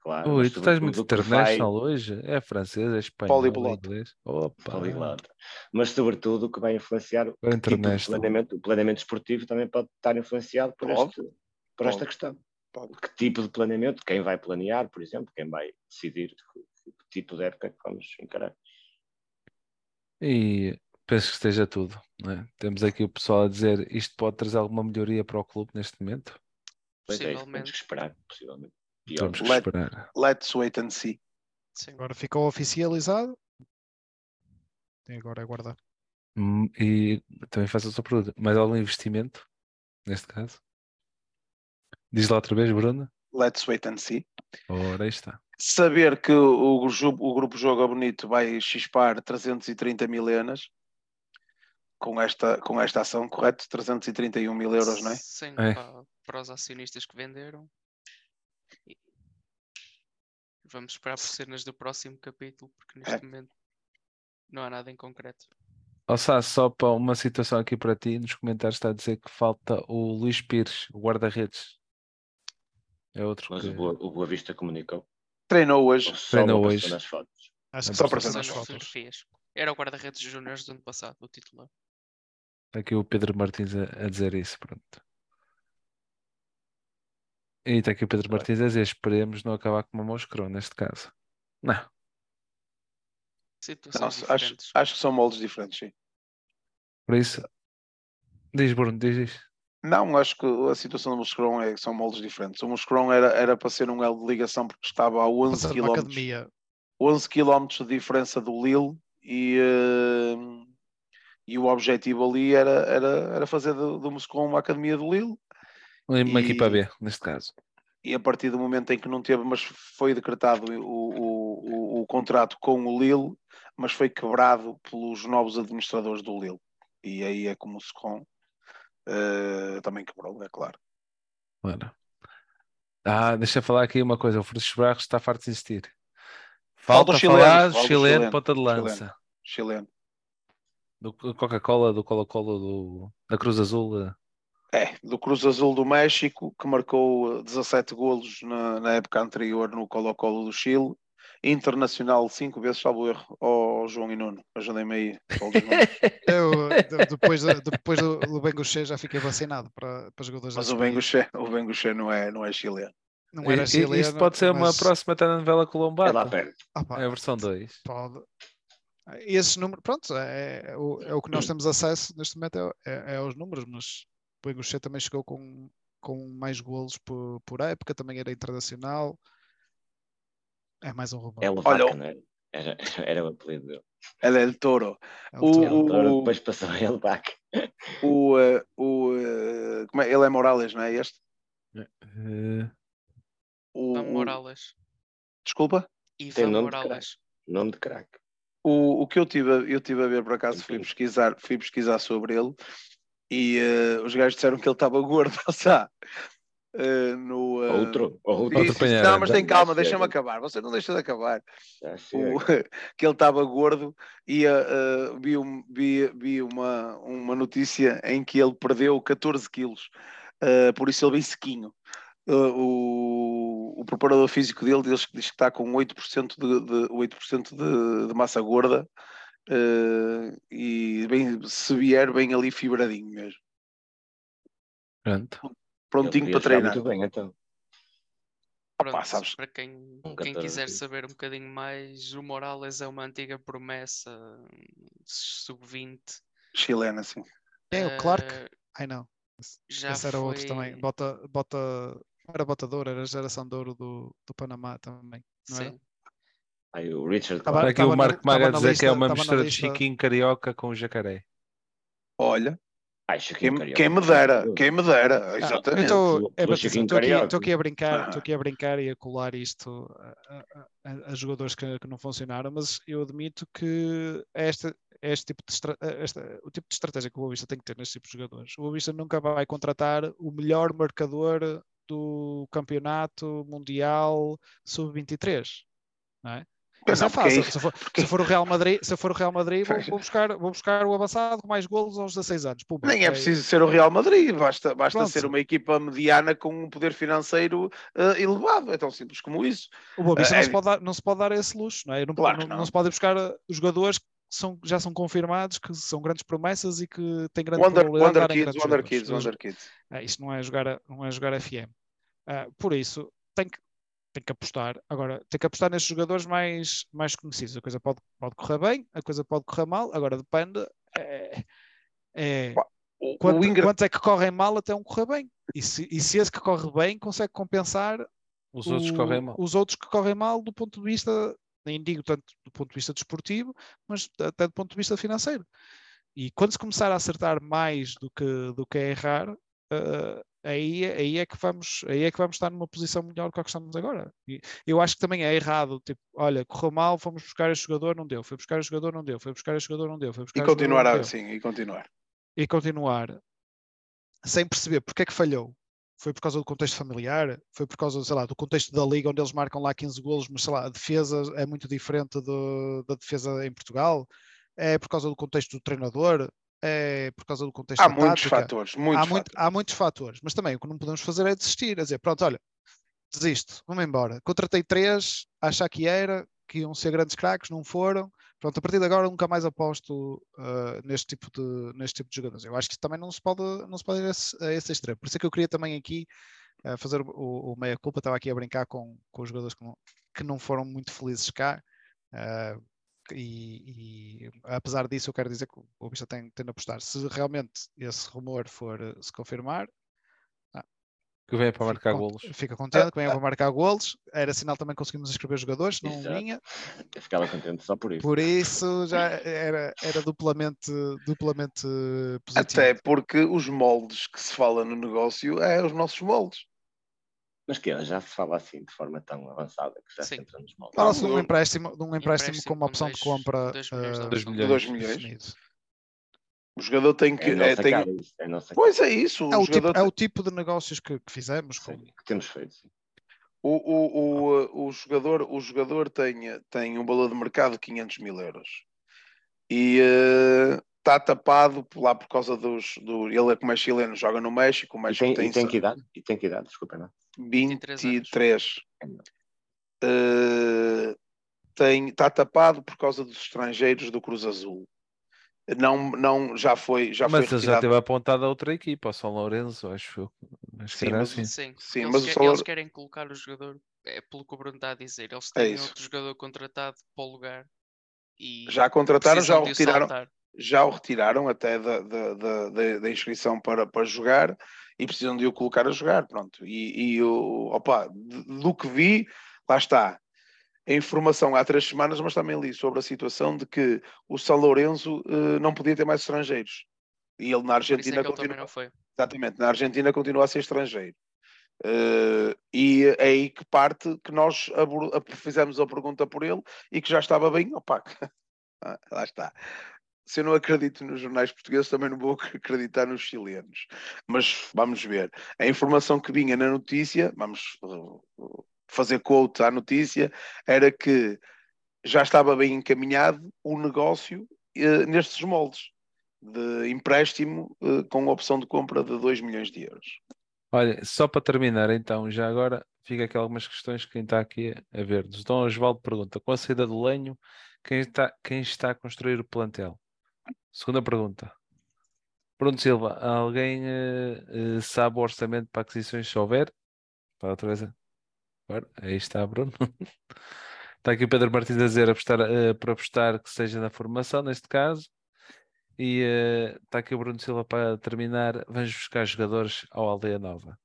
claro, Ui, tu estás muito sobretudo que vai- international hoje? É francês, é espanhol, é Poliglota. inglês. Opa, Poliglota. Mas sobretudo o que vai influenciar o tipo international. planeamento, o planeamento esportivo também pode estar influenciado por, este, por esta questão. Pode. Que tipo de planeamento, quem vai planear, por exemplo, quem vai decidir que, que tipo de época que vamos encarar. E penso que esteja tudo. não é? Temos aqui o pessoal a dizer isto pode trazer alguma melhoria para o clube neste momento. Pois é, temos Possivelmente. que esperar, possivelmente. Pior. Temos que Let- esperar. Let's wait and see. Sim. Agora ficou oficializado. E agora é aguardar. Hum, E também faço a sua pergunta. Mais algum investimento neste caso? Diz lá outra vez, Bruna. Let's wait and see. Ora, aí está. Saber que o, o grupo Joga Bonito vai chispar 330 mil enas com esta, com esta ação, correto? 331 mil euros, não é? Sim, É. para, para os acionistas que venderam. Vamos esperar por cenas do próximo capítulo, porque neste É. momento não há nada em concreto. Ó Sá, só para uma situação aqui para ti, nos comentários está a dizer que falta o Luís Pires, o guarda-redes. É outro Mas que... o Boa, o Boa Vista comunicou. Treinou hoje. Só Treinou hoje. nas fotos. Acho que Só para nas as fotos. Era o guarda-redes júniores do ano passado, o titular. Está aqui o Pedro Martins a, a dizer isso, pronto. E está aqui o Pedro Martins a dizer, esperemos não acabar com uma moscrão neste caso. Não, Não, Situações acho, diferentes. acho que são moldes diferentes, sim. por isso... Diz Bruno, diz isto. Não, acho que a situação do Moscron é que são moldes diferentes. O Moscron era, era para ser um elo de ligação porque estava a 11 Passar numa km, academia. 11 km de diferença do Lille e, eh, e o objetivo ali era, era, era fazer do, do Moscron uma academia do Lille Uma E- equipa B, neste caso. e a partir do momento em que não teve, mas foi decretado o, o, o, o contrato com o Lille, mas foi quebrado pelos novos administradores do Lille. E aí é como o Moscron eh, também quebrou, é claro. Claro. Ah, deixa eu falar aqui uma coisa. O Francisco Barros está farto de insistir. Falta, Falta chileno, falar chileno, chileno, ponta de chileno. lança. Chileno. Do Coca-Cola, do Cola-Cola, do, da Cruz Azul. eh. É, do Cruz Azul do México, que marcou eh, 17 golos na, na época anterior no Colo-Colo do Chile. Internacional cinco vezes, salvo erro, ao João e Nuno. Ajudem-me aí. Eu, de- depois, de- depois do, do Bengoche já fiquei vacinado para, para jogadores Mas o. Benguche, o Benguche não é, não é chileno. Não E- era e- chileno, Isto pode ser uma mas- próxima telenovela É lá perto. Ah, pá, É a versão 2. pode. Esses números, pronto, é, é o, é o que nós temos acesso neste momento, é, é, é aos números, mas o Bengoche também chegou com, com mais golos por, por época, também era internacional. É mais um rumor. É o Olha, Vaca, não era? Era, era o apelido dele. Ele é Toro. É o- Toro. o- Agora depois passou a El Vaca. O, eh, o, eh, como é? Ele é Morales, não é este? Eh, O, Morales. desculpa? Ivan nome de Morales. Nome de craque. O, o que eu tive, a- eu tive a ver por acaso, fui pesquisar, fui pesquisar sobre ele e eh, os gajos disseram que ele estava gordo, sabe? Eh, no, eh, Outro. Outro. Panheiro, não, mas tem calma, deixa-me acabar. Você não deixa de acabar. O- que ele estava gordo e eh, vi, um- vi, vi uma, uma notícia em que ele perdeu 14 quilos, por isso ele vem sequinho. O, o preparador físico dele diz, diz que está com 8% de, de, 8% de, de massa gorda e bem, se vier, bem ali fibradinho mesmo. pronto. Prontinho para treinar. Muito bem, então. Opa, Pronto, sabes, para quem, Um quem 14 quiser saber um bocadinho mais, o Morales é uma antiga promessa sub-20. chileno assim. Quem é o Clark? Eh, Ai não, já esse era outro também. foi- Bota, bota, era botador, era a geração de ouro do, do Panamá também. Não era? Sim. Aí o Richard Tava- Clark. aqui o Marco Maga dizer que é lista- uma mistura de lista- Chiquinho Carioca com jacaré. Olha, Ai, quem, Carioca. quem me dera, quem me dera, exatamente. Então, Pelo- é estou aqui, estou aqui a brincar, Ah. estou aqui a brincar e a colar isto a, a- a- jogadores que, que não funcionaram, mas eu admito que este, este tipo de estra- esta- o tipo de estratégia que o Boa Vista tem que ter neste tipo de jogadores. O Boa Vista nunca vai contratar o melhor marcador do campeonato mundial sub-23, não é? Mas Não, é fácil. isso- Se for, se for o Real Madrid, se for o Real Madrid, vou, vou buscar, vou buscar o avançado com mais golos aos 16 anos. Pumba, Nem é preciso ser o Real Madrid, basta, basta Pronto. ser uma equipa mediana com um poder financeiro eh, elevado. É tão simples como isso. O Boa Vista É- não, se pode dar, não se pode dar esse luxo, não é? Não, Claro não, não. não se pode buscar uh, jogadores que são, já são confirmados, que são grandes promessas e que têm grande Wonder, probabilidade de Wonder darem Kids, grandes Wonder. Kids, Wonder Kids. Ah, isto não é jogar, a- não é jogar FM. Ah, por isso, tem que, tem que apostar. Agora, tem que apostar nestes jogadores mais, mais conhecidos. A coisa pode, pode correr bem, a coisa pode correr mal. Agora, depende. É, é, O, quanto, o Ingra- quanto é que correm mal até um correr bem? E se, e se esse que corre bem consegue compensar Os outros o- correm mal. os outros que correm mal do ponto de vista, nem digo tanto do ponto de vista desportivo, mas até do ponto de vista financeiro. E quando se começar a acertar mais do que, do que a errar, eh, aí, aí, é que vamos, aí é que vamos estar numa posição melhor que a que estamos agora. E eu acho que também é errado, tipo, olha, correu mal, fomos buscar este jogador, não deu, foi buscar este jogador, não deu, foi buscar este jogador, não deu, foi buscar E jogador, continuar assim, e continuar. e continuar sem perceber porque é que falhou. Foi por causa do contexto familiar, foi por causa, sei lá, do contexto da liga onde eles marcam lá 15 golos, mas sei lá, a defesa é muito diferente do- da defesa em Portugal, é por causa do contexto do treinador, é por causa do contexto Há muitos tática. fatores, muitos há, muito- fatores. há muitos fatores, mas também o que não podemos fazer é desistir, é dizer, pronto, olha, desisto, vamos embora. Contratei três, achar que era, que iam ser grandes craques, não foram. Pronto, a partir de agora nunca mais aposto ah, neste, tipo de, neste tipo de jogadores. Eu acho que também não se pode, não se pode ir a esse, a esse extremo. Por isso é que eu queria também aqui ah, fazer o, o, meia-culpa. Estava aqui a brincar com, com os jogadores que não, que não foram muito felizes cá. ah, e, e, apesar disso, eu quero dizer que o Boa Vista tem, tem de apostar. Se realmente esse rumor for eh, se confirmar, Que vem para marcar cont- golos. Fica contente que venha para marcar golos. Era sinal também que conseguimos inscrever jogadores, não Exato. vinha. Eu ficava contente só por isso. Por isso já era, era duplamente, duplamente positivo. Até porque os moldes que se fala no negócio é os nossos moldes. Mas que já se fala assim de forma tão avançada que já Sim. se entra nos moldes. Fala-se de um empréstimo, de um empréstimo, empréstimo com uma opção de dois- compra dois milhões de eh, Dois opção. milhões. Dois milhões. definido. O jogador tem que. É a é, nossa tem- cara é Pois é isso. O É o, tipo, jogador é o tipo de negócios que, que fizemos. Sim, com- que temos feito. sim. O, o, o, o jogador, o jogador tem, tem um valor de mercado de 500 mil euros e está tapado por- lá por causa dos. Do, ele é como é chileno, joga no México. O E México tem, tem, e tem que idade? E tem que idade? Desculpa, não. 23 anos. 23. Eh, tem, está tapado por causa dos estrangeiros do Cruz Azul. Não, não, já foi, já Mas foi ele já teve apontado a outra equipa, ao São Lourenço, acho eu. Acho que Sim, mas assim. Sim, Sim, eles, mas o que- salário- eles querem colocar o jogador, é pelo que o Bruno está a dizer, eles É têm isso. outro jogador contratado para o lugar e Já contrataram, já o retiraram. saltar. Já o retiraram até da, da, da, da- inscrição para, para jogar e precisam de o colocar a jogar, pronto. E, e o, opa, do que vi, lá está. A informação há três semanas, mas também li sobre a situação de que o São Lourenço eh, não podia ter mais estrangeiros. E ele na é Argentina também continua, exatamente, na Argentina continua a ser estrangeiro. Eh, e é aí que parte que nós fizemos a pergunta por ele e que já estava bem, opa, ah, lá está se eu não acredito nos jornais portugueses, também não vou acreditar nos chilenos. Mas vamos ver. A informação que vinha na notícia, vamos uh, fazer quote à notícia, era que já estava bem encaminhado o negócio uh, nestes moldes de empréstimo uh, com opção de compra de 2 milhões de euros. Olha, só para terminar, então, já agora fica aqui algumas questões que quem está aqui a ver-nos. Dom Osvaldo pergunta: com a saída do lenho, quem está, quem está a construir o plantel? Segunda pergunta. Bruno Silva, alguém eh, eh, sabe o orçamento para aquisições se houver? Para outra vez. Agora, aí está, Bruno. Está aqui o Pedro Martins a dizer apostar, eh, para apostar que seja na formação, neste caso. E está aqui o Bruno Silva para terminar. Vamos buscar jogadores ao Aldeia Nova.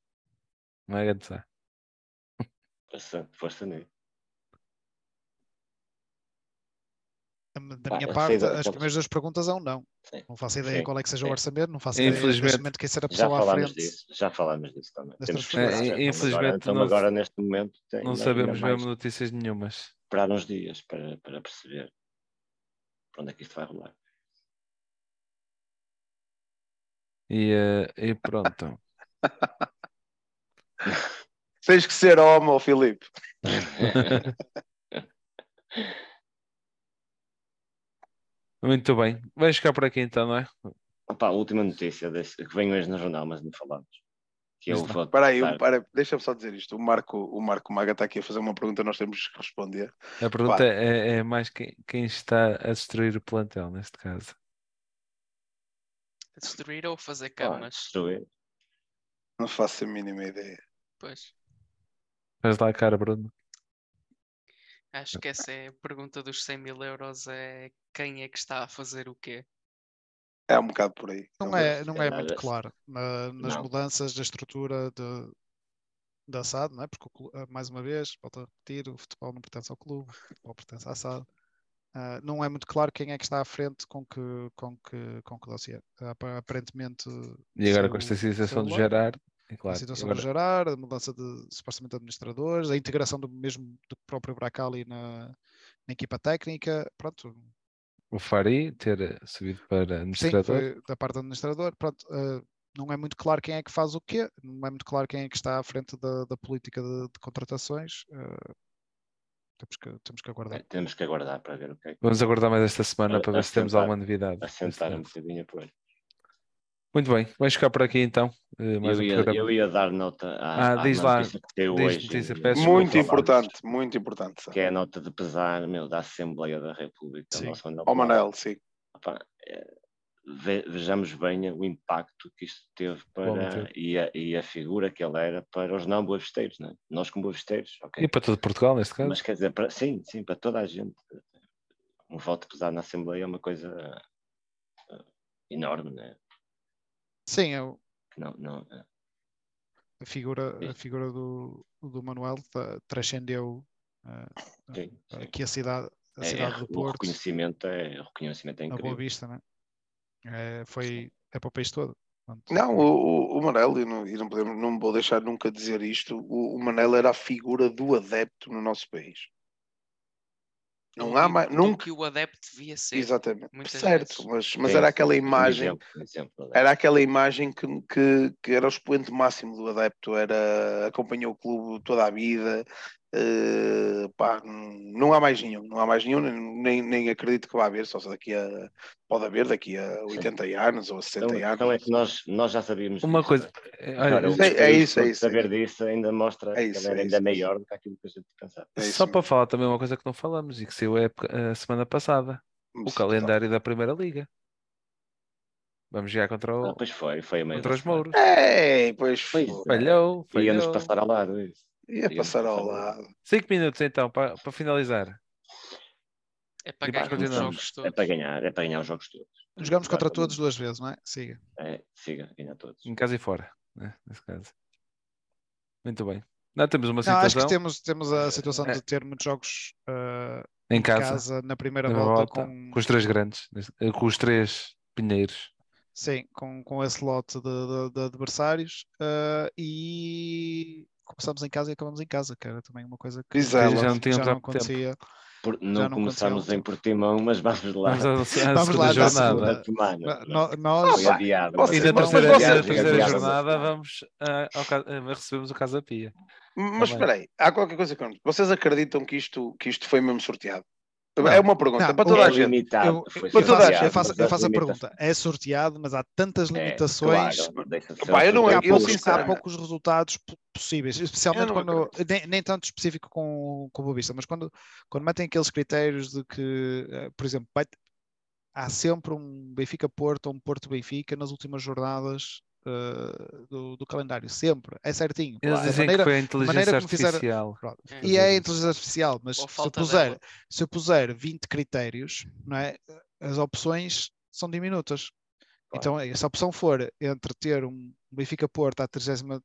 Não é grande Sá? Força, força nele. Da minha a parte, as primeiras duas perguntas é um não. Sim. Não faço ideia Sim, qual é que seja o sim. orçamento, não faço ideia Infelizmente- momento quem será a Já pessoa à falámos frente. disso, já falámos disso também. É, Então, infelizmente agora, então não- agora neste momento tem Não sabemos mesmo notícias nenhumas. esperar uns dias para, para perceber para onde é que isto vai rolar. E, eh, e pronto. Tens que ser homo, Filipe. Muito bem. Vais ficar por aqui então, não é? Opa, a última notícia desse, que vem hoje no jornal, mas não falamos. Que eu Está. vou Espera aí, para, deixa-me só dizer isto. O Marco, o Marco Maga está aqui a fazer uma pergunta, nós temos que responder. A pergunta é, é mais quem, quem está a destruir o plantel, neste caso. Destruir ou fazer camas? destruir. Não faço a mínima ideia. Pois. Faz lá a cara, Bruno. Acho que essa é a pergunta dos 100 mil euros: é quem é que está a fazer o quê? É um bocado por aí. Não é, não é calhar muito esse- claro na- nas Não. mudanças da estrutura de, da SAD, não é? Porque, ah, mais uma vez, volto a repetir, o futebol não pertence ao clube, o futebol pertence à SAD. Ah, não é muito claro quem é que está à frente com que, com que, com que dossiê. Apa- Aparentemente. E agora com esta saiu de. Gerard, é a claro. situação agora, do Gerard, a mudança de supostamente administradores, a integração do mesmo do próprio Bracali na, na equipa técnica, pronto, o Fari ter subido para sim, administrador. foi da parte do administrador, pronto, eh, não é muito claro quem é que faz o quê, não é muito claro quem é que está à frente da, da política de, de contratações, eh, temos, que, temos que aguardar. É, temos que aguardar para ver o que é que Vamos aguardar mais esta semana A- para ver se temos assentar- alguma novidade. assentar um bocadinho por aí. Muito bem, vais ficar por aqui então. eh, mais Eu um ia, eu ia dar nota à, Ah, à diz lá, notícia que teve diz hoje. em desculpa. Muito importante, muito importante. Que é a nota de pesar meu, da Assembleia da República. Sim. Pelosi. Manel, sim. Opa, é, ve- vejamos bem o impacto que isto teve Bom, para teve. e a, e a figura que ele era para os não boavisteiros, né? nós como boavisteiros, ok. E para todo Portugal, neste caso. Mas quer dizer, para, sim, sim, para toda a gente. Um voto pesado na Assembleia é uma coisa eh, enorme, né? Sim, eu, Não, não, eh, a figura, a figura do, do Manuel tá- transcendeu eh, sim, sim. aqui a cidade, a É, cidade é, do o Porto, reconhecimento é, o reconhecimento é a Boa incrível. Vista, né? Eh, foi é para o país todo. Portanto, Não, o, o, o Manel, e não, e não, podemos, não vou deixar nunca dizer isto, o, o Manel era a figura do adepto no nosso país. Não Ou há do- mais, nunca. que o adepto devia ser. Exatamente. muitas certo, vezes. mas, mas Sim, era aquela imagem, era aquela imagem que, que, que era o expoente máximo do adepto, era acompanhou o clube toda a vida. Eh, pá, não há mais nenhum, não há mais nenhum, nem, nem acredito que vá haver, só se daqui a pode haver daqui a 80 anos ou a 60 Então, anos. então é que nós, nós já sabíamos Uma disso, coisa. né? eh, Agora, olha, o É- é discurso isso, é isso, Saber é disso ainda mostra É que isso, era é ainda isso, é maior do que aquilo que a gente pensava. É Só para falar também uma coisa que não falamos e que saiu a, semana passada: o Mas, calendário da Primeira Liga. Vamos jogar contra o, Ah, pois foi, foi a meio contra os. Mouros. É, pois foi. Falhou, Ia-nos falhou. passar ao lado isso. Ia passar ao ao lado. Cinco minutos então para, para finalizar. É para ganhar os jogos É todos. para ganhar, é para ganhar os jogos todos. jogamos contra todos duas vezes, não é? Siga. É, siga, ganhar todos. Em casa e fora, né? nesse caso. Muito bem. Não, temos uma Não, acho situação que temos, temos a situação É. de ter muitos jogos eh, em em casa, casa, na primeira na volta, volta, com, com os três grandes, eh, com os três pinheiros. sim, com, com esse lote de, de- de adversários eh, e começamos em casa e acabamos em casa, que era também uma coisa que ela. já não tínhamos já não acontecia. Por, não não em Portimão, mas vamos lá. Vamos à, à Vamos segunda lá, na jornada. No- Foi nós, Ah, adiado. vocês E na Mas- terceira, mas e na vocês- terceira jornada vamos ah, recebemos o Casa Pia. Mas Tá bem. espera aí, há qualquer coisa que eu não. Vocês acreditam que isto, que isto foi mesmo sorteado? Não. É uma pergunta Não, para toda é a gente. limitado. eu, foi eu faço, eu faço- eu faço a limitações- pergunta: é sorteado, mas há tantas É, limitações claro, ser Pá, eu não- há, poucos, há poucos resultados po- possíveis, especialmente quando, nem, nem tanto específico com, com o Boa Vista, mas quando, quando metem aqueles critérios de que, eh, por exemplo, vai- há sempre um Benfica-Porto ou um Porto-Benfica nas últimas jornadas eh, do, do calendário, sempre, é certinho. Eles A dizem maneira- que foi a inteligência fizeram- artificial. Pronto. É. E é a inteligência artificial, mas se eu, puser, se eu puser 20 critérios, não é? as opções são diminutas. Então, se a opção for entre ter um Benfica-Porto à 33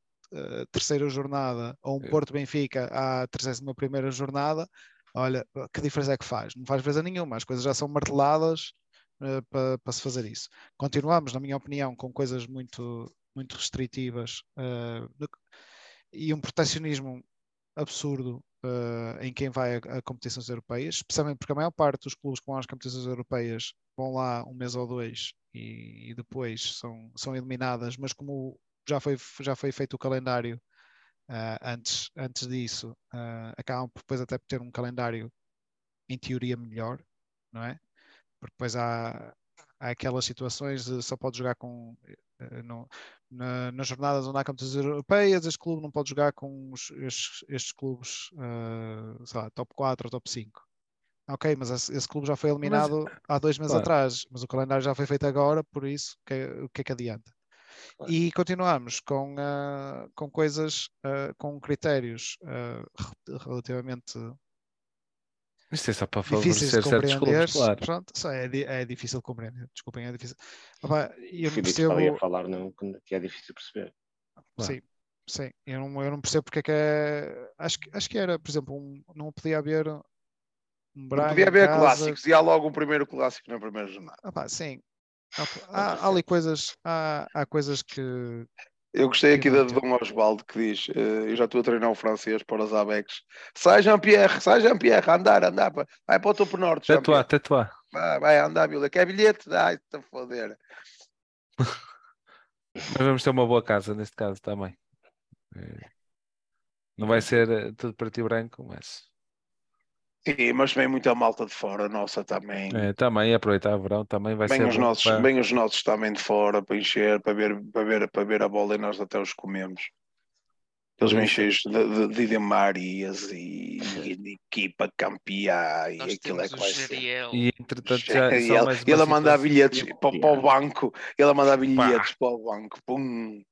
terceira jornada ou um Eu- Porto-Benfica à 31 primeira jornada, olha, que diferença é que faz? Não faz diferença nenhuma, as coisas já são marteladas eh, para, para se fazer isso. Continuamos, na minha opinião, com coisas muito, muito restritivas eh, e um protecionismo absurdo eh, em quem vai a, a competições europeias, especialmente porque a maior parte dos clubes que vão às competições europeias vão lá um mês ou dois e, e depois são, são eliminadas, mas como já foi, já foi feito o calendário ah, antes, antes disso, ah, acabam depois até por ter um calendário em teoria melhor, não é? Porque depois há, há aquelas situações de só pode jogar com. eh, na- nas jornadas onde há competições europeias, este clube não pode jogar com os- estes, estes clubes, eh, sei lá, top 4 ou top 5. Ok, mas esse, esse clube já foi eliminado há dois meses claro. atrás, mas o calendário já foi feito agora, por isso, que é- o que é que adianta? Claro. E continuamos com, ah, com coisas, ah, com critérios re- relativamente Isto é só para difíceis favorecer de certos compreender. clubes, claro. Pronto, só é, é difícil de compreender. Desculpem, é difícil. Opa, eu não percebo. estava aí a falar não, que é difícil perceber. Claro. Sim, sim. Eu não, eu não percebo porque é que é. Acho, que- acho que era, por exemplo, um, não podia haver um Braga. Podia haver casa. clássicos e há logo um primeiro clássico na primeira jornada. Opa, sim. Opa, Há, há ali coisas, há, há coisas que. Eu gostei aqui da de. Dom Osvaldo que diz: eh, Eu já estou a treinar o francês para os Abex. Sai Jean-Pierre, sai Jean-Pierre, andar, andar, pá. vai para o topo norte. Tatuar, tatuar. Vai, vai andar, Vila. Quer bilhete? Ai, está a foder. Mas vamos ter uma boa casa neste caso também. Eh, Não vai ser eh, tudo preto e branco, mas Sim, mas vem muita malta de fora, nossa também. eh, também aproveitar o verão também vai Bem ser os, nossos, para- bem os nossos também de fora para encher, para ver, para ver, para ver a bola e nós até os comemos. Eles vêm cheios de, de, de Idemarias e, e de equipa campeã e Nós aquilo é que vai ser. E entretanto já e ele, ele a mandar bilhetes para, para o banco, ele a mandar bilhetes para o banco. Pum.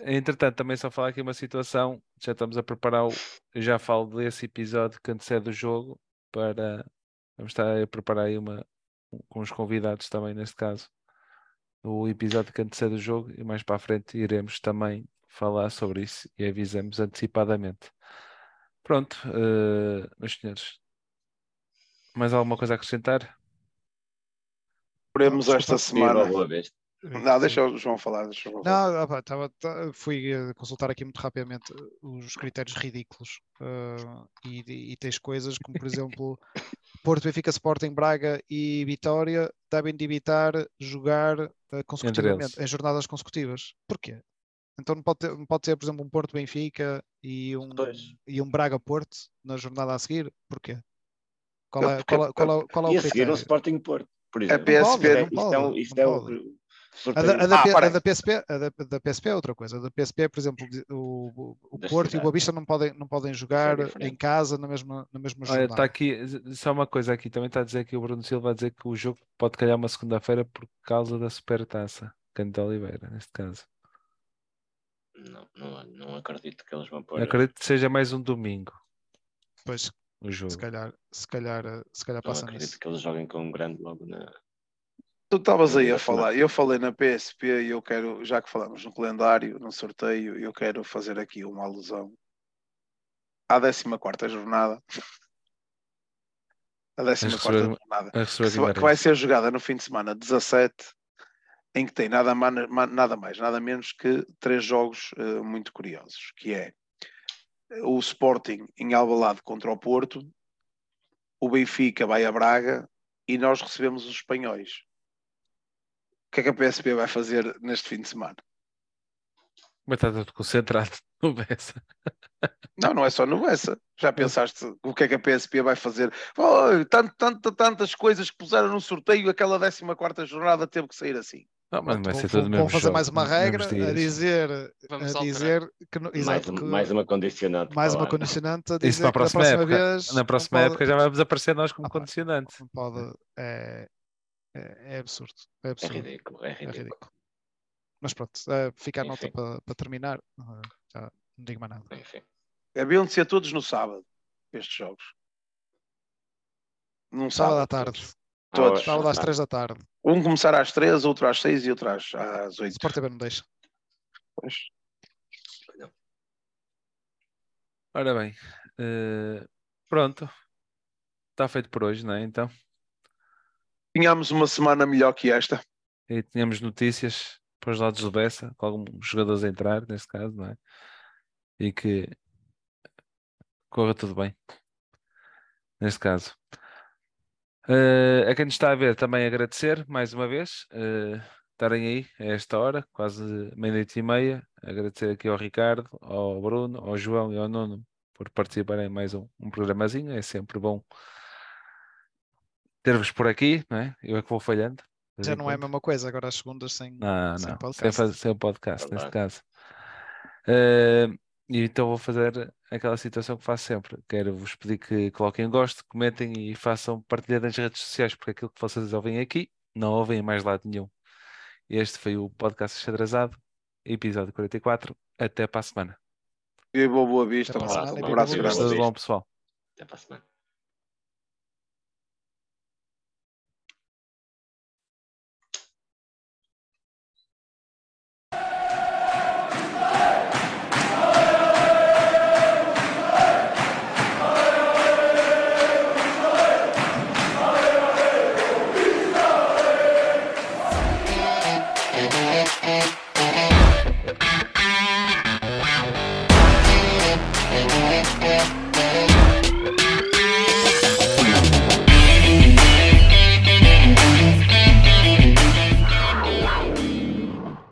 Entretanto, também só falar aqui uma situação, já estamos a preparar, o, eu já falo desse episódio que antecede o jogo, para vamos estar a preparar aí uma com os convidados também neste caso, o episódio que antecede o jogo e mais para a frente iremos também falar sobre isso e avisamos antecipadamente. Pronto, eh, meus senhores, mais alguma coisa a acrescentar? Esperemos esta semana. Não, deixa o João falar. Deixa o João falar. Não, opa, tava, tá- fui eh, consultar aqui muito rapidamente os critérios ridículos ah, e, e tens coisas como, por exemplo, Porto, Benfica, Sporting, Braga e Vitória devem de evitar jogar eh, consecutivamente, em jornadas consecutivas. Porquê? Então não pode ter, não pode ter, por exemplo, um Porto Benfica e um, e um Braga Porto na jornada a seguir? Porquê? Qual é, qual é, qual é, qual é E o a seguir critério? o Sporting Porto, por exemplo. PSV Isto é- não isto é pode, o- Isto não é o A da, a da Ah, P- para a aí. da PSP, a da, da PSP é outra coisa. A da PSP, por exemplo, o, o- Porto e o cidades. Boa Vista não podem, não podem jogar em diferente. casa na mesma, na mesma Olha, jornada. está aqui, só uma coisa aqui, também está a dizer que o Bruno Silva vai dizer que o jogo pode calhar uma segunda-feira por causa da Supertaça, Canto de Oliveira, neste caso. Não, não, não acredito que eles vão pôr. acredito que seja mais um domingo Pois, o jogo. se calhar, se calhar, se calhar Não passa acredito nisso. que eles joguem com um grande logo na. Tu estavas aí a falar, eu falei na PSP e eu quero, já que falamos no calendário, no sorteio, eu quero fazer aqui uma alusão à 14 jornada. A 14 receber- jornada. Que, que vai ser jogada no fim de semana 17, em que tem nada, nada mais, nada menos que três jogos eh, muito curiosos, que é o Sporting em Alvalade contra o Porto, o Benfica vai a Braga e nós recebemos os espanhóis. O que é que a PSP vai fazer neste fim de semana? Mas está tudo concentrado no Bessa. Não, não é só no essa. Já pensaste o que é que a PSP vai fazer? Oh, tanto, tanto, tantas coisas que puseram no sorteio, aquela 14 jornada teve que sair assim. Não, mas vai ser tudo mesmo fazer jogo, mais uma regra a dizer, Vamos a dizer que, no- Mais, exato, um- que- mais uma condicionante. mais uma condicionante a Isso dizer para a que da próxima, próxima época. vez Na não próxima pode- época já vamos aparecer nós como Ah, condicionante. não pode, é, é, é absurdo. É É absurdo. ridículo, é É ridículo. ridículo. Mas pronto, eh, fica a nota Enfim. para para terminar. eh, já não digo mais nada. Enfim. Haviam de ser todos no sábado, estes jogos. Num Sábado à tarde. Todos. Ah, Sábado às três da tarde. Um começar às três, outro às seis e outro às, às oito. Sport TV não deixa. Pois. Ora bem, eh, pronto. Está feito por hoje, não é? Então, Tínhamos uma semana melhor que esta. e tínhamos notícias para os lados do Bessa, com alguns jogadores a entrar, neste caso, não é? E que corra tudo bem, neste caso. Eh, a quem nos está a ver também agradecer, mais uma vez, eh, estarem aí a esta hora, quase meia-noite e meia. Agradecer aqui ao Ricardo, ao Bruno, ao João e ao Nuno por participarem em mais um, um programazinho. É sempre bom ter-vos por aqui, não é? Eu é que vou falhando. Já não é a mesma coisa, agora as segundas sem. Não, sem não. Sem, podcast. fazer, sem o podcast, neste Verdade. caso. E então vou fazer aquela situação que faço sempre. Quero vos pedir que coloquem gosto, comentem e façam partilha nas redes sociais, porque aquilo que vocês ouvem aqui não ouvem em mais lado nenhum. Este foi o podcast Xadrezado, episódio 44. Até para a semana. Viva o Boa Vista, um abraço, um e grande. Tudo bom, pessoal? Até para a semana.